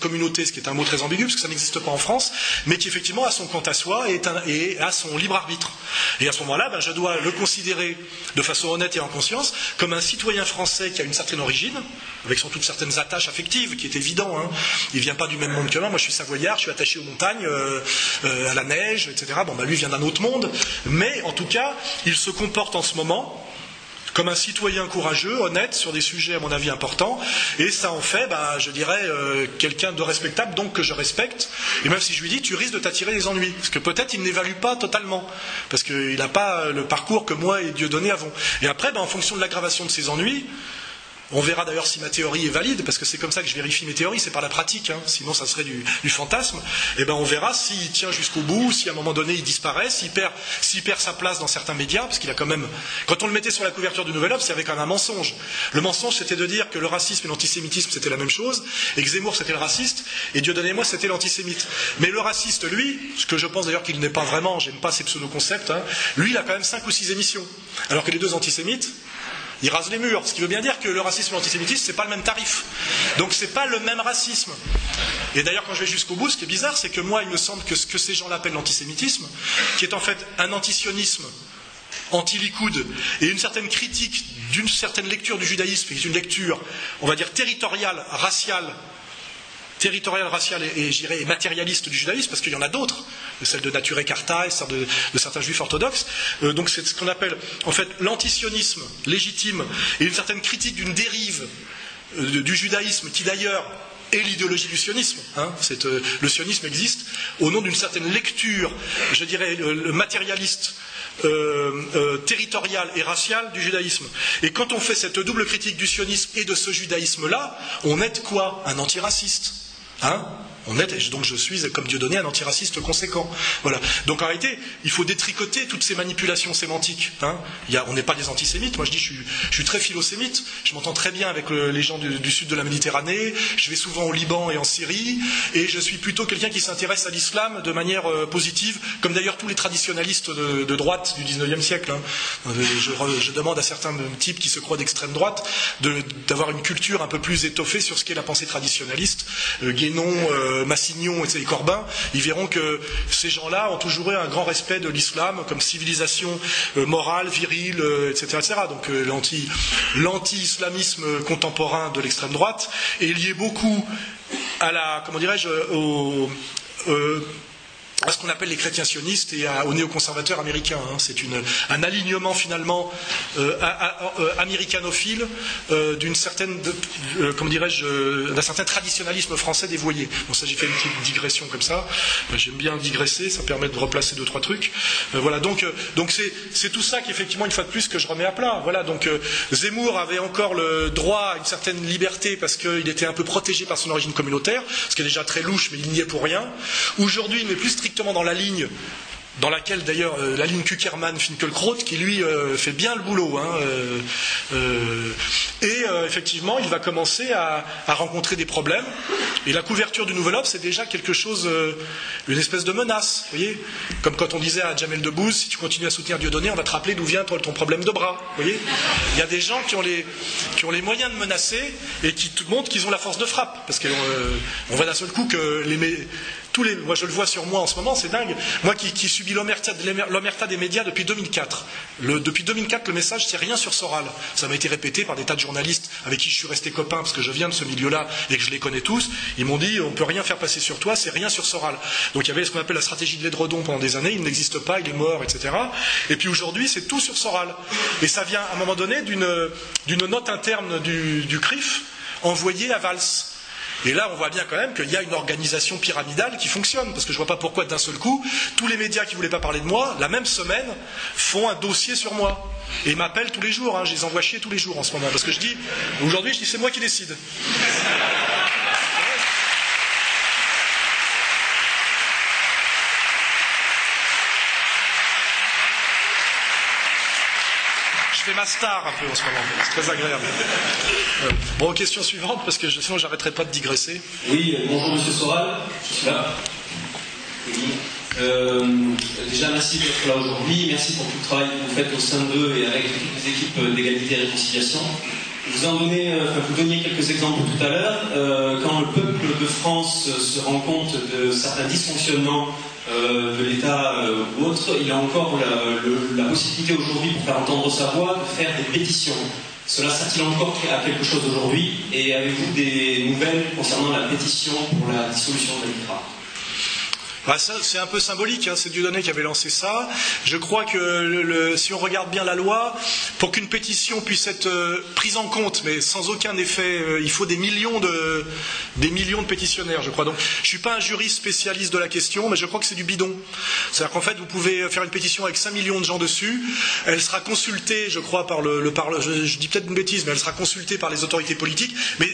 communauté, ce qui est un mot très ambigu, parce que ça n'existe pas en France, mais qui effectivement a son compte à soi et, et a son libre arbitre. Et à ce moment-là, ben, je dois le considérer de façon honnête et en conscience comme un citoyen français qui a une certaine origine, avec sans doute certaines attaches affectives, qui est évident. Hein. Il vient pas du même monde que moi. Moi, je suis savoyard, je suis attaché aux montagnes, euh, euh, à la neige, etc. Bon, ben, lui vient d'un autre monde, mais en tout cas, il se comporte en ce moment comme un citoyen courageux, honnête sur des sujets à mon avis importants, et ça en fait, bah, je dirais, euh, quelqu'un de respectable, donc que je respecte. Et même si je lui dis, tu risques de t'attirer des ennuis, parce que peut-être il n'évalue pas totalement, parce qu'il n'a pas le parcours que moi et Dieu donné avons. Et après, bah, en fonction de l'aggravation de ces ennuis, on verra d'ailleurs si ma théorie est valide, parce que c'est comme ça que je vérifie mes théories, c'est par la pratique, hein. sinon ça serait du, fantasme. Et eh ben on verra s'il tient jusqu'au bout, si à un moment donné il disparaît, s'il perd, perd sa place dans certains médias, parce qu'il a quand même. Quand on le mettait sur la couverture du Nouvel Obs, quand même un mensonge. Le mensonge c'était de dire que le racisme et l'antisémitisme c'était la même chose, et que Zemmour c'était le raciste, et Dieu moi c'était l'antisémite. Mais le raciste, lui, ce que je pense d'ailleurs qu'il n'est pas vraiment, j'aime pas ces pseudo-concepts, hein, lui il a quand même cinq ou six émissions. Alors que les deux antisémites, il rase les murs. Ce qui veut bien dire que le racisme et l'antisémitisme, c'est pas le même tarif. Donc c'est pas le même racisme. Et d'ailleurs, quand je vais jusqu'au bout, ce qui est bizarre, c'est que moi, il me semble que ce que ces gens appellent l'antisémitisme, qui est en fait un antisionisme anti-Likoud et une certaine critique d'une certaine lecture du judaïsme, qui est une lecture, on va dire, territoriale, raciale, territoriale, raciale et, et, matérialiste du judaïsme, parce qu'il y en a d'autres, celle de Nature Carta, celle de, de, certains juifs orthodoxes. Euh, donc c'est ce qu'on appelle en fait l'antisionisme légitime et une certaine critique d'une dérive euh, du judaïsme qui d'ailleurs est l'idéologie du sionisme. Hein. Euh, le sionisme existe au nom d'une certaine lecture, je dirais, matérialiste territoriale et raciale du judaïsme. Et quand on fait cette double critique du sionisme et de ce judaïsme-là, on est quoi? Un antiraciste. Hein donc je suis, comme Dieu donné, un antiraciste conséquent. Voilà. Donc en réalité, il faut détricoter toutes ces manipulations sémantiques. Hein. on n'est pas des antisémites. Moi, je dis, je suis, je suis très philosémite. Je m'entends très bien avec les gens du, sud de la Méditerranée. Je vais souvent au Liban et en Syrie. Et je suis plutôt quelqu'un qui s'intéresse à l'islam de manière euh, positive, comme d'ailleurs tous les traditionalistes de, droite du 19e siècle. Hein. Euh, je, demande à certains types qui se croient d'extrême droite d'avoir une culture un peu plus étoffée sur ce qu'est la pensée traditionnaliste. Euh, Guénon, euh, Massignon et Corbin, ils verront que ces gens-là ont toujours eu un grand respect de l'islam comme civilisation euh, morale, virile, etc., etc. Donc l'anti-islamisme contemporain de l'extrême droite est lié beaucoup à la, comment dirais-je, au, à ce qu'on appelle les chrétiens sionistes et aux néoconservateurs américains. Hein. C'est un alignement finalement euh, euh, américanophile euh, d'une certaine, comment dirais-je, d'un certain traditionnalisme français dévoyé. Bon, ça j'ai fait une petite digression comme ça. J'aime bien digresser, ça permet de replacer deux trois trucs. voilà, donc donc c'est tout ça qu'effectivement une fois de plus que je remets à plat. Voilà, donc Zemmour avait encore le droit à une certaine liberté parce qu'il était un peu protégé par son origine communautaire, ce qui est déjà très louche, mais il n'y est pour rien. Aujourd'hui, il n'est plus dans la ligne dans laquelle d'ailleurs euh, la ligne Kuckerman-Finkelkraut qui lui euh, fait bien le boulot. Hein, euh, et effectivement, il va commencer à, rencontrer des problèmes. Et la couverture du Nouvel Obs, c'est déjà quelque chose, une espèce de menace. Voyez Comme quand on disait à Jamel Debbouze, si tu continues à soutenir Dieudonné, on va te rappeler d'où vient ton, problème de bras. Voyez Il y a des gens qui ont, les, qui ont les moyens de menacer et qui montrent qu'ils ont la force de frappe. Parce qu'on voit d'un seul coup que les, moi je le vois sur moi en ce moment, c'est dingue. Moi qui, subis l'omerta des médias depuis 2004. depuis 2004, le message, c'est rien sur Soral. Ça m'a été répété par des tas de journalistes avec qui je suis resté copain parce que je viens de ce milieu-là et que je les connais tous. Ils m'ont dit, on peut rien faire passer sur toi, c'est rien sur Soral. Donc il y avait ce qu'on appelle la stratégie de l'édredon pendant des années, il n'existe pas, il est mort, etc. Et puis aujourd'hui, c'est tout sur Soral. Et ça vient à un moment donné d'une note interne du, du CRIF envoyée à Valls. Et là, on voit bien quand même qu'il y a une organisation pyramidale qui fonctionne, parce que je ne vois pas pourquoi d'un seul coup, tous les médias qui ne voulaient pas parler de moi, la même semaine, font un dossier sur moi. Et m'appellent tous les jours, hein. je les envoie chier tous les jours en ce moment, parce que je dis, aujourd'hui, je dis, c'est moi qui décide. Ma star un peu en ce moment. C'est très agréable. Euh, bon, question suivante, parce que sinon j'arrêterai pas de digresser. Oui, bonjour Monsieur Soral, je suis là. Euh, déjà, merci d'être là aujourd'hui. Merci pour tout le travail que vous faites au sein d'eux et avec toutes les équipes d'égalité et réconciliation. Vous en donnez, euh, vous donniez quelques exemples tout à l'heure. quand le peuple de France se rend compte de certains dysfonctionnements euh, de l'État euh, ou autre, il a encore la, possibilité aujourd'hui pour faire entendre sa voix de faire des pétitions. Cela sert-il encore à quelque chose aujourd'hui? Et avez-vous des nouvelles concernant la pétition pour la dissolution de l'État? Bah, c'est un peu symbolique, hein, c'est Dieudonné qui avait lancé ça. Je crois que si on regarde bien la loi, pour qu'une pétition puisse être euh, prise en compte, mais sans aucun effet, euh, il faut des millions, de, pétitionnaires, je crois. Donc je ne suis pas un juriste spécialiste de la question, mais je crois que c'est du bidon. C'est-à-dire qu'en fait, vous pouvez faire une pétition avec 5 millions de gens dessus, elle sera consultée, je crois, par le, je, je dis peut-être une bêtise, mais elle sera consultée par les autorités politiques, mais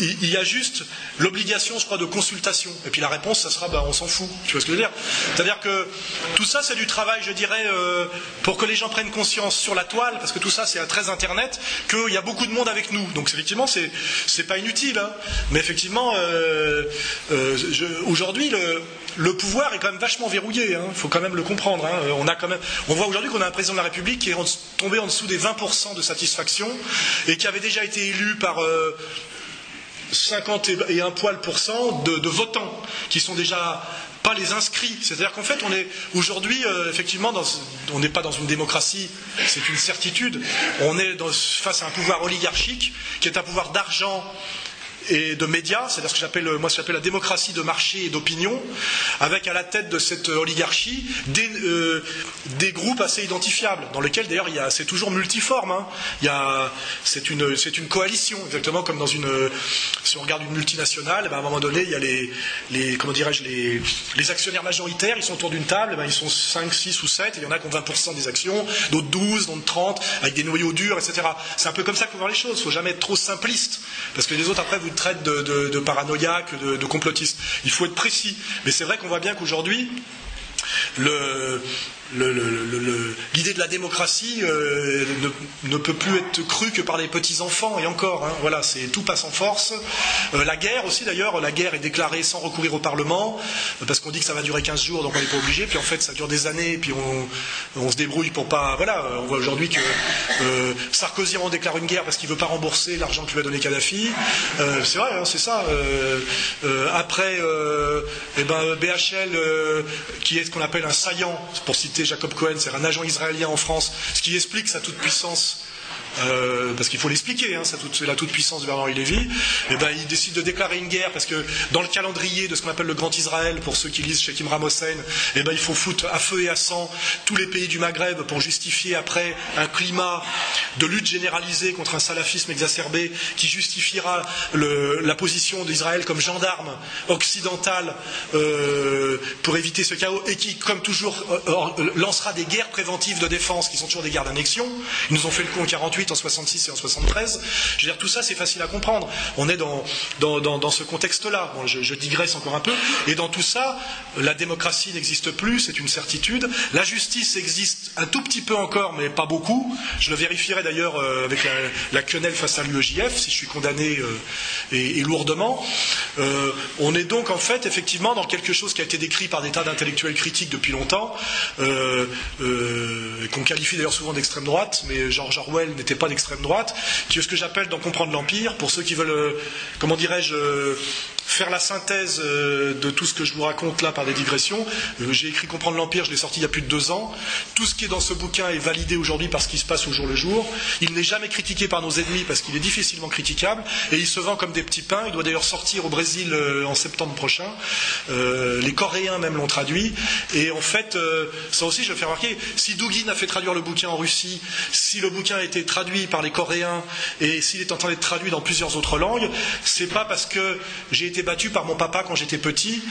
il y a juste l'obligation, je crois, de consultation. Et puis la réponse, ça sera, bah, on s'en fout. Tu vois ce que je veux dire? C'est-à-dire que tout ça, c'est du travail, je dirais, euh, pour que les gens prennent conscience sur la toile, parce que tout ça, c'est très Internet, qu'il y a beaucoup de monde avec nous. Donc effectivement, c'est, c'est pas inutile. Hein. Mais effectivement, euh, euh, aujourd'hui, le, pouvoir est quand même vachement verrouillé. Il hein. faut quand même le comprendre. Hein. On, a quand même, on voit aujourd'hui qu'on a un président de la République qui est tombé en dessous des 20% de satisfaction et qui avait déjà été élu par 50 et un poil pour cent de, votants qui sont déjà pas les inscrits. C'est-à-dire qu'en fait, on est aujourd'hui, euh, effectivement, on n'est pas dans une démocratie, c'est une certitude. On est face à un pouvoir oligarchique qui est un pouvoir d'argent et de médias, c'est-à-dire ce que j'appelle, moi, ce que j'appelle la démocratie de marché et d'opinion, avec à la tête de cette oligarchie des, euh, des groupes assez identifiables, dans lesquels d'ailleurs c'est toujours multiforme. Hein. C'est une, coalition, exactement comme dans une, si on regarde une multinationale, ben, à un moment donné, il y a les, comment dirais-je, les, actionnaires majoritaires, ils sont autour d'une table, ben, ils sont 5, 6 ou 7, et il y en a qui ont 20% des actions, d'autres 12, d'autres 30, avec des noyaux durs, etc. C'est un peu comme ça faut voir les choses. Il ne faut jamais être trop simpliste, parce que les autres après vous traite de, de, de paranoïaque, de, de complotiste. Il faut être précis. Mais c'est vrai qu'on voit bien qu'aujourd'hui, le, l'idée de la démocratie euh, ne, peut plus être crue que par les petits enfants et encore hein, voilà c'est tout passe en force. Euh, la guerre aussi d'ailleurs la guerre est déclarée sans recourir au parlement parce qu'on dit que ça va durer 15 jours donc on n'est pas obligé puis en fait ça dure des années et puis on, se débrouille pour pas voilà on voit aujourd'hui que euh, Sarkozy en déclare une guerre parce qu'il veut pas rembourser l'argent que lui a donné Kadhafi. C'est vrai hein, c'est ça après eh ben, BHL qui est ce qu'on appelle un saillant pour citer Jacob Cohen, c'est un agent israélien en France, ce qui explique sa toute puissance euh, parce qu'il faut l'expliquer, hein, c'est la toute puissance de Bernard Lévy, et eh ben, il décide de déclarer une guerre parce que dans le calendrier de ce qu'on appelle le Grand Israël, pour ceux qui lisent chez Kim Ramosen, eh il faut foutre à feu et à sang tous les pays du Maghreb pour justifier après un climat de lutte généralisée contre un salafisme exacerbé qui justifiera la position d'Israël comme gendarme occidental euh, pour éviter ce chaos et qui, comme toujours, euh, lancera des guerres préventives de défense qui sont toujours des guerres d'annexion. Ils nous ont fait le coup en 48 en 66 et en 73. Je veux dire, tout ça, c'est facile à comprendre. On est dans, dans, ce contexte-là. je, digresse encore un peu. Et dans tout ça, la démocratie n'existe plus, c'est une certitude. La justice existe un tout petit peu encore, mais pas beaucoup. Je le vérifierai d'ailleurs euh, avec la, quenelle face à l'UEJF, si je suis condamné euh, et, lourdement. Euh, on est donc en fait effectivement dans quelque chose qui a été décrit par des tas d'intellectuels critiques depuis longtemps, qu'on qualifie d'ailleurs souvent d'extrême droite, mais George Orwell n'était pas d'extrême droite, qui est ce que j'appelle dans Comprendre l'Empire, pour ceux qui veulent, euh, comment dirais-je, euh, faire la synthèse euh, de tout ce que je vous raconte là par des digressions. J'ai écrit Comprendre l'Empire, je l'ai sorti il y a plus de deux ans. Tout ce qui est dans ce bouquin est validé aujourd'hui par ce qui se passe au jour le jour. Il n'est jamais critiqué par nos ennemis parce qu'il est difficilement critiquable et il se vend comme des petits pains. Il doit d'ailleurs sortir au Brésil en septembre prochain. les Coréens même l'ont traduit. Et en fait, ça aussi, je vais faire remarquer, si Dugin a fait traduire le bouquin en Russie, si le bouquin a été traduit par les Coréens et s'il est en train d'être traduit dans plusieurs autres langues, c'est pas parce que j'ai été battu par mon papa quand j'étais petit,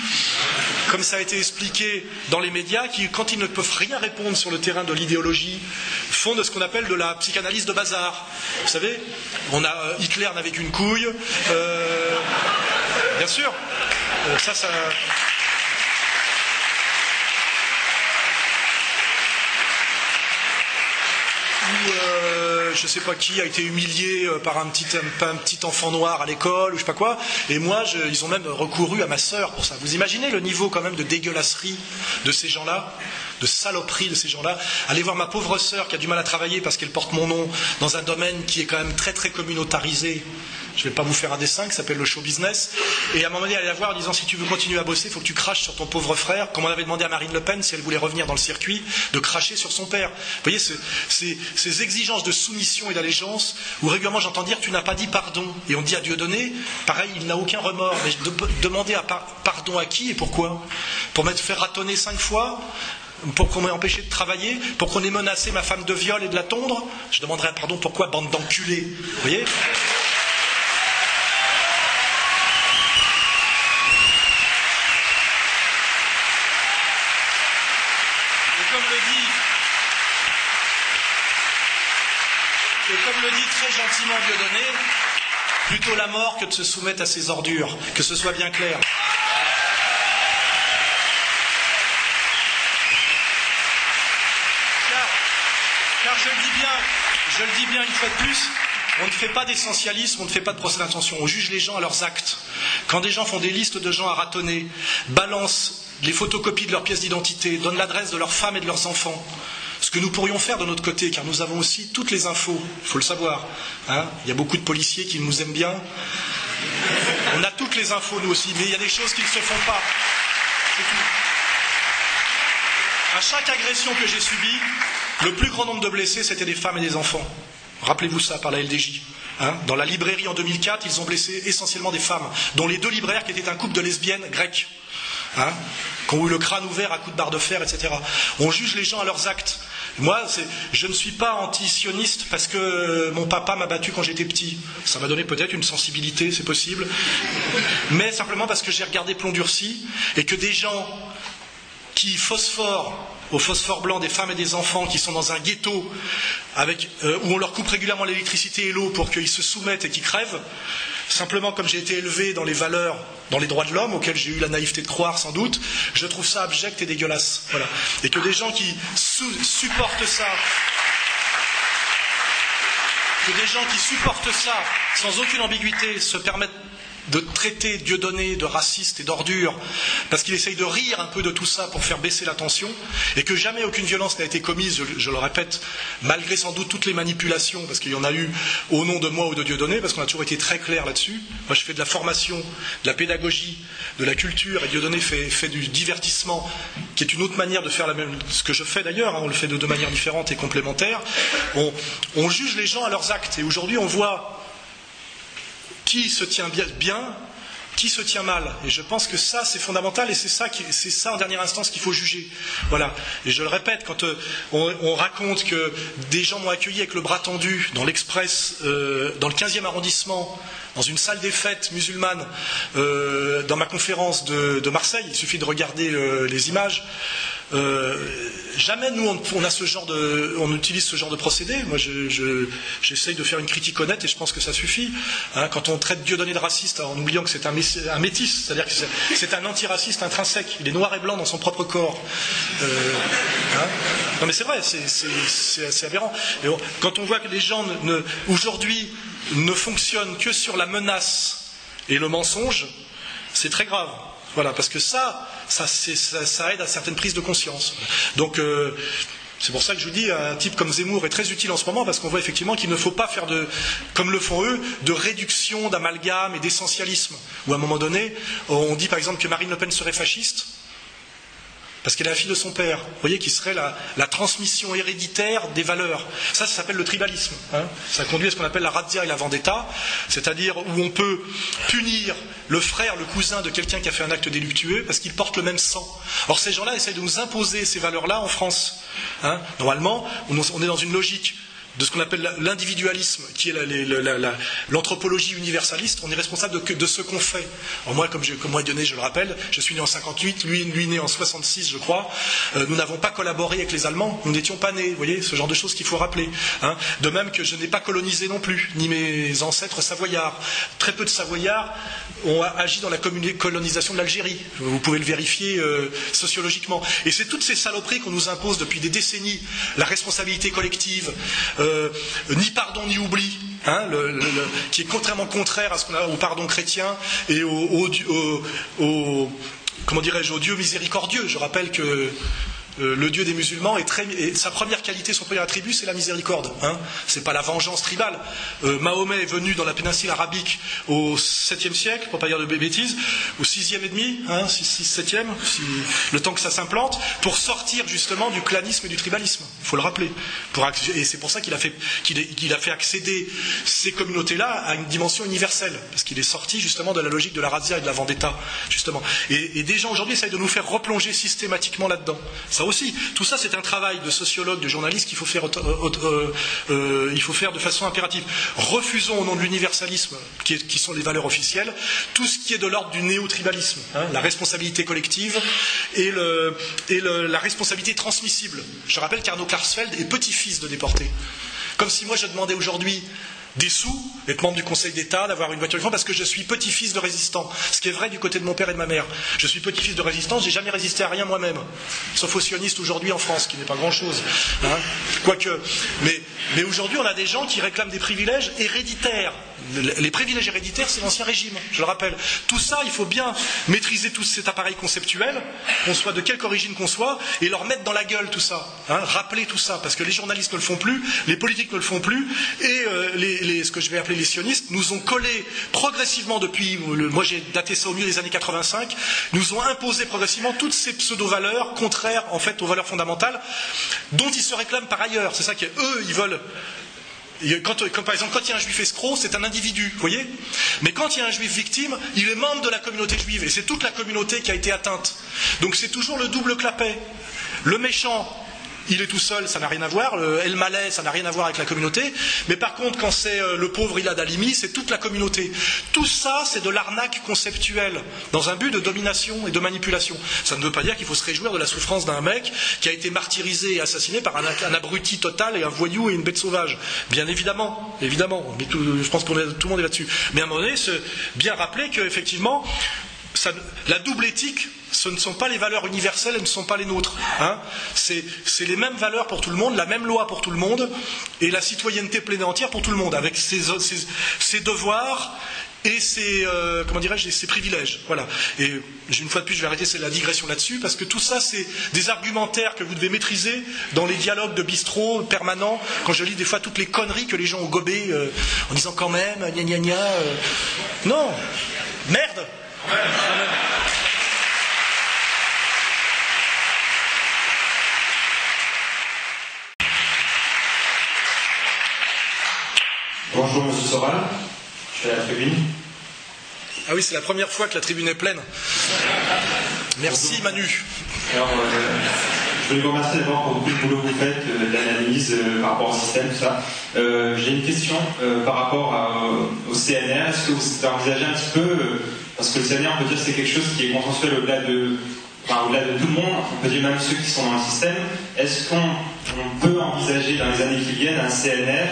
comme ça a été expliqué dans les médias, qui, quand ils ne peuvent rien répondre sur le terrain de l'idéologie, font de ce qu'on appelle de la psychanalyse de bazar. Vous savez, on a euh, Hitler n'avait qu'une couille. Euh, bien sûr, euh, ça, ça. Je ne sais pas qui a été humilié euh, par un petit, enfant noir à l'école ou je sais pas quoi. Et moi, ils ont même recouru à ma sœur pour ça. Vous imaginez le niveau quand même de dégueulasserie de ces gens-là, de saloperie de ces gens-là. Allez voir ma pauvre sœur qui a du mal à travailler parce qu'elle porte mon nom dans un domaine qui est quand même très très communautarisé je ne vais pas vous faire un dessin, qui s'appelle le show business. Et à un moment donné, aller la voir en disant si tu veux continuer à bosser, il faut que tu craches sur ton pauvre frère, comme on avait demandé à Marine Le Pen si elle voulait revenir dans le circuit, de cracher sur son père. Vous voyez, ces, exigences de soumission et d'allégeance, où régulièrement j'entends dire tu n'as pas dit pardon, et on dit à Dieu donné, pareil, il n'a aucun remords. Mais demander pardon à qui et pourquoi? Pour m'être fait ratonner cinq fois pour qu'on m'ait empêché de travailler, pour qu'on ait menacé ma femme de viol et de la tondre, je demanderais pardon pourquoi, bande d'enculés? Vous voyez? Et comme le dit, très gentiment Dieudonné, plutôt la mort que de se soumettre à ces ordures, que ce soit bien clair. Je le dis bien, je le dis bien une fois de plus, on ne fait pas d'essentialisme, on ne fait pas de procès d'intention, on juge les gens à leurs actes. Quand des gens font des listes de gens à ratonner, balancent les photocopies de leurs pièces d'identité, donnent l'adresse de leurs femmes et de leurs enfants, ce que nous pourrions faire de notre côté, car nous avons aussi toutes les infos, il faut le savoir. Hein. il y a beaucoup de policiers qui nous aiment bien. On a toutes les infos, nous aussi, mais il y a des choses qui ne se font pas. À chaque agression que j'ai subie, le plus grand nombre de blessés, c'était des femmes et des enfants. Rappelez-vous ça par la LDJ. Hein. Dans la librairie en 2004, ils ont blessé essentiellement des femmes, dont les deux libraires qui étaient un couple de lesbiennes grecques, hein, qui ont eu le crâne ouvert à coups de barre de fer, etc. On juge les gens à leurs actes. Moi, je ne suis pas anti-sioniste parce que mon papa m'a battu quand j'étais petit. Ça m'a donné peut-être une sensibilité, c'est possible. Mais simplement parce que j'ai regardé Plomb durci et que des gens qui phosphorent au phosphore blanc des femmes et des enfants qui sont dans un ghetto euh, où on leur coupe régulièrement l'électricité et l'eau pour qu'ils se soumettent et qu'ils crèvent, simplement comme j'ai été élevé dans les valeurs, dans les droits de l'homme, auxquels j'ai eu la naïveté de croire sans doute, je trouve ça abject et dégueulasse. Voilà. Et que des gens qui supportent ça, que des gens qui supportent ça sans aucune ambiguïté se permettent de traiter Dieudonné de raciste et d'ordure, parce qu'il essaye de rire un peu de tout ça pour faire baisser la tension, et que jamais aucune violence n'a été commise, je, le répète, malgré sans doute toutes les manipulations, parce qu'il y en a eu au nom de moi ou de Dieudonné, parce qu'on a toujours été très clair là-dessus. Moi, je fais de la formation, de la pédagogie, de la culture, et Dieudonné fait, fait du divertissement, qui est une autre manière de faire ce que je fais d'ailleurs, hein, on le fait de deux manières différentes et complémentaires. On, on juge les gens à leurs actes, et aujourd'hui, on voit qui se tient bien, qui se tient mal. Et je pense que ça, c'est fondamental et c'est ça, c'est ça en dernière instance qu'il faut juger. Voilà. Et je le répète, quand euh, on, raconte que des gens m'ont accueilli avec le bras tendu dans l'Express, euh, dans le 15e arrondissement, dans une salle des fêtes musulmane, euh, dans ma conférence de, Marseille, il suffit de regarder les images. Euh, jamais nous on, a ce genre de, on utilise ce genre de procédé. Moi, j'essaye de faire une critique honnête et je pense que ça suffit. Hein, quand on traite Dieu donné de raciste en oubliant que c'est un, métis, c'est-à-dire que c'est un antiraciste intrinsèque. Il est noir et blanc dans son propre corps. Euh, hein. non mais c'est vrai, c'est aberrant. Et quand on voit que les gens aujourd'hui ne fonctionnent que sur la menace et le mensonge, c'est très grave. Voilà, parce que ça, ça, aide à certaines prises de conscience. Donc, euh, c'est pour ça que je vous dis, un type comme Zemmour est très utile en ce moment parce qu'on voit effectivement qu'il ne faut pas faire de, comme le font eux, de réduction, d'amalgame et d'essentialisme. Ou à un moment donné, on dit par exemple que Marine Le Pen serait fasciste parce qu'elle est la fille de son père. Vous voyez, qui serait la, transmission héréditaire des valeurs. Ça, ça s'appelle le tribalisme. Hein. Ça conduit à ce qu'on appelle la razzia et la vendetta, c'est-à-dire où on peut punir le frère, le cousin de quelqu'un qui a fait un acte délictueux parce qu'il porte le même sang. Or, ces gens-là essayent de nous imposer ces valeurs-là en France. Hein. Normalement, on est dans une logique de ce qu'on appelle l'individualisme, qui est l'anthropologie universaliste, on est responsable de, ce qu'on fait. moi, comme, je, comme moi, Dionné, je le rappelle, je suis né en 58, lui, lui né en 66, je crois. Euh, nous n'avons pas collaboré avec les Allemands, nous n'étions pas nés. Vous voyez, ce genre de choses qu'il faut rappeler. Hein. De même que je n'ai pas colonisé non plus, ni mes ancêtres savoyards. Très peu de Savoyards ont agi dans la colonisation de l'Algérie. Vous pouvez le vérifier euh, sociologiquement. Et c'est toutes ces saloperies qu'on nous impose depuis des décennies, la responsabilité collective. Euh, euh, ni pardon ni oubli, hein, qui est contrairement contraire à ce qu'on a au pardon chrétien et au, Dieu miséricordieux. Je rappelle que euh, le Dieu des musulmans est très, et sa première qualité, son premier attribut, c'est la miséricorde. Hein c'est pas la vengeance tribale. Euh, Mahomet est venu dans la péninsule arabique au 7e siècle, pour pas dire de bêtises, au 6e et demi, hein, 6, 7e, le temps que ça s'implante, pour sortir justement du clanisme et du tribalisme. Il faut le rappeler. Et c'est pour ça qu'il a, fait, qu'il a fait accéder ces communautés-là à une dimension universelle, parce qu'il est sorti justement de la logique de la razzia et de la vendetta, justement. Et, et des gens aujourd'hui essayent de nous faire replonger systématiquement là-dedans. Aussi, tout ça c'est un travail de sociologue, de journaliste qu'il faut faire, euh, euh, il faut faire de façon impérative. Refusons au nom de l'universalisme, qui, sont les valeurs officielles, tout ce qui est de l'ordre du néo-tribalisme, hein, la responsabilité collective et, la responsabilité transmissible. Je rappelle qu'Arnaud Klarsfeld est petit-fils de déporté. Comme si moi je demandais aujourd'hui des sous, d'être membre du Conseil d'État, d'avoir une voiture parce que je suis petit-fils de résistant. Ce qui est vrai du côté de mon père et de ma mère. Je suis petit-fils de résistant, j'ai jamais résisté à rien moi-même. Sauf aux sionistes aujourd'hui en France, qui n'est pas grand-chose. Hein. Quoique. Mais aujourd'hui, on a des gens qui réclament des privilèges héréditaires. Les privilèges héréditaires, c'est l'ancien régime, je le rappelle. Tout ça, il faut bien maîtriser tout cet appareil conceptuel, qu'on soit de quelque origine qu'on soit, et leur mettre dans la gueule tout ça. Hein, rappeler tout ça, parce que les journalistes ne le font plus, les politiques ne le font plus, et euh, ce que je vais appeler les sionistes nous ont collé progressivement depuis, le, moi j'ai daté ça au milieu des années 85, nous ont imposé progressivement toutes ces pseudo-valeurs contraires en fait aux valeurs fondamentales, dont ils se réclament par ailleurs. C'est ça qu'eux, ils veulent quand, quand, par exemple, quand il y a un juif escroc, c'est un individu, vous voyez Mais quand il y a un juif victime, il est membre de la communauté juive, et c'est toute la communauté qui a été atteinte. Donc c'est toujours le double clapet. Le méchant, il est tout seul, ça n'a rien à voir. Le El Malais, ça n'a rien à voir avec la communauté. Mais par contre, quand c'est euh, le pauvre Ilad Alimi, c'est toute la communauté. Tout ça, c'est de l'arnaque conceptuelle, dans un but de domination et de manipulation. Ça ne veut pas dire qu'il faut se réjouir de la souffrance d'un mec qui a été martyrisé et assassiné par un, abruti total et un voyou et une bête sauvage. Bien évidemment, évidemment. Mais je pense que tout le monde est là-dessus. Mais à un moment donné, bien rappeler qu'effectivement, la double éthique, ce ne sont pas les valeurs universelles, elles ne sont pas les nôtres. Hein. c'est les mêmes valeurs pour tout le monde, la même loi pour tout le monde, et la citoyenneté pleine et entière pour tout le monde, avec ses, devoirs et ses, euh, comment ses privilèges. Voilà. Et une fois de plus, je vais arrêter la digression là-dessus, parce que tout ça, c'est des argumentaires que vous devez maîtriser dans les dialogues de bistrot permanents, quand je lis des fois toutes les conneries que les gens ont gobées, euh, en disant quand même, gna gna gna. Euh. Non Merde Bonjour Monsieur Soral, je suis à la tribune. Ah oui, c'est la première fois que la tribune est pleine. Merci Manu. Alors, euh, je voulais vous remercier d'abord pour beaucoup de boulot que vous faites, euh, d'analyse euh, par rapport au système, tout ça. Euh, j'ai une question par rapport au CNR. Est-ce que vous envisagez un petit peu, parce que le CNR, on peut dire c'est quelque chose qui est consensuel au-delà de, au-delà de tout le monde, on peut dire même ceux qui sont dans le système. Est-ce qu'on peut envisager dans les années qui viennent un CNR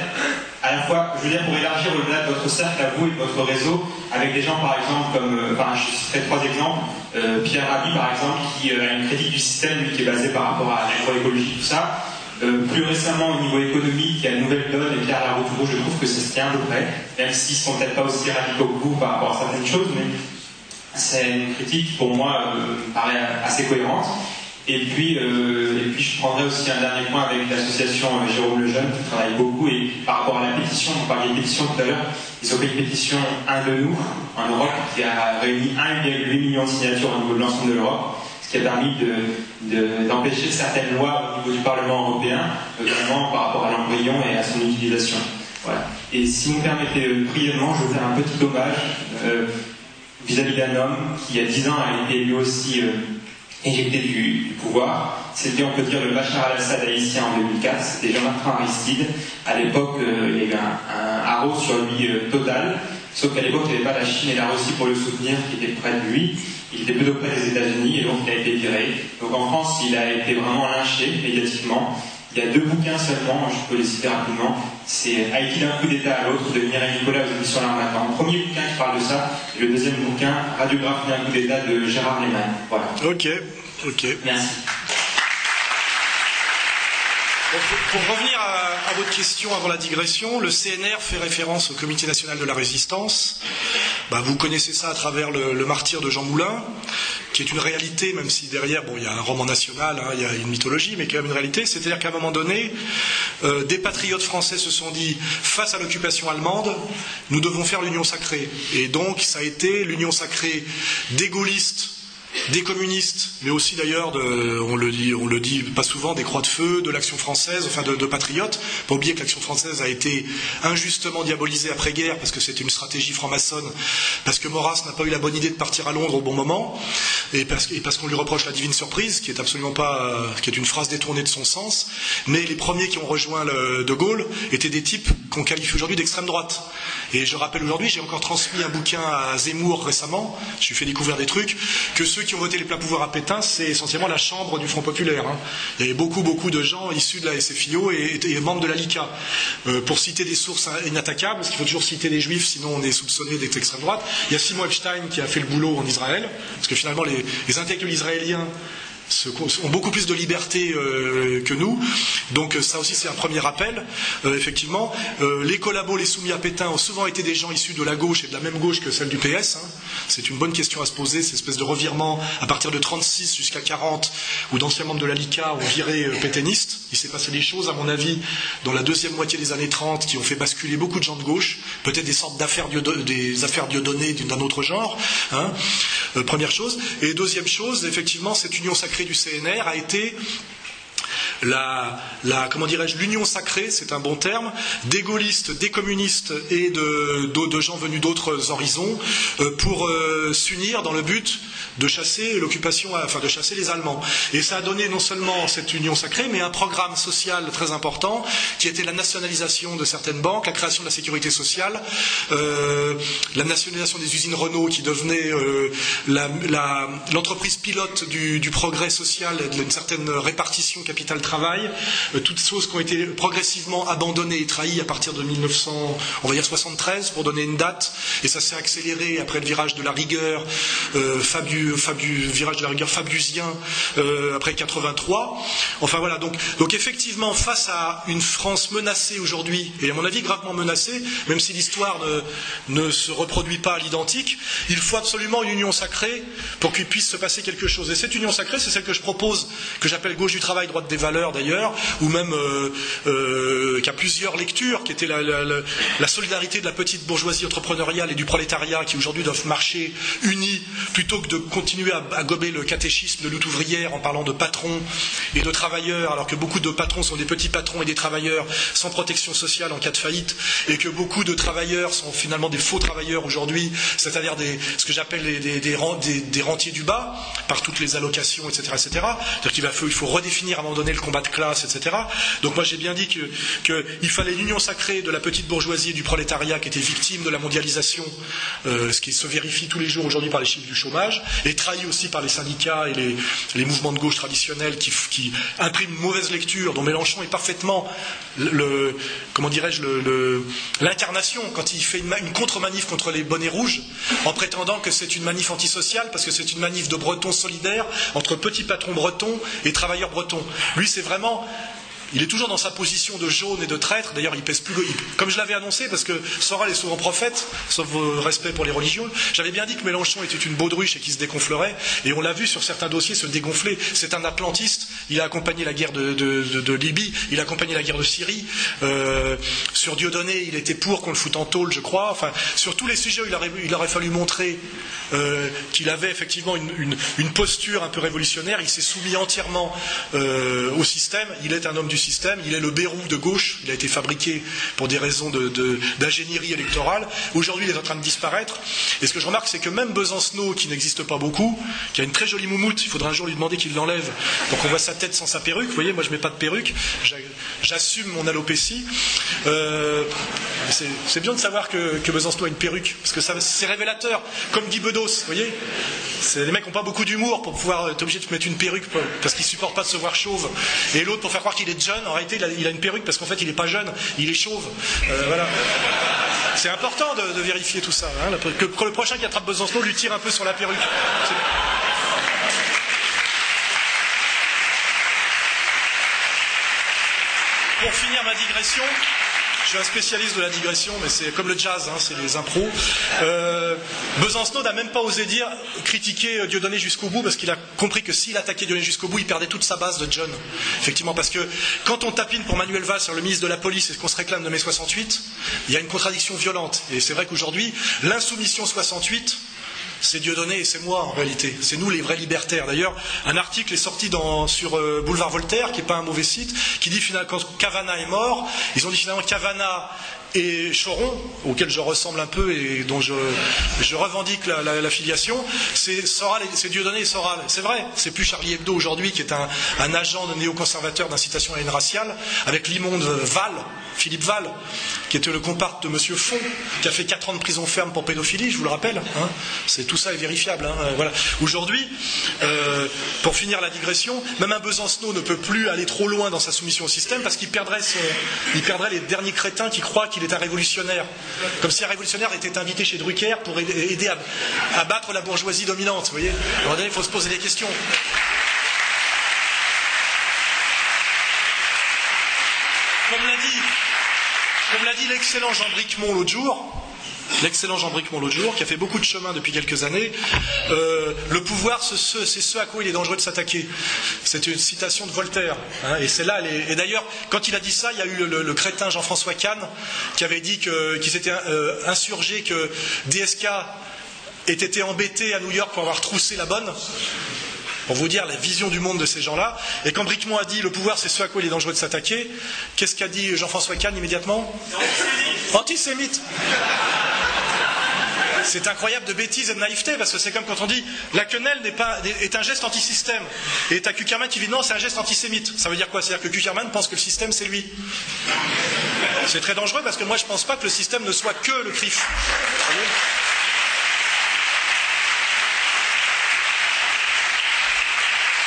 à la fois, je veux dire, pour élargir au-delà de votre cercle à vous et de votre réseau, avec des gens par exemple comme, euh, enfin je citerai trois exemples, euh, Pierre Rabhi par exemple, qui euh, a une critique du système, lui, qui est basé par rapport à l'agroécologie, tout ça. plus récemment, au niveau économique, il y a une nouvelle donne, et Pierre Laroutourou, je trouve que ça se tient de près, même s'ils sont peut-être pas aussi radicaux que vous par rapport à certaines choses, mais c'est une critique qui, pour moi, me paraît assez cohérente. Et puis, euh, et puis je prendrai aussi un dernier point avec l'association euh, Jérôme Lejeune qui travaille beaucoup et par rapport à la pétition, on parlait de pétition tout à l'heure, ils ont fait une pétition Un de nous en Europe qui a réuni 1,8 million de signatures au niveau de l'ensemble de l'Europe, ce qui a permis d'empêcher de, certaines lois au niveau du Parlement européen, notamment par rapport à l'embryon et à son utilisation. Voilà. Et si vous me permettez euh, brièvement, je vais faire un petit hommage vis-à-vis d'un homme qui, il y a 10 ans, a été lui aussi éjecté du, pouvoir. C'était, on peut dire, le Bachar al-Assad haïtien en 2004. C'était Jean-Martin Aristide. À l'époque, euh, il y avait un, haro sur lui euh, total. Sauf qu'à l'époque, il n'y avait pas la Chine et la Russie pour le soutenir, qui étaient près de lui. Il était plutôt près des États-Unis et donc il a été viré. Donc en France, il a été vraiment lynché médiatiquement. Il y a deux bouquins seulement, je peux les citer rapidement. C'est Haïti d'un coup d'État à l'autre de Mireille Nicolas aux éditions L'Armatan. Le premier bouquin qui parle de ça, et le deuxième bouquin, Radiographie d'un coup d'État de Gérard Lehmann. Voilà. Ok, ok. Merci. Pour, revenir à, votre question avant la digression, le CNR fait référence au Comité national de la résistance. bah, vous connaissez ça à travers le, martyr de Jean Moulin, qui est une réalité, même si derrière, il y a un roman national, hein, il y a une mythologie, mais quand même une réalité. C'est-à-dire qu'à un moment donné, euh, des patriotes français se sont dit, face à l'occupation allemande, nous devons faire l'union sacrée. Et donc, ça a été l'union sacrée des gaullistes des communistes, mais aussi d'ailleurs, on le dit, pas souvent, des croix de feu, de l'action française, enfin de, patriotes. Pas oublier que l'action française a été injustement diabolisée après-guerre parce que c'était une stratégie franc-maçonne, parce que Maurras n'a pas eu la bonne idée de partir à Londres au bon moment, et parce, qu'on lui reproche la divine surprise, qui est absolument pas, qui est une phrase détournée de son sens. Mais les premiers qui ont rejoint De Gaulle étaient des types qu'on qualifie aujourd'hui d'extrême droite. Et je rappelle aujourd'hui, j'ai encore transmis un bouquin à Zemmour récemment, je lui ai fait découvrir des trucs, que ceux qui ont voté les pleins pouvoirs à Pétain, c'est essentiellement la chambre du Front Populaire. Hein. Il y avait beaucoup, beaucoup de gens issus de la SFIO et, membres de la LICA. Euh, pour citer des sources inattaquables, parce qu'il faut toujours citer les juifs, sinon on est soupçonné d'être extrême droite, il y a Simon Epstein qui a fait le boulot en Israël, parce que finalement les, les intellectuels israéliens ont beaucoup plus de liberté euh, que nous. Donc euh, ça aussi c'est un premier rappel. Euh, effectivement, les collabos, les soumis à Pétain ont souvent été des gens issus de la gauche et de la même gauche que celle du PS. Hein. C'est une bonne question à se poser, cette espèce de revirement à partir de 36 jusqu'à 40, où d'anciens membres de la LICA ont viré pétainistes. Il s'est passé des choses, à mon avis, dans la deuxième moitié des années 30 qui ont fait basculer beaucoup de gens de gauche, peut-être des sortes d'affaires des affaires d'un autre genre. Hein. première chose. Et deuxième chose, effectivement, cette union sacrée du CNR a été la, comment dirais-je, l'union sacrée, c'est un bon terme, des gaullistes, des communistes et de, gens venus d'autres horizons euh, pour euh, s'unir dans le but de chasser l'occupation, enfin de chasser les Allemands. Et ça a donné non seulement cette union sacrée, mais un programme social très important qui était la nationalisation de certaines banques, la création de la sécurité sociale, euh, la nationalisation des usines Renault qui devenait l'entreprise pilote du, du, progrès social, d'une certaine répartition capital euh, toutes choses qui ont été progressivement abandonnées et trahies à partir de 1900, on va dire 73 pour donner une date, et ça s'est accéléré après le virage de la rigueur, euh, virage de la rigueur fabiusien euh, après 83. Enfin voilà, donc, donc effectivement face à une France menacée aujourd'hui, et à mon avis gravement menacée, même si l'histoire ne, ne se reproduit pas à l'identique, il faut absolument une union sacrée pour qu'il puisse se passer quelque chose. Et cette union sacrée, c'est celle que je propose, que j'appelle gauche du travail, droite des valeurs d'ailleurs, ou même euh, euh, qui a plusieurs lectures, qui était la, solidarité de la petite bourgeoisie entrepreneuriale et du prolétariat qui aujourd'hui doivent marcher unis plutôt que de continuer à, gober le catéchisme de lutte ouvrière en parlant de patrons et de travailleurs, alors que beaucoup de patrons sont des petits patrons et des travailleurs sans protection sociale en cas de faillite, et que beaucoup de travailleurs sont finalement des faux travailleurs aujourd'hui, c'est-à-dire ce que j'appelle des, des, rentiers du bas, par toutes les allocations, etc. etc. C'est-à-dire qu'il il faut redéfinir à un moment donné le combat de classe, etc. Donc moi j'ai bien dit qu'il fallait l'union sacrée de la petite bourgeoisie et du prolétariat qui était victime de la mondialisation, euh, ce qui se vérifie tous les jours aujourd'hui par les chiffres du chômage, et trahi aussi par les syndicats et les, mouvements de gauche traditionnels qui, impriment une mauvaise lecture, dont Mélenchon est parfaitement le, comment dirais-je l'incarnation quand il fait une, contre-manif contre les bonnets rouges, en prétendant que c'est une manif antisociale parce que c'est une manif de bretons solidaires entre petits patrons bretons et travailleurs bretons. C'est vraiment il est toujours dans sa position de jaune et de traître. D'ailleurs, il pèse plus. comme je l'avais annoncé, parce que Soral est souvent prophète, sauf respect pour les religions, j'avais bien dit que Mélenchon était une baudruche et qu'il se dégonflerait. Et on l'a vu sur certains dossiers se dégonfler. C'est un atlantiste. Il a accompagné la guerre de, Libye, il a accompagné la guerre de Syrie. Euh, sur Dieudonné, il était pour qu'on le foute en tôle, je crois. Enfin, sur tous les sujets, il aurait, il aurait fallu montrer euh, qu'il avait effectivement une, posture un peu révolutionnaire. Il s'est soumis entièrement euh, au système. Il est un homme du Il est le Bérou de gauche. Il a été fabriqué pour des raisons d'ingénierie électorale. Aujourd'hui, il est en train de disparaître. Et ce que je remarque, c'est que même Besancenot, qui n'existe pas beaucoup, qui a une très jolie moumoute, il faudra un jour lui demander qu'il l'enlève pour qu'on voit sa tête sans sa perruque. Vous voyez, moi je mets pas de perruque. J'assume mon alopécie. Euh, c'est bien de savoir que, que, Besancenot a une perruque, parce que c'est révélateur. Comme Guy Bedos, vous voyez des mecs n'ont pas beaucoup d'humour pour pouvoir être obligé de mettre une perruque parce qu'ils supportent pas de se voir chauve. Et l'autre pour faire croire qu'il est jeune, en réalité, il a, une perruque parce qu'en fait, il n'est pas jeune, il est chauve. Euh, voilà. C'est important de, vérifier tout ça. Hein, que, le prochain qui attrape Besançon lui tire un peu sur la perruque. Pour finir ma digression, je suis un spécialiste de la digression, mais c'est comme le jazz, hein, c'est les impros. Euh, Besancenot n'a même pas osé dire critiquer Dieudonné jusqu'au bout, parce qu'il a compris que s'il attaquait Dieudonné jusqu'au bout, il perdait toute sa base de John. Effectivement, parce que quand on tapine pour Manuel Valls sur le ministre de la Police et qu'on se réclame de mai 68, il y a une contradiction violente. Et c'est vrai qu'aujourd'hui, l'insoumission 68 c'est Dieudonné et c'est moi en réalité. C'est nous les vrais libertaires. D'ailleurs, un article est sorti sur euh, Boulevard Voltaire, qui n'est pas un mauvais site, qui dit finalement quand Cavana est mort, ils ont dit finalement Cavana et Choron, auquel je ressemble un peu et dont je, revendique la, filiation, c'est Soral, c'est et Soral. C'est vrai, c'est plus Charlie Hebdo aujourd'hui qui est un, agent de néoconservateur d'incitation à la haine raciale, avec l'immonde Val, Philippe Val, qui était le comparse de Monsieur Font, qui a fait 4 ans de prison ferme pour pédophilie, je vous le rappelle. Hein. c'est tout ça est vérifiable. Hein. voilà. Aujourd'hui, euh, pour finir la digression, même un Besancenot ne peut plus aller trop loin dans sa soumission au système parce qu'il perdrait, il perdrait les derniers crétins qui croient qu'il est un révolutionnaire. Comme si un révolutionnaire était invité chez Drucker pour aider à, battre la bourgeoisie dominante. Vous voyez il faut se poser des questions. Comme l'a dit, comme l'a dit l'excellent Jean Bricmont l'autre jour, Jean Bricmont l'autre jour, qui a fait beaucoup de chemin depuis quelques années, euh, le pouvoir, c'est ce, à quoi il est dangereux de s'attaquer. C'est une citation de Voltaire. Hein, et c'est là, et d'ailleurs, quand il a dit ça, il y a eu le, crétin Jean-François Kahn qui avait dit qu'il s'était euh, insurgé que DSK ait été embêté à New York pour avoir troussé la bonne pour vous dire la vision du monde de ces gens-là. Et quand Bricmont a dit le pouvoir, c'est ce à quoi il est dangereux de s'attaquer, qu'est-ce qu'a dit Jean-François Kahn immédiatement? Antisémite. C'est incroyable de bêtises et de naïveté, parce que c'est comme quand on dit la quenelle n'est pas, est un geste anti-système. Et t'as Kuckerman qui dit non, c'est un geste antisémite. Ça veut dire quoi? C'est-à-dire que Kuckerman pense que le système, c'est lui. C'est très dangereux parce que moi, je pense pas que le système ne soit que le CRIF.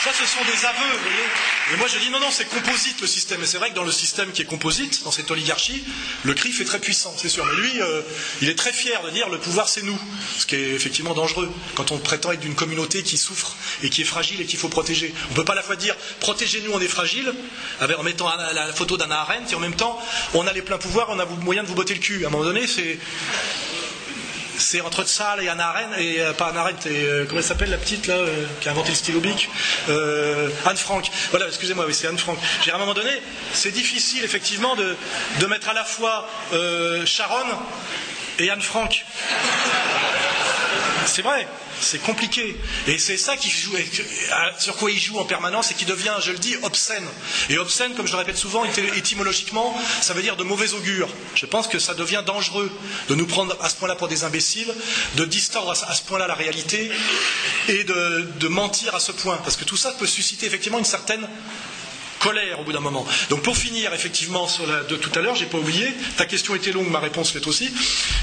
Ça, ce sont des aveux, vous voyez. Et moi, je dis non, non, c'est composite le système. Et c'est vrai que dans le système qui est composite, dans cette oligarchie, le CRIF est très puissant, c'est sûr. Mais lui, euh, il est très fier de dire le pouvoir, c'est nous. Ce qui est effectivement dangereux quand on prétend être d'une communauté qui souffre et qui est fragile et qu'il faut protéger. On ne peut pas à la fois dire protégez-nous, on est fragile, en mettant la photo d'Anna Arendt, et en même temps, on a les pleins pouvoirs, on a moyen de vous botter le cul. À un moment donné, c'est c'est entre Tsal et Anna Arendt, et euh, pas Anna Arendt, et euh, comment elle s'appelle la petite là, euh, qui a inventé le stylo bic Anne Frank. Voilà, excusez-moi, oui, c'est Anne Frank. À un moment donné, c'est difficile effectivement de, de, mettre à la fois Sharon et Anne Frank. C'est vrai c'est compliqué. Et c'est ça qui joue, sur quoi il joue en permanence et qui devient, je le dis, obscène. Et obscène, comme je le répète souvent, étymologiquement, ça veut dire de mauvais augure. Je pense que ça devient dangereux de nous prendre à ce point-là pour des imbéciles, de distordre à ce point-là la réalité et de, de mentir à ce point. Parce que tout ça peut susciter effectivement une certaine colère au bout d'un moment. Donc pour finir, effectivement, sur la de tout à l'heure, j'ai pas oublié, ta question était longue, ma réponse l'est aussi,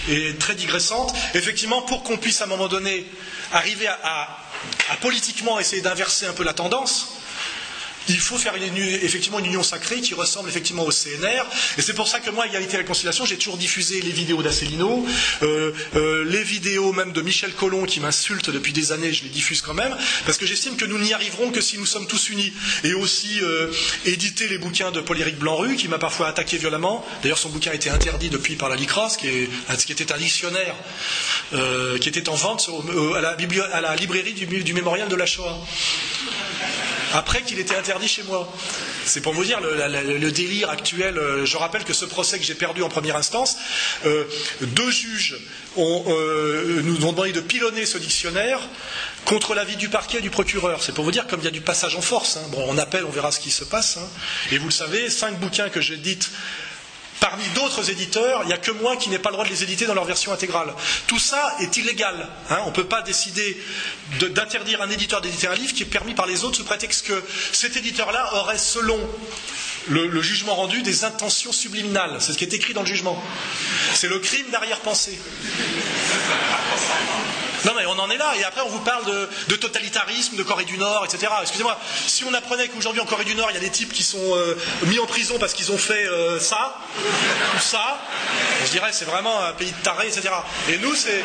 et très digressante. Effectivement, pour qu'on puisse à un moment donné arriver à politiquement essayer d'inverser un peu la tendance, il faut faire effectivement une union sacrée qui ressemble effectivement au CNR. Et c'est pour ça que moi, Égalité et Réconciliation, j'ai toujours diffusé les vidéos d'Asselineau, euh, euh, les vidéos même de Michel Collomb qui m'insulte depuis des années, je les diffuse quand même, parce que j'estime que nous n'y arriverons que si nous sommes tous unis. Et aussi euh, éditer les bouquins de Paul-Éric Blanru, qui m'a parfois attaqué violemment. D'ailleurs, son bouquin a été interdit depuis par la LICRA, ce qui, était un dictionnaire qui était en vente à, la, librairie du mémorial de la Shoah après qu'il était interdit chez moi. C'est pour vous dire le, délire actuel. Euh, je rappelle que ce procès que j'ai perdu en première instance, euh, deux juges euh, nous ont demandé de pilonner ce dictionnaire contre l'avis du parquet et du procureur. C'est pour vous dire comme il y a du passage en force. Hein. Bon, on appelle, on verra ce qui se passe. Hein. Et vous le savez, cinq bouquins que j'ai dites Parmi d'autres éditeurs, il n'y a que moi qui n'ai pas le droit de les éditer dans leur version intégrale. Tout ça est illégal. Hein. On ne peut pas décider d'interdire un éditeur d'éditer un livre qui est permis par les autres sous prétexte que cet éditeur-là aurait, selon le, jugement rendu, des intentions subliminales. C'est ce qui est écrit dans le jugement. C'est le crime d'arrière-pensée. Non, mais on en est là. Et après, on vous parle de, totalitarisme, de Corée du Nord, etc. Excusez-moi, si on apprenait qu'aujourd'hui en Corée du Nord, il y a des types qui sont euh, mis en prison parce qu'ils ont fait euh, ça, ou ça, je dirais c'est vraiment un pays de tarés, etc. Et nous, c'est.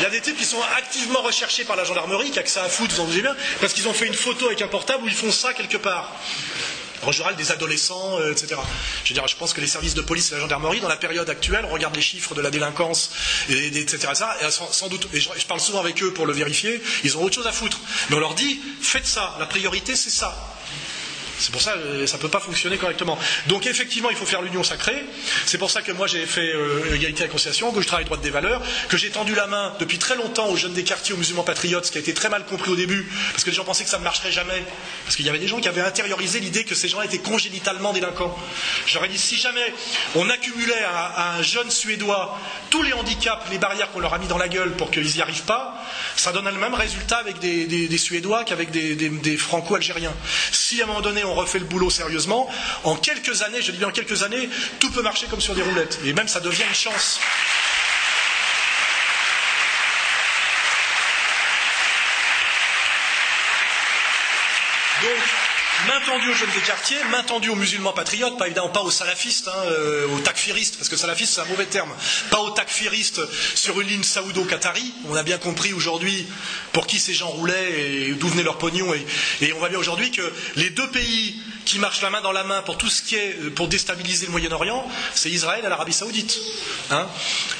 Il y a des types qui sont activement recherchés par la gendarmerie, qui a que ça à foutre, vous en doutez bien, parce qu'ils ont fait une photo avec un portable où ils font ça quelque part. En général des adolescents, euh, etc. Je pense que les services de police et la gendarmerie, dans la période actuelle, regardent les chiffres de la délinquance, et, etc. Et sans, doute, et je parle souvent avec eux pour le vérifier, ils ont autre chose à foutre. Mais on leur dit, faites ça, la priorité c'est ça. C'est pour ça que euh, ça ne peut pas fonctionner correctement. Donc effectivement, il faut faire l'union sacrée. C'est pour ça que moi j'ai fait euh, égalité et réconciliation, que je travaille droit des valeurs, que j'ai tendu la main depuis très longtemps aux jeunes des quartiers, aux musulmans patriotes, ce qui a été très mal compris au début, parce que les gens pensaient que ça ne marcherait jamais. Parce qu'il y avait des gens qui avaient intériorisé l'idée que ces gens étaient congénitalement délinquants. J'aurais dit, si jamais on accumulait à, un jeune Suédois tous les handicaps, les barrières qu'on leur a mis dans la gueule pour qu'ils n'y arrivent pas, ça donne le même résultat avec des, Suédois qu'avec des, des Franco-Algériens. Si à un moment donné on refait le boulot sérieusement, en quelques années, je dis bien en quelques années, tout peut marcher comme sur des roulettes. Et même ça devient une chance. Main tendue aux jeunes des quartiers, main tendue aux musulmans patriotes, pas évidemment pas aux salafistes, hein, euh, aux takfiristes, parce que salafiste c'est un mauvais terme, pas aux takfiristes sur une ligne saoudo-qatari. On a bien compris aujourd'hui pour qui ces gens roulaient et d'où venait leur pognon. Et, on voit bien aujourd'hui que les deux pays qui marchent la main dans la main pour tout ce qui est euh, pour déstabiliser le Moyen-Orient, c'est Israël et l'Arabie Saoudite. Hein.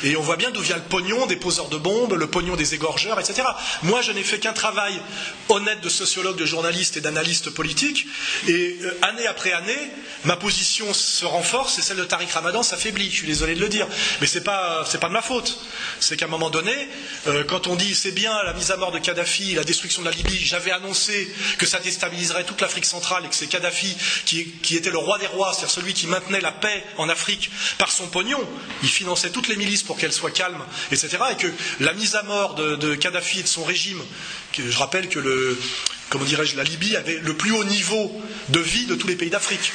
et on voit bien d'où vient le pognon des poseurs de bombes, le pognon des égorgeurs, etc. Moi, je n'ai fait qu'un travail honnête de sociologue, de journaliste et d'analyste politique. Et euh, année après année, ma position se renforce et celle de Tariq Ramadan s'affaiblit. Je suis désolé de le dire, mais c'est pas pas de ma faute. C'est qu'à un moment donné, euh, quand on dit c'est bien la mise à mort de Kadhafi, la destruction de la Libye, j'avais annoncé que ça déstabiliserait toute l'Afrique centrale et que c'est Kadhafi qui, était le roi des rois, c'est-à-dire celui qui maintenait la paix en Afrique par son pognon. Il finançait toutes les milices pour qu'elles soient calmes, etc. Et que la mise à mort de, de Kadhafi et de son régime, que je rappelle que le, comment dirais-je, la Libye avait le plus haut niveau de vie de tous les pays d'Afrique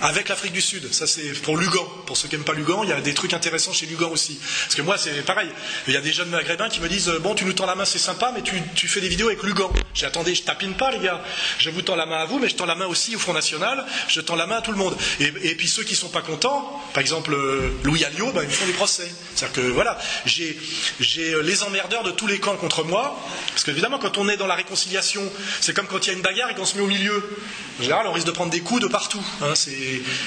avec l'Afrique du Sud. Ça, c'est pour Lugan. Pour ceux qui n'aiment pas Lugan, il y a des trucs intéressants chez Lugan aussi. Parce que moi, c'est pareil. Il y a des jeunes maghrébins qui me disent Bon, tu nous tends la main, c'est sympa, mais tu, fais des vidéos avec Lugan. J'ai attendez, je tapine pas, les gars. Je vous tends la main à vous, mais je tends la main aussi au Front National. Je tends la main à tout le monde. Et, puis ceux qui sont pas contents, par exemple euh, Louis Alliot, ben, ils font des procès. C'est-à-dire que voilà, j'ai euh, les emmerdeurs de tous les camps contre moi. Parce qu'évidemment, quand on est dans la réconciliation, c'est comme quand il y a une bagarre et qu'on se met au milieu. En général, on risque de prendre des coups de partout. Hein.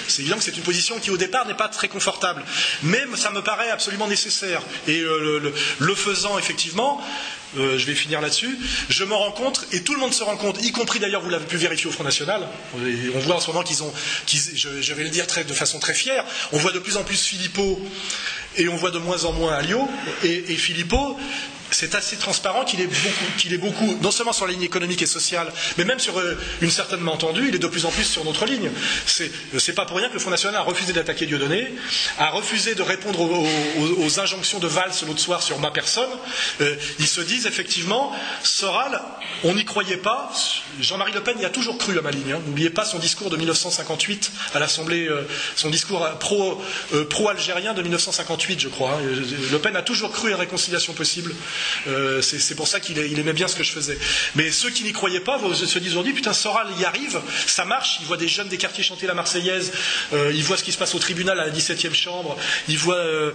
C'est évident que c'est une position qui au départ n'est pas très confortable. Mais ça me paraît absolument nécessaire. Et euh, le, faisant, effectivement, euh, je vais finir là-dessus, je me rends compte, et tout le monde se rend compte, y compris d'ailleurs, vous l'avez pu vérifier au Front National, on voit en ce moment qu'ils ont, je, vais le dire de façon très fière, on voit de plus en plus Philippot, et on voit de moins en moins Alliot, et, et Philippot, c'est assez transparent qu'il est, beaucoup, non seulement sur la ligne économique et sociale, mais même sur euh, une certaine entendue, il est de plus en plus sur notre ligne. C'est, c'est pas pour rien que le Front National a refusé d'attaquer Dieudonné, a refusé de répondre aux, injonctions de Valls l'autre soir sur ma personne. Euh, ils se disent effectivement, Soral, on n'y croyait pas. Jean-Marie Le Pen y a toujours cru à ma ligne. Hein. N'oubliez pas son discours de 1958 à l'Assemblée, euh, son discours pro, pro-algérien de 1958, je crois. Hein. Le Pen a toujours cru à la réconciliation possible. Euh, c'est pour ça qu'il aimait bien ce que je faisais. Mais ceux qui n'y croyaient pas se disent aujourd'hui, putain, Soral y arrive, ça marche, ils voient des jeunes des quartiers chanter la Marseillaise, euh, ils voient ce qui se passe au tribunal à la 17e chambre, ils voient euh,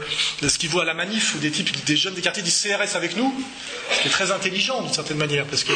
ce qu'ils voient à la manif, où des types, des jeunes des quartiers disent CRS avec nous, ce qui est très intelligent d'une certaine manière, parce que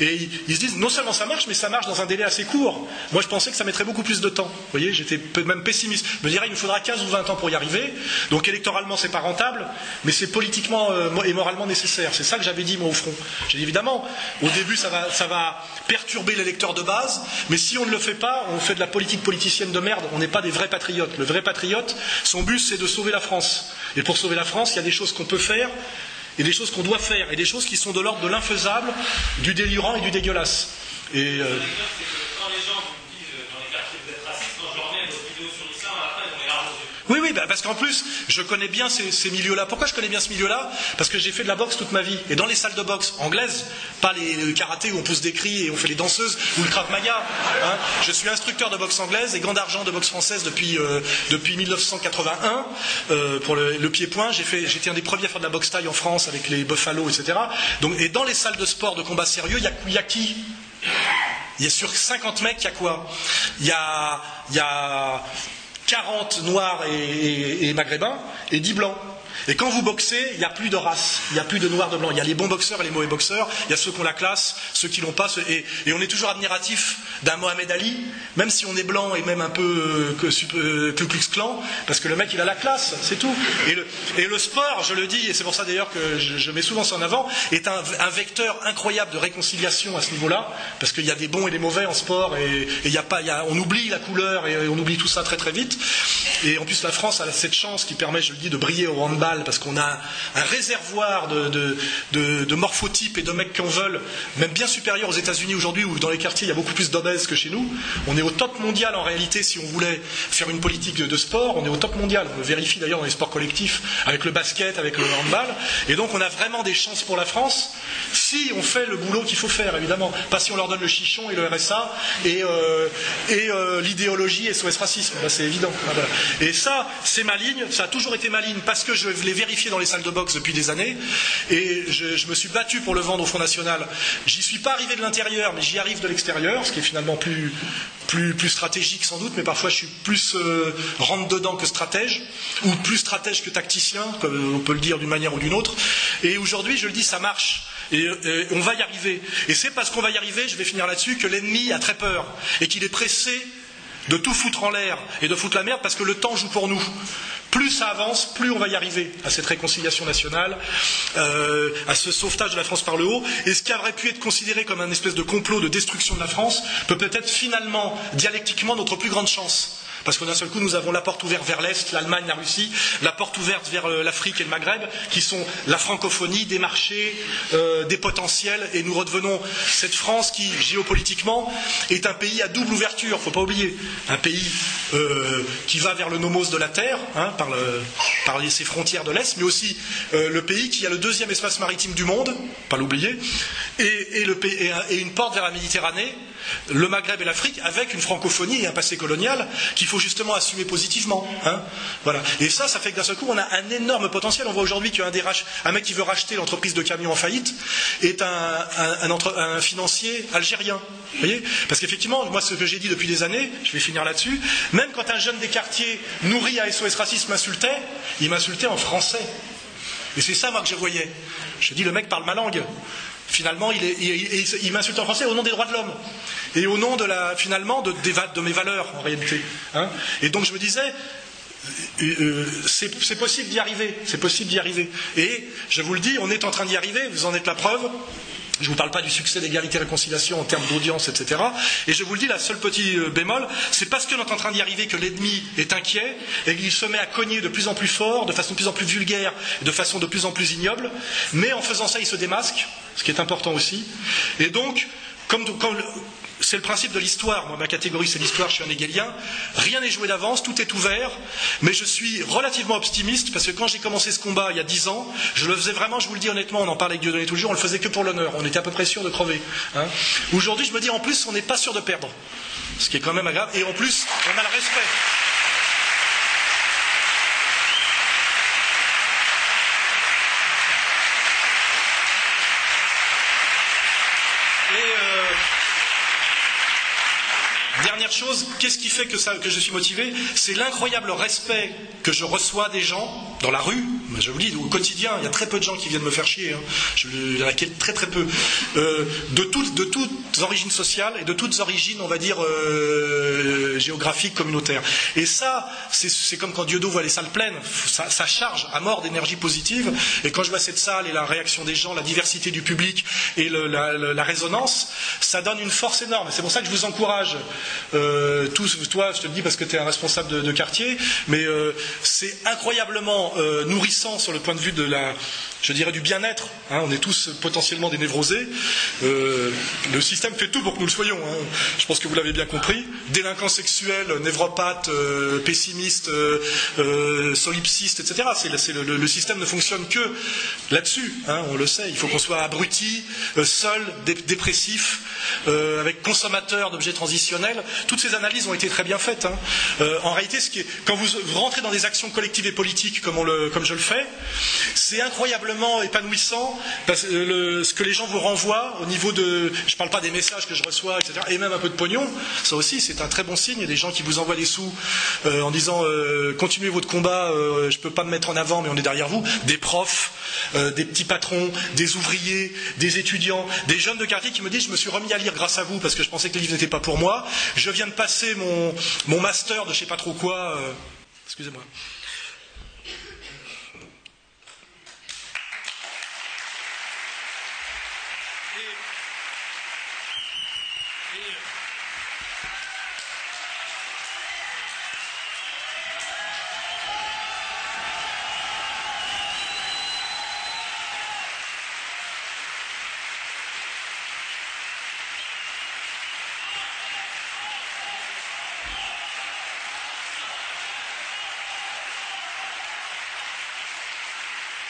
et ils, se disent non seulement ça marche, mais ça marche dans un délai assez court. Moi, je pensais que ça mettrait beaucoup plus de temps. Vous voyez, j'étais même pessimiste. Je me dirais, il nous faudra 15 ou 20 ans pour y arriver. Donc électoralement, c'est pas rentable, mais c'est politiquement et moralement nécessaire. C'est ça que j'avais dit, moi, au front. J'ai dit, évidemment, au début, ça va, ça va perturber l'électeur de base, mais si on ne le fait pas, on fait de la politique politicienne de merde, on n'est pas des vrais patriotes. Le vrai patriote, son but, c'est de sauver la France. Et pour sauver la France, il y a des choses qu'on peut faire, et des choses qu'on doit faire, et des choses qui sont de l'ordre de l'infaisable, du délirant et du dégueulasse. Euh, Oui, oui, bah, parce qu'en plus, je connais bien ces, milieux-là. Pourquoi je connais bien ce milieu-là? Parce que j'ai fait de la boxe toute ma vie. Et dans les salles de boxe anglaises, pas les karatés où on pousse des cris et on fait les danseuses, ou le Krav Maga. Hein. je suis instructeur de boxe anglaise et grand d'argent de boxe française depuis, euh, depuis 1981 euh, pour le, pied-point. J'étais un des premiers à faire de la boxe taille en France avec les Buffalo, etc. Donc, et dans les salles de sport de combat sérieux, il y, a, qui? Il y a sur 50 mecs, il y a quoi? Il y il y a 40 noirs et, maghrébins et 10 blancs. Et quand vous boxez, il n'y a plus de race, il n'y a plus de noir, de blanc. Il y a les bons boxeurs et les mauvais boxeurs. Il y a ceux qui ont la classe, ceux qui l'ont pas. Et, on est toujours admiratif d'un Mohamed Ali, même si on est blanc et même un peu euh, euh, Ku Klux parce que le mec il a la classe, c'est tout. Et le, sport, je le dis, et c'est pour ça d'ailleurs que je, mets souvent ça en avant, est un, vecteur incroyable de réconciliation à ce niveau-là, parce qu'il y a des bons et des mauvais en sport, et, il y a pas, on oublie la couleur et on oublie tout ça très très vite. Et en plus la France a cette chance qui permet, je le dis, de briller au handball parce qu'on a un réservoir de, morphotypes et de mecs qui en veulent, même bien supérieur aux États-Unis aujourd'hui, où dans les quartiers il y a beaucoup plus d'obèses que chez nous. On est au top mondial en réalité si on voulait faire une politique de, sport, on est au top mondial. On le vérifie d'ailleurs dans les sports collectifs, avec le basket, avec le handball. Et donc on a vraiment des chances pour la France si on fait le boulot qu'il faut faire, évidemment. Pas si on leur donne le chichon et le RSA et, euh, et euh, l'idéologie SOS racisme. c'est évident. Et ça, c'est ma ligne, ça a toujours été ma ligne parce que je l'ai vérifié dans les salles de boxe depuis des années, et je, me suis battu pour le vendre au Front National. J'y suis pas arrivé de l'intérieur, mais j'y arrive de l'extérieur, ce qui est finalement plus, plus, plus, stratégique sans doute, mais parfois je suis plus euh, rentre dedans que stratège, ou plus stratège que tacticien, comme on peut le dire d'une manière ou d'une autre. Et aujourd'hui, je le dis, ça marche. Et, et on va y arriver. Et c'est parce qu'on va y arriver, je vais finir là-dessus, que l'ennemi a très peur et qu'il est pressé de tout foutre en l'air et de foutre la merde parce que le temps joue pour nous. Plus ça avance, plus on va y arriver à cette réconciliation nationale, euh, à ce sauvetage de la France par le haut. Et ce qui aurait pu être considéré comme un espèce de complot de destruction de la France peut peut-être finalement, dialectiquement, notre plus grande chance. Parce qu'au d'un seul coup, nous avons la porte ouverte vers l'Est, l'Allemagne, la Russie, la porte ouverte vers euh, l'Afrique et le Maghreb, qui sont la francophonie, des marchés, euh, des potentiels, et nous redevenons cette France qui, géopolitiquement, est un pays à double ouverture, il ne faut pas oublier. Un pays euh, qui va vers le nomos de la Terre, hein, par, ses frontières de l'Est, mais aussi le pays qui a le deuxième espace maritime du monde, pas l'oublier, et, et une porte vers la Méditerranée, le Maghreb et l'Afrique avec une francophonie et un passé colonial qu'il faut justement assumer positivement. Hein. voilà. Et ça, ça fait que d'un seul coup, on a un énorme potentiel. On voit aujourd'hui qu'un des un mec qui veut racheter l'entreprise de camions en faillite est un, financier algérien. Voyez? Parce qu'effectivement, moi, ce que j'ai dit depuis des années, je vais finir là-dessus, même quand un jeune des quartiers nourri à SOS Racisme m'insultait, il m'insultait en français. Et c'est ça, moi, que je voyais. Je dis, le mec parle ma langue. Finalement, il, m'insulte en français au nom des droits de l'homme et au nom de finalement de, de mes valeurs en réalité. Hein. et donc je me disais, euh, euh, c'est possible d'y arriver, c'est possible d'y arriver. Et je vous le dis, on est en train d'y arriver, vous en êtes la preuve. Je ne vous parle pas du succès d'égalité et réconciliation en termes d'audience, etc. Et je vous le dis, la seule petite euh, bémol, c'est parce qu'on est en train d'y arriver que l'ennemi est inquiet et qu'il se met à cogner de plus en plus fort, de façon de plus en plus vulgaire, de façon de plus en plus ignoble. Mais en faisant ça, il se démasque, ce qui est important aussi. Et donc, comme, c'est le principe de l'histoire. Moi, ma catégorie, c'est l'histoire, je suis un égalien. Rien n'est joué d'avance, tout est ouvert. Mais je suis relativement optimiste parce que quand j'ai commencé ce combat il y a dix ans, je le faisais vraiment, je vous le dis honnêtement, on en parle avec Dieudonné tous les jours, on le faisait que pour l'honneur. On était à peu près sûr de crever. Hein. Aujourd'hui, je me dis en plus, on n'est pas sûr de perdre. Ce qui est quand même agréable. Et en plus, on a le respect. Dernière chose, qu'est-ce qui fait que, je suis motivé? C'est l'incroyable respect que je reçois des gens dans la rue. Je vous dis, au quotidien, il y a très peu de gens qui viennent me faire chier. Hein. Il y en a très très peu. Euh, de, toutes, origines sociales et de toutes origines, on va dire, euh, géographiques, communautaires. Et ça, c'est comme quand Dieudo voit les salles pleines. Ça, charge à mort d'énergie positive. Et quand je vois cette salle et la réaction des gens, la diversité du public et le, la, résonance, ça donne une force énorme. C'est pour ça que je vous encourage euh, toi, je te le dis parce que tu es un responsable de, quartier, mais euh, c'est incroyablement euh, nourrissant sur le point de vue de la, je dirais, du bien-être. Hein. on est tous potentiellement des névrosés. le système fait tout pour que nous le soyons. Hein. Je pense que vous l'avez bien compris. Délinquants sexuels, névropathes, pessimistes, solipsistes, etc. le, système ne fonctionne que là-dessus. Hein. on le sait. Il faut qu'on soit abruti, seul, dépressif, avec consommateur d'objets transitionnels toutes ces analyses ont été très bien faites. Euh, en réalité, quand vous, rentrez dans des actions collectives et politiques comme, je le fais, c'est épanouissant parce, le, ce que les gens vous renvoient au niveau de. Je ne parle pas des messages que je reçois, etc. Et même un peu de pognon. Ça aussi, c'est un très bon signe. Des gens qui vous envoient des sous euh, en disant euh, continuez votre combat, euh, je ne peux pas me mettre en avant, mais on est derrière vous. Des profs, des petits patrons, des ouvriers, des étudiants, des jeunes de quartier qui me disent je me suis remis à lire grâce à vous parce que je pensais que les livres n'étaient pas pour moi. Je viens de passer mon, mon master de je sais pas trop quoi. Excusez-moi.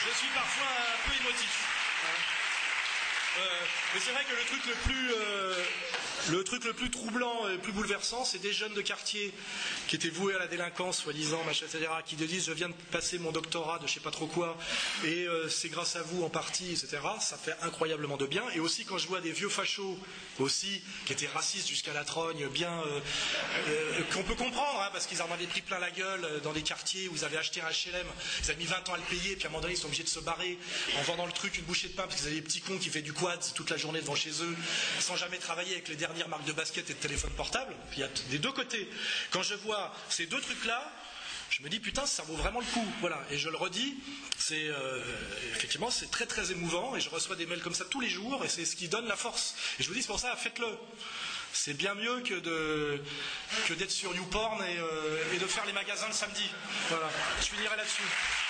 Je suis parfois un peu émotif. Euh, mais c'est vrai que le truc le plus, euh, le truc le plus troublant et le plus bouleversant, c'est des jeunes de quartier qui étaient voués à la délinquance, soi-disant, etc., qui te disent je viens de passer mon doctorat de je sais pas trop quoi, et euh, c'est grâce à vous en partie, etc. Ça fait incroyablement de bien. Et aussi quand je vois des vieux fachos aussi qui étaient racistes jusqu'à la trogne, bien qu'on peut comprendre, hein, parce qu'ils en avaient pris plein la gueule dans des quartiers où ils avaient acheté un HLM, ils avaient mis 20 ans à le payer, puis à un moment donné ils sont obligés de se barrer en vendant le truc une bouchée de pain parce qu'ils avaient des petits cons qui fait du quad toute la journée devant chez eux, sans jamais travailler avec les dernières marques de basket et de téléphone portable. Il y a des deux côtés. Quand je vois ces deux trucs-là, je me dis putain ça vaut vraiment le coup. Voilà. Et je le redis c'est euh, effectivement c'est très très émouvant et je reçois des mails comme ça tous les jours et c'est ce qui donne la force. Et je vous dis c'est pour ça faites-le. C'est bien mieux que de que d'être sur YouPorn et, euh, et de faire les magasins le samedi. Voilà. Je finirai là-dessus